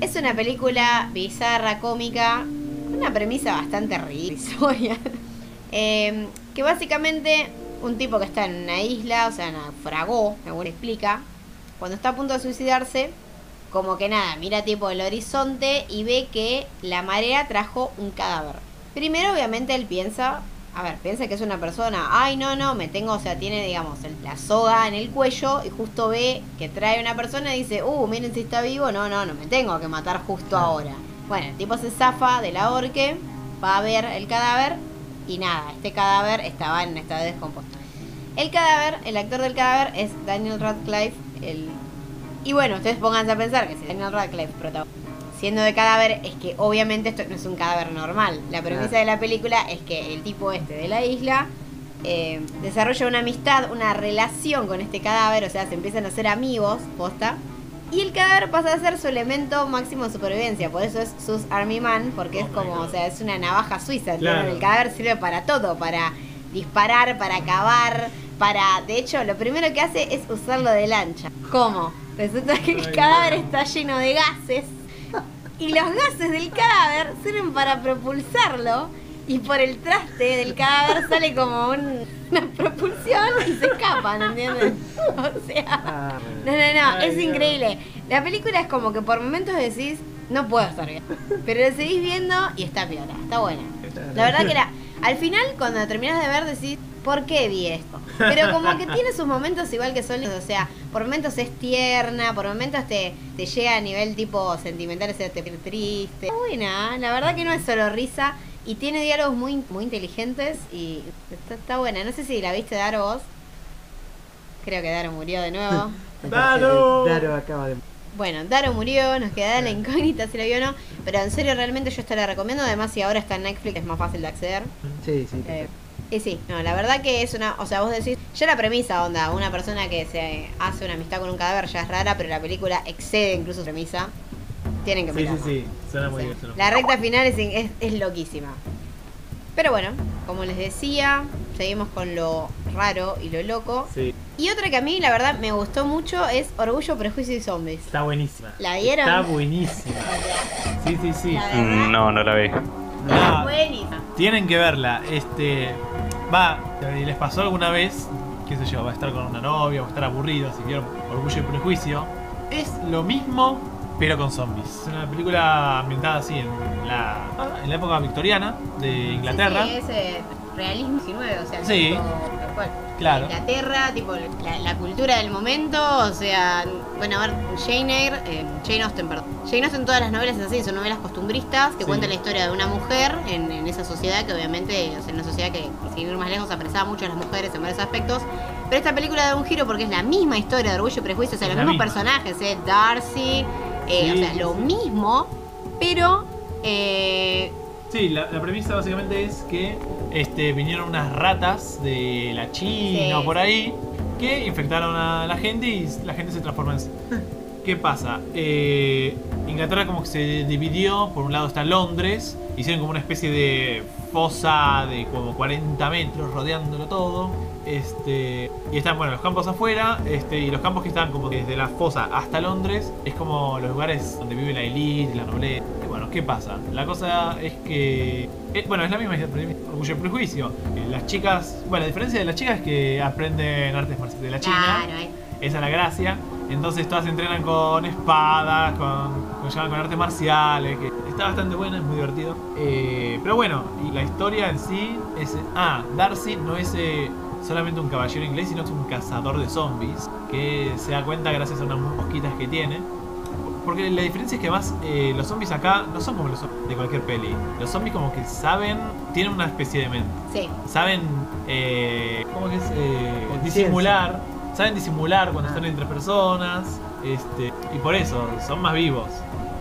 Es una película bizarra, cómica, una premisa bastante ridícula. Eh, que básicamente un tipo que está en una isla, o sea, naufragó, según explica, cuando está a punto de suicidarse, como que nada, mira tipo el horizonte y ve que la marea trajo un cadáver. Primero, obviamente, él piensa, a ver, piensa que es una persona, ay, no, no, me tengo, o sea, tiene, digamos, el- la soga en el cuello y justo ve que trae una persona y dice, uh, miren si está vivo, no, no, no me tengo que matar justo ahora. Bueno, el tipo se zafa de la horque, va a ver el cadáver y nada, este cadáver estaba en estado de descomposición. El cadáver, el actor del cadáver es Daniel Radcliffe, el... Y bueno, ustedes pónganse a pensar que si Daniel Radcliffe siendo de cadáver, es que obviamente esto no es un cadáver normal. La premisa Claro. de la película es que el tipo este de la isla eh, desarrolla una amistad, una relación con este cadáver, o sea, se empiezan a hacer amigos, posta. Y el cadáver pasa a ser su elemento máximo de supervivencia, por eso es sus Army Man, porque es como, o sea, es una navaja suiza. Claro. El cadáver sirve para todo, para disparar, para cavar, para... De hecho, lo primero que hace es usarlo de lancha. ¿Cómo? Resulta que el cadáver está lleno de gases y los gases del cadáver sirven para propulsarlo y por el traste del cadáver sale como un- una propulsión y se escapan, ¿entiendes? O sea... No, no, no, es increíble. La película es como que por momentos decís, no puedo estar bien. Pero lo seguís viendo y está piola, está buena. La verdad que era, al final cuando terminas de ver decís, ¿por qué vi esto? Pero como que tiene sus momentos igual que son, o sea, por momentos es tierna, por momentos te, te llega a nivel tipo sentimental, o sea, te pone triste. Está buena, la verdad que no es solo risa y tiene diálogos muy, muy inteligentes y está, está buena. No sé si la viste Daro vos. Creo que Daro murió de nuevo. ¡Daro! Daro acaba de. Bueno, Daro murió, nos queda la incógnita si la vio o no, pero en serio realmente yo esta la recomiendo, además si ahora está en Netflix es más fácil de acceder. Sí, sí. Eh, y sí, no, la verdad que es una, o sea, vos decís, ya la premisa, onda, una persona que se hace una amistad con un cadáver ya es rara, pero la película excede incluso su premisa. Tienen que Sí, mirar. sí, sí. Suena muy bien. suena muy La recta final es, es, es loquísima. Pero bueno, como les decía, seguimos con lo raro y lo loco. Sí, Y otra que a mí, la verdad, me gustó mucho es Orgullo, Prejuicio y Zombies. está buenísima. ¿La vieron? Está buenísima. Sí, sí, sí. Mm, No, no la vi. Buenísima. tienen que verla. Este. Va, ¿les pasó alguna vez? qué sé yo, va a estar con una novia, va a estar aburrido, si vieron Orgullo y Prejuicio. Es lo mismo, pero con zombies. Es una película ambientada así en la, en la época victoriana de Inglaterra. Sí, sí, es realismo 19, o sea, Sí. tipo, tal cual. Claro. Inglaterra, tipo la, la cultura del momento, o sea, bueno, a ver, Jane Eyre, eh, Jane Austen, perdón. Jane Austen, todas las novelas es así, son novelas costumbristas que Sí. cuentan la historia de una mujer en, en esa sociedad que obviamente, o sea, en una sociedad que, sin ir más lejos, apreciaba mucho a las mujeres en varios aspectos. Pero esta película da un giro porque es la misma historia de Orgullo y Prejuicio, o sea, Es los mismos misma. personajes, ¿eh? Darcy, eh, Sí, o sea, lo mismo, pero... Eh, Sí, la, la premisa básicamente es que este, vinieron unas ratas de la China Sí. o por ahí que infectaron a la gente y la gente se transforma en... ¿Qué pasa? Eh, Inglaterra como que se dividió, por un lado está Londres, hicieron como una especie de fosa de como 40 metros rodeándolo todo. Este, y están, bueno, los campos afuera, este, y los campos que están como desde la fosa hasta Londres, es como los lugares donde vive la elite, la nobleza. Y bueno, ¿qué pasa? La cosa es que, eh, bueno, es la misma orgullo y prejuicio. Eh, las chicas, bueno, la diferencia de las chicas es que aprenden artes marciales de la China. claro, eh. Esa es la gracia. Entonces todas se entrenan con espadas, con, con, llaman con artes marciales, que está bastante buena, es muy divertido. Pero bueno, y la historia en sí es... Ah, Darcy no es solamente un caballero inglés, sino que es un cazador de zombies, que se da cuenta gracias a unas mosquitas que tiene. Porque la diferencia es que además eh, los zombies acá no son como los zombies de cualquier peli. Los zombies como que saben, tienen una especie de mente Sí. saben eh, ¿cómo que es? Eh, disimular saben disimular cuando están entre personas este y por eso son más vivos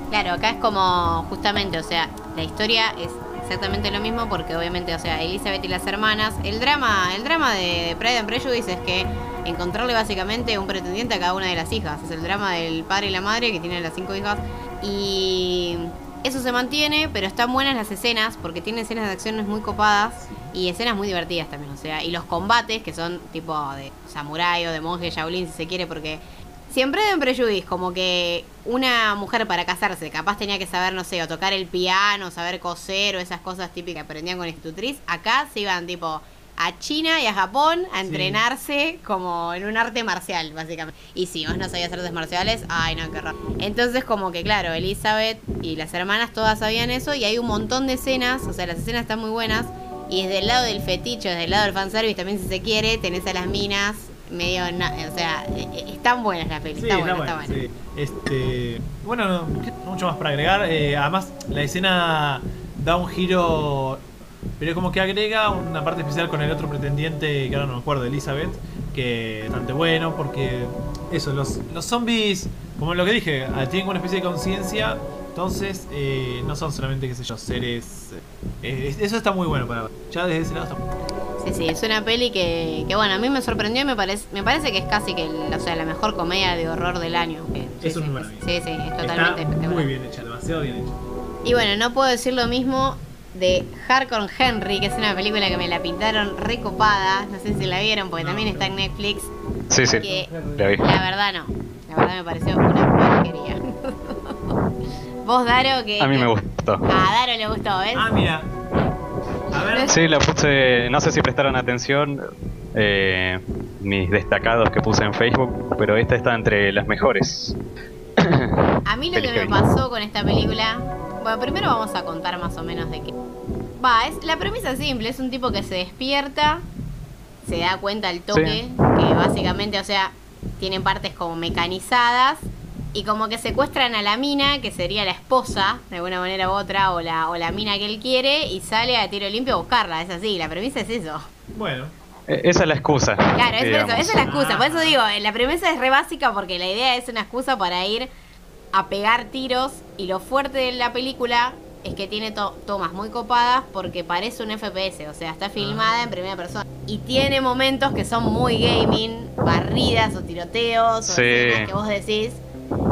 Claro, acá es como justamente, o sea, la historia es exactamente lo mismo porque obviamente, o sea, Elizabeth y las hermanas, el drama, el drama de, de Pride and Prejudice es que encontrarle básicamente un pretendiente a cada una de las hijas, es el drama del padre y la madre que tienen las cinco hijas. Y eso se mantiene, pero están buenas las escenas porque tiene escenas de acciones muy copadas y escenas muy divertidas también, o sea, y los combates que son tipo de samurái o de monje Shaolin si se quiere porque Siempre en Prejudice, como que una mujer para casarse capaz tenía que saber, no sé, o tocar el piano, saber coser o esas cosas típicas que aprendían con institutriz. Acá se iban tipo a China y a Japón a Sí. entrenarse como en un arte marcial, básicamente. Y si vos no sabías artes marciales, ay no, qué raro. Entonces como que claro, Elizabeth y las hermanas todas sabían eso y hay un montón de escenas, o sea, las escenas están muy buenas. Y desde el lado del fetiche, desde el lado del fanservice también si se quiere, tenés a las minas medio, na- o sea, eh, eh, están buenas las pelis, sí está está buena, está bueno buena. sí. este bueno no, mucho más para agregar Eh, además la escena da un giro pero como que agrega una parte especial con el otro pretendiente que ahora no me acuerdo Elizabeth que es bastante bueno porque eso los, los zombies como lo que dije ah, tienen una especie de conciencia entonces eh, no son solamente qué sé yo seres eh, eso está muy bueno para ya desde ese lado está Sí, sí, es una peli que, que bueno, a mí me sorprendió y me parece, me parece que es casi que la, o sea, la mejor comedia de horror del año. Que- sí, Es un sí, buen sí, sí, sí, es totalmente está espectacular. muy bien hecha demasiado bien hecha Y bueno, no puedo decir lo mismo de Hardcore Henry, que es una película que me la pintaron recopada. No sé si la vieron porque No, también está en Netflix. Sí, sí, Que la vi. la verdad no. La verdad me pareció una porquería. Vos, Daro, que. A mí me gustó. A Daro le gustó, ¿ves? ah mira a ver Sí, la puse, no sé si prestaron atención eh, mis destacados que puse en Facebook, pero esta está entre las mejores. A mí lo que me pasó con esta película. Bueno, primero vamos a contar más o menos de qué. Va, es la premisa simple: es un tipo que se despierta, se da cuenta al toque, Sí. que básicamente, o sea, tienen partes como mecanizadas. Y como que secuestran a la mina, que sería la esposa, de alguna manera u otra, o la, o la mina que él quiere, y sale a tiro limpio a buscarla. Es así, la premisa es eso. bueno Eh, Esa es la excusa. Claro, es por eso, esa es la excusa. Por eso digo, eh, la premisa es re básica porque la idea es una excusa para ir a pegar tiros. Y lo fuerte de la película es que tiene to- tomas muy copadas porque parece un FPS, o sea, está filmada en primera persona. Y tiene momentos que son muy gaming, barridas o tiroteos o Sí. que vos decís.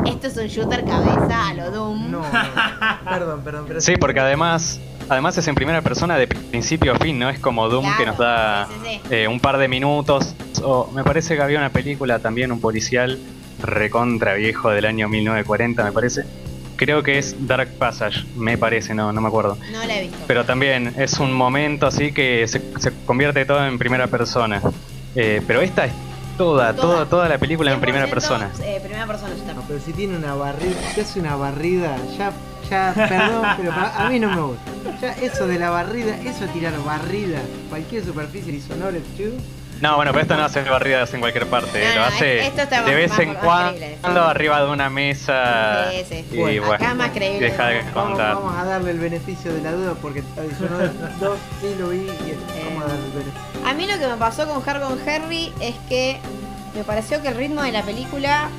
Esto es un shooter cabeza a lo Doom. No, no. perdón, perdón. Pero Sí, porque además, además es en primera persona de principio a fin, no es como Doom que nos da sí, sí, eh, un par de minutos. O me parece que había una película también, un policial recontra viejo del año 1940, me parece. Creo que es Dark Passage, me parece, no, no me acuerdo. No la he visto. Pero también es un momento así que se, se convierte todo en primera persona. Eh, pero esta toda, toda, toda la película en primera 100%, persona. eh, primera persona shooter. No, pero si tiene una barrida, si hace una barrida, ya, ya, perdón, pero para- a mí no me gusta. Ya eso de la barrida, eso de tirar barrida, cualquier superficie Dishonored 2, No, bueno, pero esto no hace barridas en cualquier parte. No, lo hace esto está de vez más- en más cuando arriba de una mesa. Sí, sí. Y Bueno, bueno, acá más creíble. deja de vamos, contar. vamos a darle el beneficio de la duda porque Dishonored 2 sí lo vi y Eh. vamos a darle el beneficio. A mí lo que me pasó con Har con Harry es que me pareció que el ritmo de la película,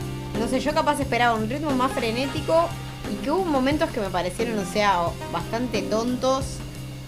no sé, yo capaz esperaba un ritmo más frenético y que hubo momentos que me parecieron, o sea, bastante tontos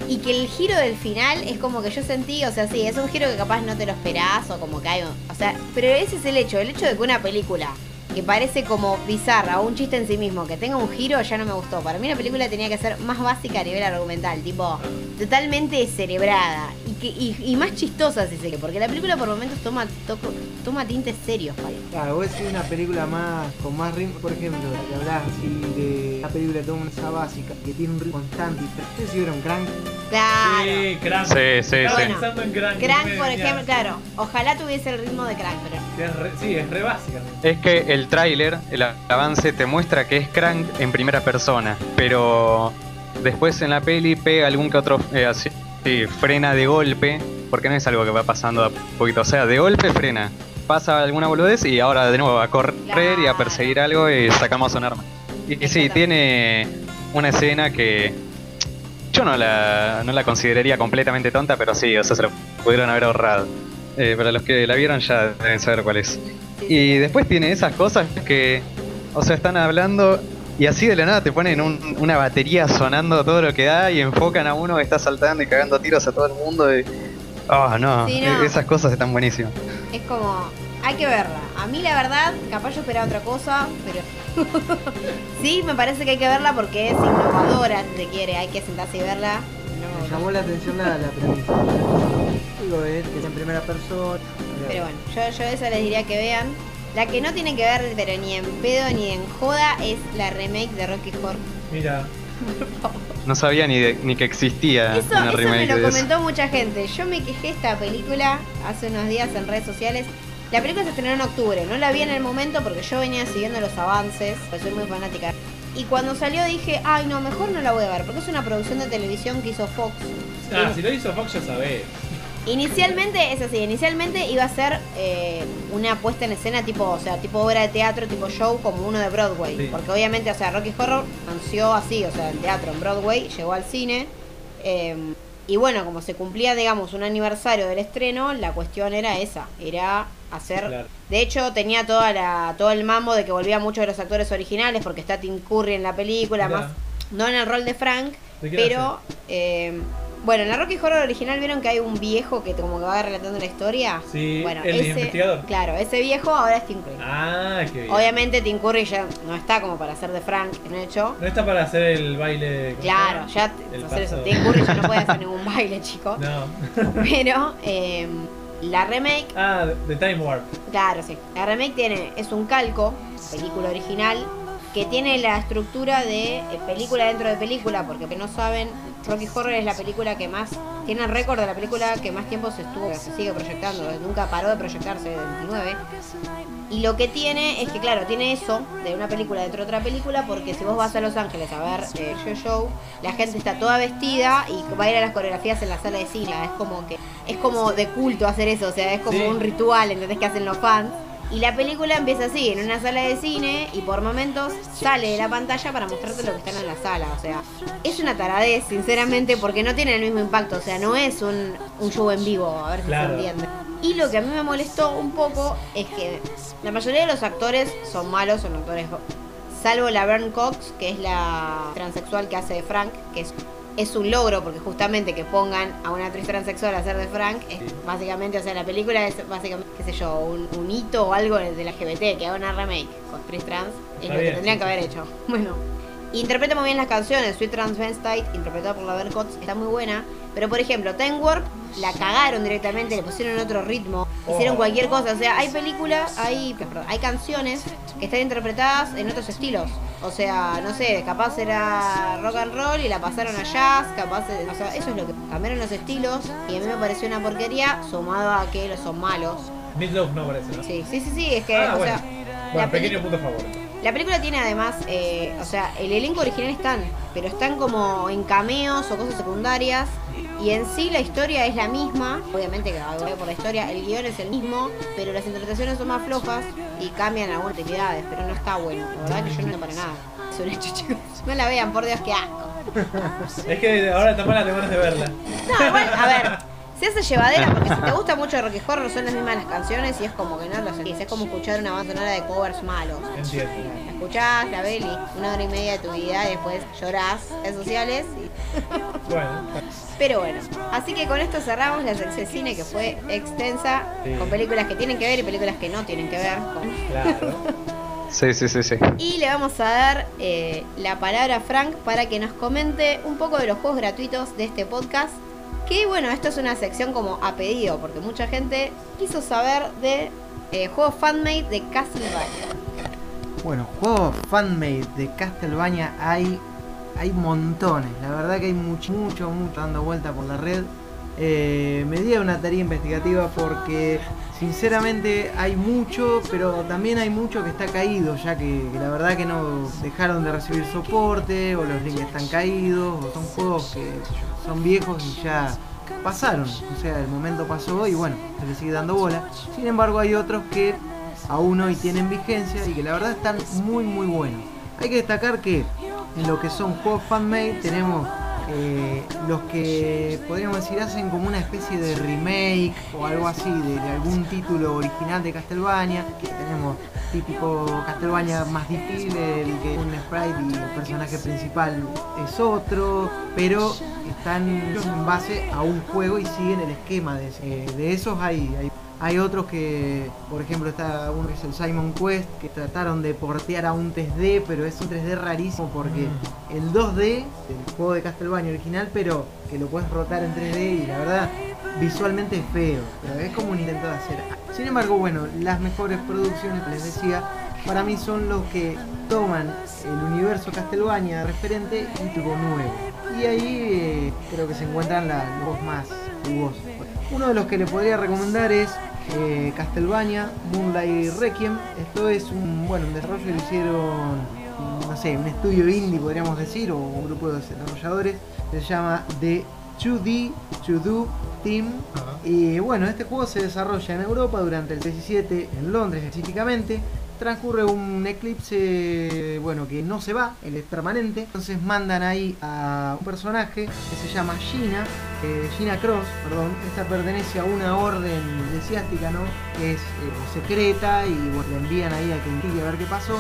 y que el giro del final es como que yo sentí, o sea, sí, es un giro que capaz no te lo esperás o como que hay, o sea, pero ese es el hecho, el hecho de que una película que parece como bizarra o un chiste en sí mismo, que tenga un giro, ya no me gustó. Para mí la película tenía que ser más básica a nivel argumental, tipo, totalmente cerebrada y, que, y, y más chistosa, si se quiere, porque la película por momentos toma, toco- toma tintes serios, para Claro, vos decís una película más con más ritmo, por ejemplo, la que hablás así de una película de esa básica, que tiene un ritmo constante, pero ustedes si vieron Crank, Claro. Sí, Crank. Sí, sí, Estaba sí. pensando en Crank. Crank, por ejemplo, claro, ojalá tuviese el ritmo de Crank, pero que es re- sí, es re básica. Es que el tráiler, el avance te muestra que es Crank en primera persona, pero después en la peli pega algún que otro eh, así, sí, frena de golpe, porque no es algo que va pasando a poquito, o sea, de golpe frena, pasa alguna boludez y ahora de nuevo a correr y a perseguir algo y sacamos un arma. Y, y sí, tiene una escena que yo no la, no la consideraría completamente tonta, pero sí, o sea, se lo pudieron haber ahorrado. Eh, para los que la vieron ya deben saber cuál es. Y después tiene esas cosas que, o sea, están hablando y así de la nada te ponen un- una batería sonando todo lo que da y enfocan a uno que está saltando y cagando tiros a todo el mundo. Y... Oh, no, Sí, no. esas cosas están buenísimas. es como, hay que verla. A mí la verdad, capaz yo esperaba otra cosa, pero sí, me parece que hay que verla porque es innovadora, si se quiere, hay que sentarse y verla. me No, llamó la atención la, la premisa. Digo, es en primera persona. Pero bueno, yo, yo esa les diría que vean. La que no tiene que ver, pero ni en pedo ni en joda, es la remake de Rocky Horror. Mira, No sabía ni, de- ni que existía Eso, una eso me remake lo de eso. comentó mucha gente. Yo me quejé de esta película hace unos días en redes sociales. La película se estrenó en octubre, no la vi en el momento porque yo venía siguiendo los avances, pues soy muy fanática. Y cuando salió dije, ay no, mejor no la voy a ver, porque es una producción de televisión que hizo Fox. ah, si lo hizo Fox ya sabés. Inicialmente, es así, inicialmente iba a ser eh, una puesta en escena tipo, o sea, tipo obra de teatro, tipo show, como uno de Broadway. Sí. Porque obviamente, o sea, Rocky Horror nació así, o sea, en teatro, en Broadway, llegó al cine. eh, y bueno, como se cumplía, digamos, un aniversario del estreno, la cuestión era esa, era hacer... Claro. De hecho, tenía toda la, todo el mambo de que volvían muchos de los actores originales, porque está Tim Curry en la película, más no en el rol de Frank, ¿De qué pero... eh, bueno, en la Rocky Horror original vieron que hay un viejo que como que va relatando la historia. Sí, bueno, el ese, investigador. Claro, ese viejo ahora es Tim Curry. Ah, qué bien. Obviamente Tim Curry ya no está como para ser de Frank, en hecho. No está para hacer el baile. ¿cómo se Claro, ya hacer eso. Tim Curry ya no puede hacer ningún baile, chico. No. Pero eh, la remake, Ah, de Time Warp. claro, sí. La remake tiene, es un calco, película original, que tiene la estructura de eh, película dentro de película, porque que no saben, Rocky Horror es la película que más, tiene el récord de la película que más tiempo se estuvo, se sigue proyectando, nunca paró de proyectarse desde el 29. Y lo que tiene es que, claro, tiene eso de una película dentro de otra película, porque si vos vas a Los Ángeles a ver eh, Joe Show, la gente está toda vestida y va a ir a las coreografías en la sala de cine. Es como que es como de culto hacer eso, o sea, es como Sí. un ritual, ¿entendés? Que hacen los fans. Y la película empieza así, en una sala de cine, y por momentos sale de la pantalla para mostrarte lo que están en la sala. O sea, es una taradez, sinceramente, porque no tiene el mismo impacto. O sea, no es un, un show en vivo, a ver si Claro. se entiende. Y lo que a mí me molestó un poco es que la mayoría de los actores son malos, son actores. Salvo la Vern Cox, que es la transexual que hace de Frank, que es es un logro porque justamente que pongan a una actriz transexual a hacer de Frank es básicamente, o sea, la película es básicamente, qué sé yo, un, un hito o algo de la LGBT, que haga una remake con actriz trans, es Está lo que tendrían que haber hecho. Bueno, interpreta muy bien las canciones, Sweet Transvestite, interpretada por la Cox, está muy buena, pero por ejemplo, Time Warp la cagaron directamente, le pusieron otro ritmo, hicieron Oh. cualquier cosa, o sea, hay películas, hay, perdón, hay canciones que están interpretadas en otros estilos. O sea, no sé, capaz era rock and roll y la pasaron a jazz, capaz, o sea, eso es lo que cambiaron los estilos y a mí me pareció una porquería sumado a que los son malos. Meatloaf no parece, ¿no? Sí, sí, sí, sí, es que, Ah, o bueno. sea, Bueno, pequeño punto a favor. La película tiene además, eh, o sea, el elenco original están, pero están como en cameos o cosas secundarias. Y en sí la historia es la misma, obviamente que por la historia, el guion es el mismo, pero las interpretaciones son más flojas y cambian algunas actividades, pero no está bueno. La verdad que yo no para nada. Es un hecho, chicos. No la vean, por Dios, qué asco. Es que ahora está mala, te ganas de verla. No, igual, a ver, se hace llevadera porque si te gusta mucho Rocky Horror son las mismas las canciones y es como que no lo sentís. Es como escuchar una banda sonora de covers malos. Entiendo. La escuchás, la ves una hora y media de tu vida y después llorás en redes sociales. y- Bueno, Pero bueno, así que con esto cerramos la sección de cine que fue extensa, Sí. con películas que tienen que ver y películas que no tienen que ver. con- claro. Sí, sí, sí, sí. Y le vamos a dar eh, la palabra a Frank para que nos comente un poco de los juegos gratuitos de este podcast. Que bueno, esto es una sección como a pedido, porque mucha gente quiso saber de eh, juegos fanmade de Castlevania. Bueno, juegos fanmade de Castlevania hay, hay montones. La verdad que hay mucho, mucho, mucho dando vuelta por la red. Eh, me di una tarea investigativa porque sinceramente hay mucho, pero también hay mucho que está caído, ya que, la verdad que no dejaron de recibir soporte, o los links están caídos, o son juegos que son viejos y ya pasaron. O sea, el momento pasó y bueno, se le sigue dando bola. Sin embargo, hay otros que aún hoy tienen vigencia y que la verdad están muy muy buenos. Hay que destacar que en lo que son juegos fanmade tenemos los que podríamos decir hacen como una especie de remake o algo así de, algún título original de Castlevania. Tenemos típico Castlevania más difícil, el que es un sprite y el personaje principal es otro, pero están en base a un juego y siguen el esquema de, de esos hay, hay hay otros que, por ejemplo, está uno que es el Simon Quest, que trataron de portear a un 3D, pero es un 3D rarísimo porque el 2D del juego de Castlevania original, pero que lo puedes rotar en 3D y la verdad visualmente es feo, pero es como un intento de hacer. Sin embargo, bueno, las mejores producciones, que les decía, para mí son los que toman el universo Castlevania referente y tuvo nuevo. Y ahí eh, creo que se encuentran la- los más jugosos. Uno de los que le podría recomendar es eh, Castlevania Moonlight Requiem. Esto es un, bueno, un desarrollo que lo hicieron, no sé, un estudio indie podríamos decir, o un grupo de desarrolladores. Se llama The 2D To Do Team. Y bueno, este juego se desarrolla en Europa durante el 17, en Londres específicamente. Transcurre un eclipse, bueno, que no se va, él es permanente. Entonces mandan ahí a un personaje que se llama Gina, eh, Gina Cross, perdón. Esta pertenece a una orden eclesiástica, ¿no? Que es eh, secreta y bueno, le envían ahí a investigue a ver qué pasó.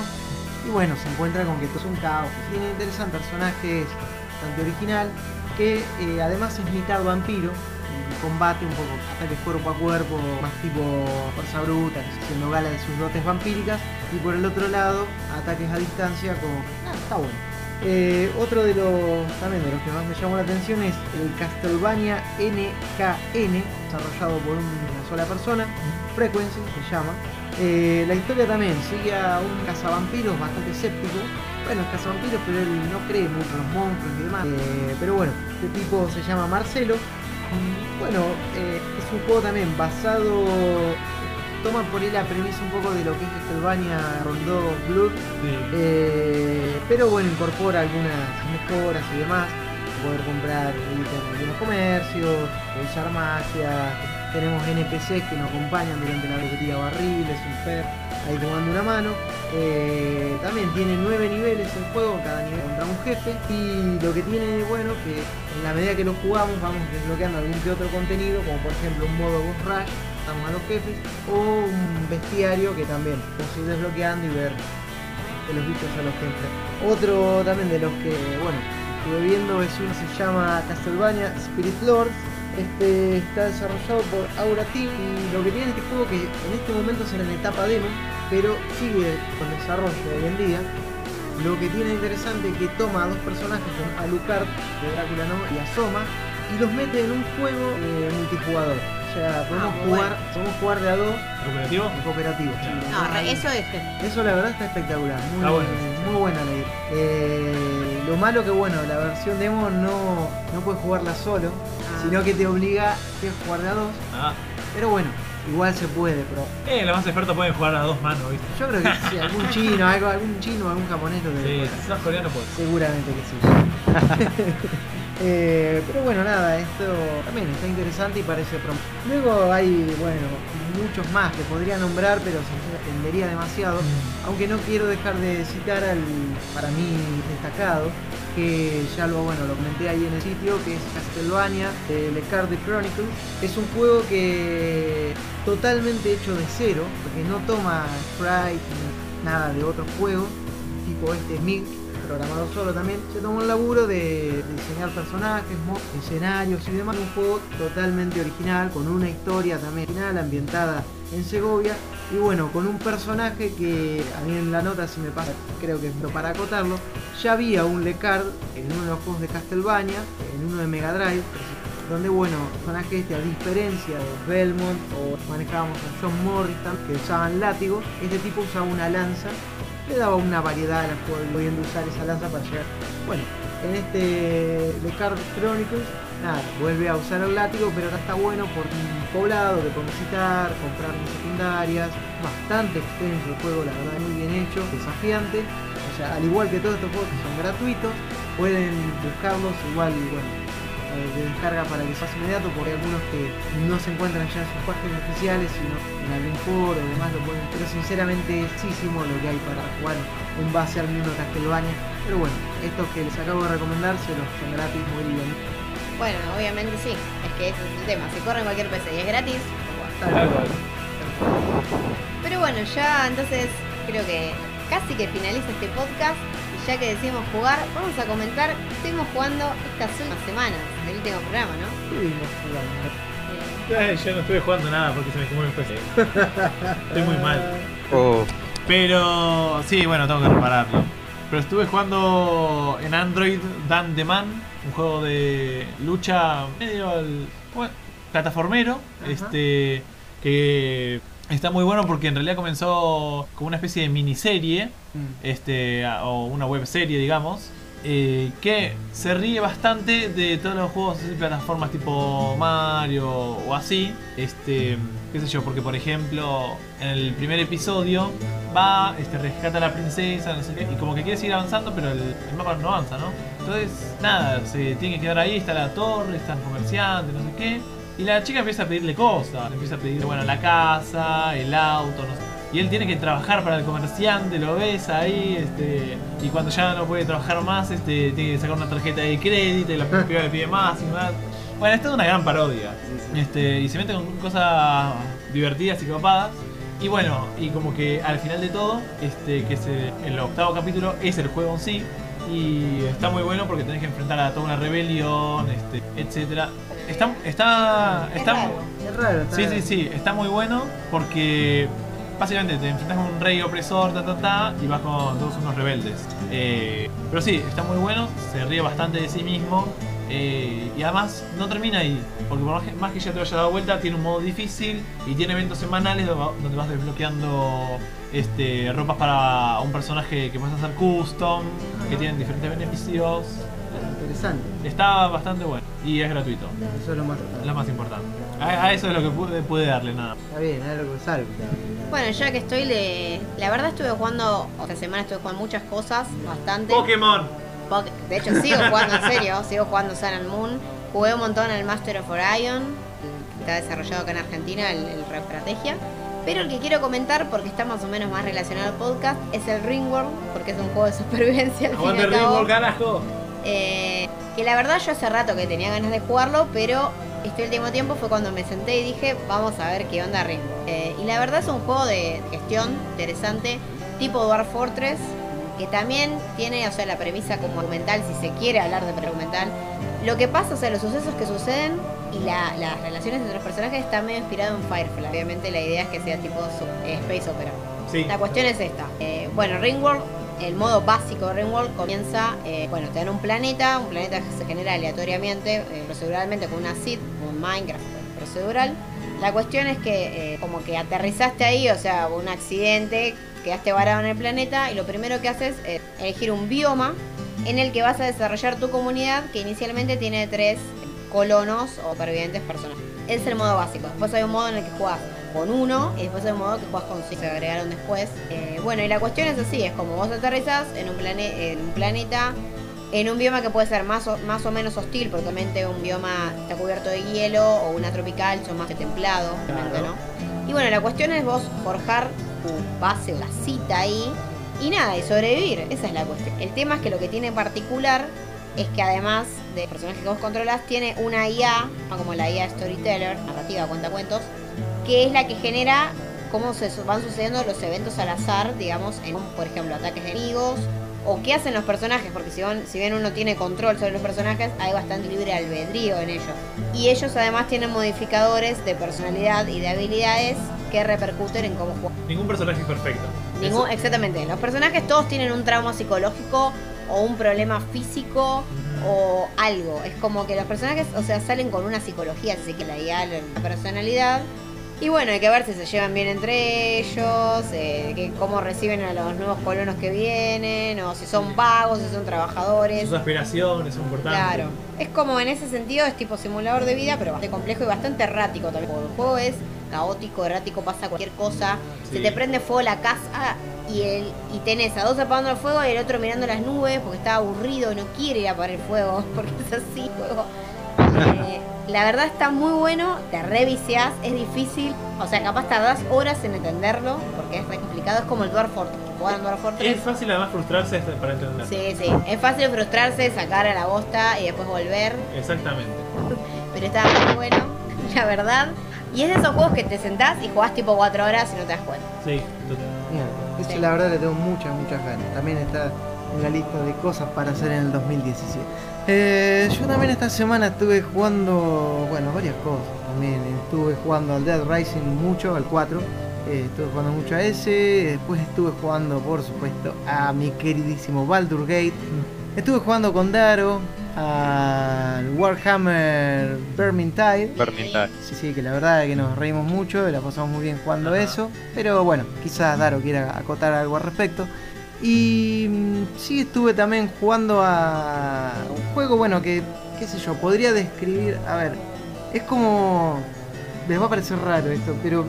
Y bueno, se encuentra con que esto es un caos. Tiene interesante personaje, es bastante original, que eh, además es mitad vampiro. Combate un poco ataques cuerpo a cuerpo, más tipo fuerza bruta, haciendo gala de sus dotes vampíricas. Y por el otro lado, ataques a distancia como... Ah, está bueno. Eh, otro de los también de los que más me llamó la atención es el Castlevania NKN, desarrollado por una sola persona, Frequency se llama. Eh, la historia también sigue a un cazavampiros bastante escéptico. Bueno, es cazavampiros, pero él no cree mucho en los monstruos y demás. Eh, pero bueno, este tipo se llama Marcelo. Bueno, eh, es un juego también basado. Toma por ahí la premisa un poco de lo que es Castlevania Rondó Blood. Sí. Eh, pero bueno, incorpora algunas mejoras y demás. Poder comprar ítems en algunos comercios, usar magia. Tenemos NPCs que nos acompañan durante la tira barriles, un per, ahí tomando una mano. Eh, también tiene nueve niveles el juego, cada nivel contra un jefe. Y lo que tiene bueno que en la medida que lo jugamos vamos desbloqueando algún que otro contenido, como por ejemplo un modo boss rush, estamos a los jefes, o un bestiario que también podemos ir desbloqueando y ver de los bichos a los entran. Otro también de los que, bueno, estuve viendo es uno se llama Castlevania Spirit Lords. Este está desarrollado por Aura Team y lo que tiene este juego que en este momento es en etapa demo, pero sigue con desarrollo hoy en día. Lo que tiene interesante es que toma a dos personajes, son Alucard de Drácula ¿no? y Asoma, y los mete en un juego eh, multijugador. O sea, podemos, Ah, jugar, podemos jugar de a dos ¿Cooperativo? cooperativo. No, re- eso es. Eso la verdad está espectacular, muy, Está bueno. muy buena la idea. Eh, lo malo que bueno, la versión demo no, no puedes jugarla solo, Ah. sino que te obliga a jugar de a dos. Ah. Pero bueno, igual se puede, pero Eh, los más expertos pueden jugar a dos manos, ¿viste? yo creo que si algún chino, algo, algún chino, algún japonés lo debe Sí, si sos coreano pues. Seguramente que sí. Eh, pero bueno, nada, esto también está interesante y parece prom- Luego hay, bueno, muchos más que podría nombrar, pero se extendería demasiado. Aunque no quiero dejar de citar al, para mí, destacado, que ya lo, bueno, lo comenté ahí en el sitio, que es Castlevania, de Le Carte Chronicles. Es un juego que totalmente hecho de cero, porque no toma sprite ni nada de otro juego, tipo este Milk, programado solo también. Se tomó el laburo de, diseñar personajes, escenarios y demás. Un juego totalmente original, con una historia también original, ambientada en Segovia. Y bueno, con un personaje que a mí en la nota si me pasa, creo que es para acotarlo, ya había un Lecard en uno de los juegos de Castlevania, en uno de Mega Drive, donde bueno, el personaje este, a diferencia de Belmont o manejábamos a John Morrison, que usaban látigo, este tipo usaba una lanza, le daba una variedad al juego, pudiendo usar esa lanza para llegar. Bueno, en este Lecard Chronicles, nada, vuelve a usar el látigo, pero ahora está bueno por un poblado que podemos visitar, comprar secundarias, bastante extenso el juego, la verdad, muy bien hecho, desafiante. O sea, al igual que todos estos juegos que son gratuitos, pueden buscarlos igual, bueno, eh, de descarga para que sea inmediato, porque hay algunos que no se encuentran ya en sus páginas oficiales, sino en algún foro o demás lo pueden. Pero sinceramente es muchísimo lo que hay para jugar en base al mundo Castlevania. Pero bueno, estos que les acabo de recomendar se los son gratis, muy bien. Bueno, obviamente sí. Es que ese es el tema. Si corre en cualquier PC y es gratis, pues bueno. Pero bueno, ya entonces creo que casi que finaliza este podcast. Ya que decimos jugar, vamos a comentar qué estuvimos jugando estas últimas semanas del último programa, ¿no? Estuvimos jugando. Eh, yo no estuve jugando nada porque se me quemó el PC. Estoy muy mal. Oh, Pero sí, bueno, tengo que repararlo. Pero estuve jugando en Android Dan the Man, un juego de lucha medio al- bueno, plataformero, Ajá. este que está muy bueno porque en realidad comenzó como una especie de miniserie, Mm. este o una web serie, digamos. eh, que se ríe bastante de todos los juegos de plataformas tipo Mario o así. Este, qué sé yo, porque por ejemplo, en el primer episodio va, este, rescata a la princesa, no sé qué, y como que quiere seguir avanzando, pero el, el mapa no avanza, ¿no? Entonces, nada, se tiene que quedar ahí, está la torre, está el comerciante, no sé qué. Y la chica empieza a pedirle cosas, empieza a pedir, bueno, la casa, el auto, no sé. Y él tiene que trabajar para el comerciante, lo ves ahí, este, y cuando ya no puede trabajar más, este, tiene que sacar una tarjeta de crédito y la piba le pide más y más. Bueno, esto es una gran parodia. Este, y se mete con cosas divertidas y copadas. Y bueno, y como que al final de todo, este, que es el, el octavo capítulo, es el juego en sí. Y está muy bueno porque tenés que enfrentar a toda una rebelión, este, etcétera. Está, está, Es está, raro. Es raro. está- Sí, sí, sí, está muy bueno porque básicamente te enfrentas con un rey opresor, ta, ta, ta, y vas con todos unos rebeldes. Eh, pero sí, está muy bueno, se ríe bastante de sí mismo. eh, y además no termina ahí, porque por más que, ya te haya dado vuelta, tiene un modo difícil y tiene eventos semanales donde vas desbloqueando este, ropas para un personaje que puedes hacer custom, que tienen diferentes beneficios. Interesante. Está bastante bueno y es gratuito, Eso es lo más. es lo más importante. A, a eso es lo que pude, pude darle nada. Está bien, algo es algo. Bueno, ya que estoy de. La verdad estuve jugando. Esta semana estuve jugando muchas cosas, bastante. Pokémon. De hecho, sigo jugando en serio, sigo jugando Sun and Moon. Jugué un montón al Master of Orion, que está desarrollado acá en Argentina, el, el Re Estrategia. Pero el que quiero comentar, porque está más o menos más relacionado al podcast, es el Ringworld, porque es un juego de supervivencia al fin y al cabo. Ringworld, carajo. Eh, que la verdad yo hace rato que tenía ganas de jugarlo, pero este último tiempo fue cuando me senté y dije, vamos a ver qué onda Ringworld. Eh, y la verdad es un juego de gestión interesante, tipo Dwarf Fortress, que también tiene, o sea, la premisa como documental, si se quiere hablar de documental, lo que pasa, o sea, los sucesos que suceden y la- las relaciones entre los personajes está medio inspirado en Firefly. Obviamente la idea es que sea tipo su- eh, Space Opera. Sí. La cuestión es esta. Eh, bueno, Ringworld, el modo básico de Ringworld comienza, eh, bueno, te un planeta, un planeta que se genera aleatoriamente, eh, proceduralmente con una SID, un Minecraft procedural. La cuestión es que eh, como que aterrizaste ahí, o sea, hubo un accidente, quedaste varado en el planeta y lo primero que haces es elegir un bioma en el que vas a desarrollar tu comunidad que inicialmente tiene tres colonos o supervivientes personas. Ese es el modo básico. Después hay un modo en el que juegas con uno y después hay un modo que juegas con. Se agregaron después. Eh, bueno, y la cuestión es así, es como vos aterrizás en un, plane- en un planeta, en un bioma que puede ser más o, más o menos hostil, porque obviamente un bioma está cubierto de hielo o una tropical son más templado, Claro. ¿no? Y bueno, la cuestión es vos forjar tu base o la cita ahí y nada, y sobrevivir. Esa es la cuestión. El tema es que lo que tiene en particular es que además de personajes que vos controlas, tiene una IA, como la IA Storyteller, narrativa, cuentacuentos, que es la que genera cómo se van sucediendo los eventos al azar, digamos, en, por ejemplo, ataques de enemigos, o qué hacen los personajes, porque si, van- si bien uno tiene control sobre los personajes, hay bastante libre albedrío en ellos. Y ellos además tienen modificadores de personalidad y de habilidades que repercuten en cómo juegan. Ningún personaje es perfecto. Ningún, exactamente. Los personajes todos tienen un trauma psicológico o un problema físico o algo. Es como que los personajes, o sea, salen con una psicología, así que la idea, la personalidad. Y bueno, hay que ver si se llevan bien entre ellos, eh, que cómo reciben a los nuevos colonos que vienen, o si son vagos, si son trabajadores. Sus aspiraciones son importantes. Claro. Es como en ese sentido, es tipo simulador de vida, pero bastante complejo y bastante errático también. Porque el juego es caótico, errático, pasa cualquier cosa. Se te prende fuego la casa y el y tenés a dos apagando el fuego y el otro mirando las nubes porque está aburrido y no quiere ir a apagar el fuego, porque es así el juego. Eh, la verdad está muy bueno, te reviciás, es difícil, o sea, capaz tardás horas en entenderlo, porque es re complicado, es como el Dwarf Fortress. Jugar Dwarf Fortress Es fácil además frustrarse este- para entender. Sí, sí. Es fácil frustrarse, sacar a la bosta y después volver. Exactamente. Pero está muy bueno, la verdad. Y es de esos juegos que te sentás y jugás tipo 4 horas y no te das cuenta. Sí, total. Mira, eso Sí. la verdad le tengo muchas, muchas ganas. También está en la lista de cosas para hacer en el 2017. Eh, yo también esta semana estuve jugando, bueno, varias cosas. También estuve jugando al Dead Rising mucho, al 4. Eh, estuve jugando mucho a ese. Después estuve jugando, por supuesto, a mi queridísimo Baldur Gate. Estuve jugando con Daro al Warhammer Vermintide. Vermintide. Sí, sí, que la verdad es que nos reímos mucho, la pasamos muy bien jugando Ajá. eso, pero bueno, quizás Daro quiera acotar algo al respecto. Y mm, sí estuve también jugando a un juego, bueno, que, qué sé yo, podría describir, a ver, es como, les va a parecer raro esto, pero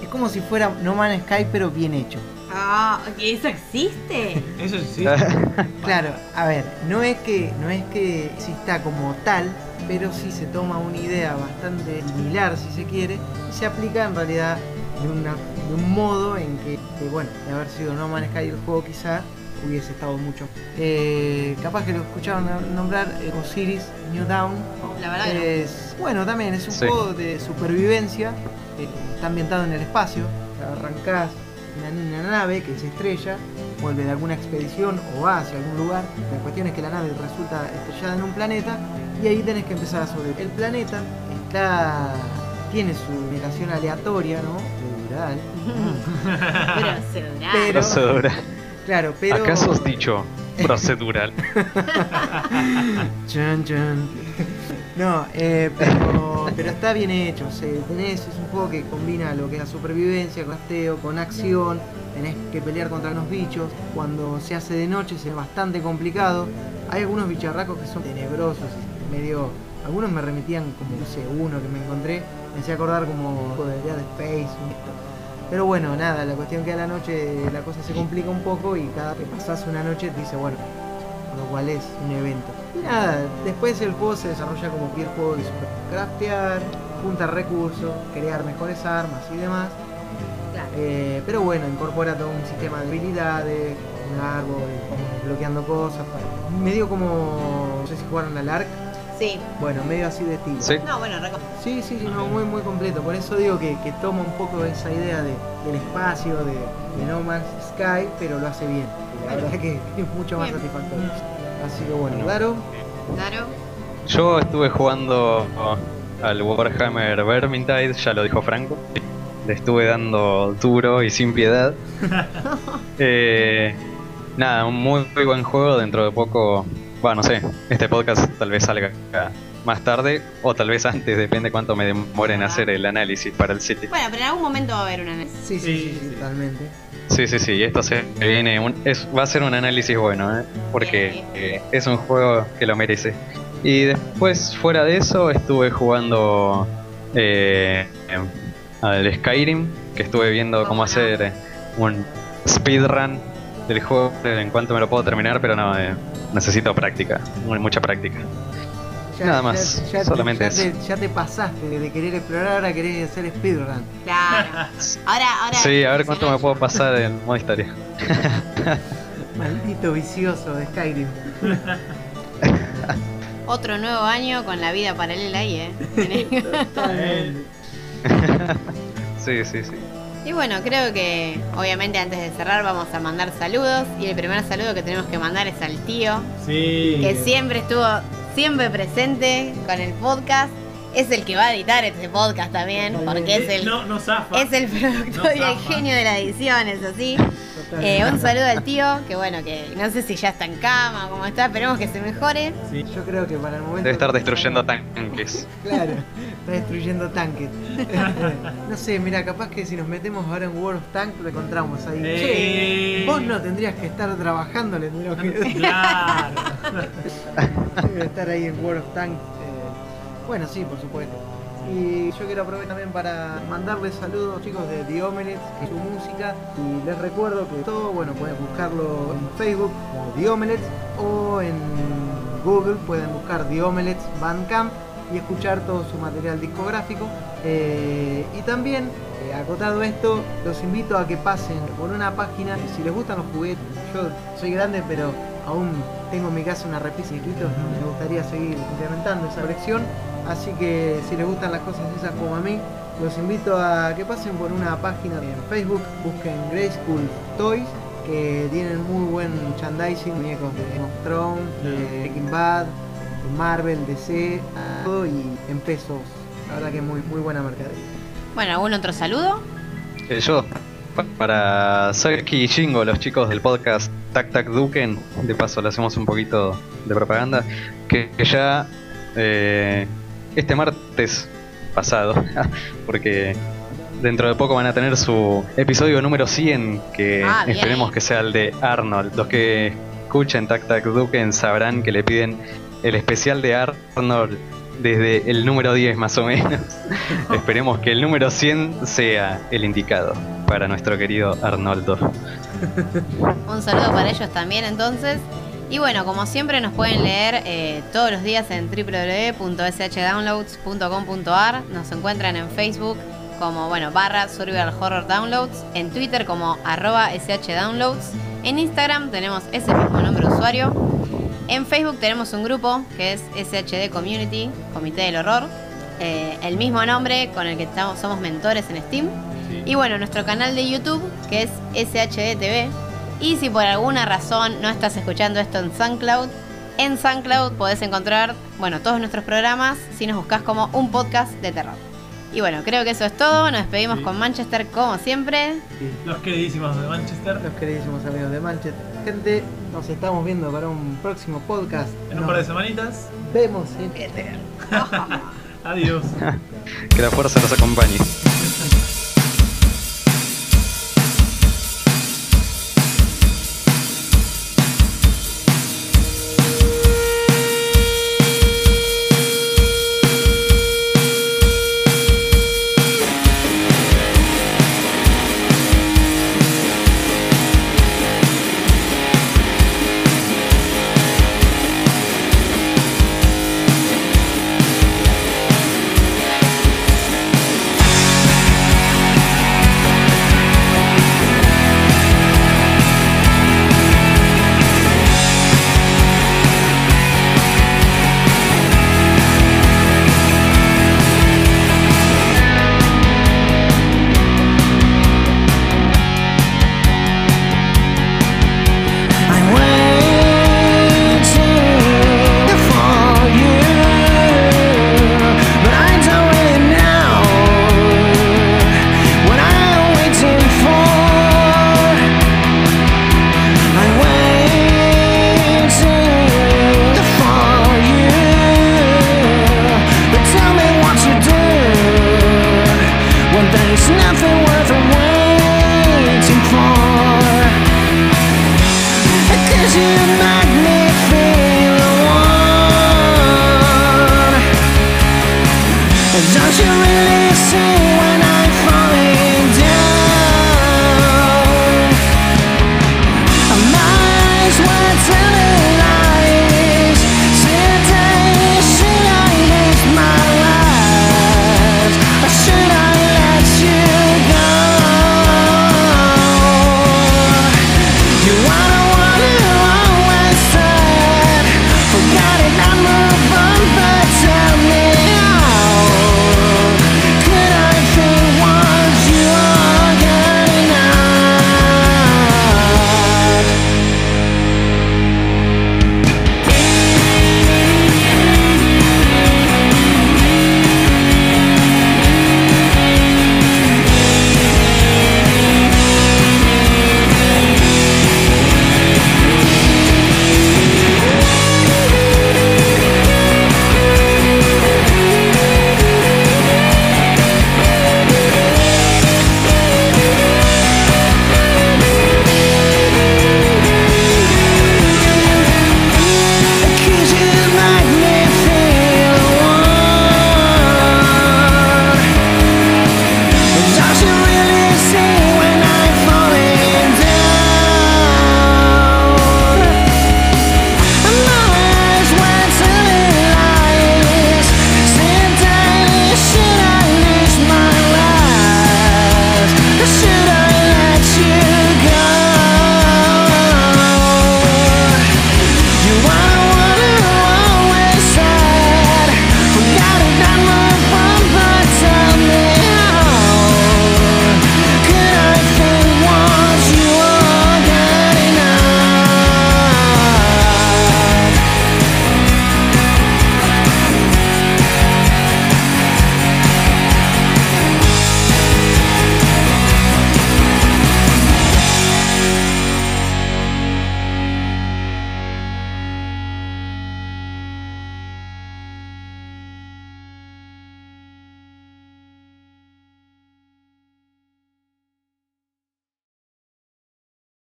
es como si fuera No Man's Sky, pero bien hecho. Ah, ¿eso existe? Eso sí. Claro, a ver, no es que no es que exista como tal, pero sí se toma una idea bastante similar, si se quiere, y se aplica en realidad de, una, de un modo en que, que, bueno, de haber sido No Man's Sky el juego quizá hubiese estado mucho. Eh, capaz que lo escucharon nombrar eh, Osiris New Dawn. La verdad no. Es, bueno, también es un Sí. juego de supervivencia, eh, está ambientado en el espacio, arrancás una, una nave que se estrella, vuelve de alguna expedición o va hacia algún lugar. La cuestión es que la nave resulta estrellada en un planeta y ahí tenés que empezar a sobrevivir. El planeta está tiene su ubicación aleatoria, ¿no? Procedural. Pero. Claro, pero ¿Acaso has dicho procedural? Chan, chan. No, eh, pero, pero está bien hecho. o sea, tenés, es un juego que combina lo que es la supervivencia, con gasteo, con acción. Tenés que pelear contra unos bichos. Cuando se hace de noche es bastante complicado. Hay algunos bicharracos que son tenebrosos, medio. Algunos me remitían como, no sé, uno que me encontré. Me hacía acordar como de Dead Space. Pero bueno, nada, la cuestión que a la noche la cosa se complica un poco y cada que pasas una noche te dice, bueno, lo cual es un evento. Y nada, después el juego se desarrolla como cualquier juego de super craftear, juntar recursos, crear mejores armas y demás. Claro. Eh, pero bueno, incorpora todo un sistema de habilidades, un árbol, bloqueando cosas. para- Medio como, no sé si jugaron al ARC, Sí. Bueno, medio así de estilo. Sí. No, bueno, Sí, sí, sí, no, muy, muy completo. Por eso digo que, que toma un poco esa idea de, del espacio, de, de No Man's Sky, pero lo hace bien. La verdad que es mucho más Bien. satisfactorio. Así que bueno, Daro, Claro. Yo estuve jugando al Warhammer Vermintide, ya lo dijo Franco. Le estuve dando duro y sin piedad. Eh, nada, un muy, muy buen juego. Dentro de poco, bueno, no sé, este podcast tal vez salga más tarde o tal vez antes, depende cuánto me demore en hacer el análisis para el sitio. Bueno, pero en algún momento va a haber una. sí, sí, sí, Sí, sí, sí. totalmente. Sí, sí, sí, y esto se viene, un- es, va a ser un análisis bueno, ¿eh? porque eh, es un juego que lo merece. Y después, fuera de eso, estuve jugando eh, al Skyrim, que estuve viendo ¿Cómo hacer eh, un speedrun del juego en cuanto me lo puedo terminar, pero no, eh, necesito práctica, mu- mucha práctica. Nada más, solamente ya eso. te, ya te pasaste de querer explorar, ahora querés hacer speedrun. Claro. Ahora, ahora. Sí, a ver cuánto me puedo pasar en modo historia. Maldito vicioso de Skyrim. Otro nuevo año con la vida paralela ahí, ¿eh? Sí, sí, sí. Y bueno, creo que obviamente antes de cerrar vamos a mandar saludos. Y el primer saludo que tenemos que mandar es al tío, Sí. que siempre estuvo siempre presente con el podcast. Es el que va a editar este podcast también, porque es el, No, no zafa. es el productor No y el genio de la edición, eso sí. Totalmente. Eh, un saludo al tío, que bueno, que no sé si ya está en cama o cómo está, esperemos que se mejore. Sí. Yo creo que para el momento. Debe estar destruyendo tanques. Claro, está destruyendo tanques. no sé, mira, capaz que si nos metemos ahora en World of Tank lo encontramos ahí. Eh. Che, vos no tendrías que estar trabajando, le tendríamos que Claro. Debe estar ahí en World of Tank. Bueno, sí, por supuesto. Y yo quiero aprovechar también para mandarles saludos chicos de The Omelets, que su música. Y les recuerdo que todo, bueno, pueden buscarlo en Facebook como The Omelets o en Google pueden buscar The Omelets Bandcamp y escuchar todo su material discográfico. Eh, y también, eh, acotado esto, los invito a que pasen por una página, si les gustan los juguetes, yo soy grande pero aún tengo en mi casa una repisa de chiquitos, me gustaría seguir implementando esa colección, así que si les gustan las cosas esas como a mí, los invito a que pasen por una página en Facebook, busquen Grey School Toys, que tienen muy buen merchandising, muñecos de Game of Thrones, de Breaking Bad, de Marvel, DC, todo y en pesos. La verdad que muy, muy buena mercadería. Bueno, ¿algún otro saludo? Eh, yo, pa- para Saki y Jingo, los chicos del podcast Tac Tac Duken, de paso le hacemos un poquito de propaganda, que, que ya eh, este martes pasado, porque dentro de poco van a tener su episodio número 100, que Ah, esperemos que sea el de Arnold. Los que escuchen Tac Tac Duken sabrán que le piden el especial de Arnold desde el número 10 más o menos. Esperemos que el número 100 sea el indicado para nuestro querido Arnoldo. Un saludo para ellos también entonces. Y bueno, como siempre nos pueden leer eh, todos los días en www.shdownloads.com.ar. Nos encuentran en Facebook como, bueno, barra Survival Horror Downloads, en Twitter como arroba shdownloads, en Instagram tenemos ese mismo nombre de usuario, en Facebook tenemos un grupo que es SHD Community, Comité del Horror, eh, el mismo nombre con el que estamos, somos mentores en Steam. Y bueno, nuestro canal de YouTube, que es SHD TV. Y si por alguna razón no estás escuchando esto en SoundCloud, en SoundCloud podés encontrar, bueno, todos nuestros programas si nos buscas como un podcast de terror. Y bueno, creo que eso es todo. Nos despedimos Sí. con Manchester como siempre. Los queridísimos de Manchester. Los queridísimos amigos de Manchester. Gente, nos estamos viendo para un próximo podcast. En un Nos par de semanitas. vemos en. Adiós. Que la fuerza los acompañe.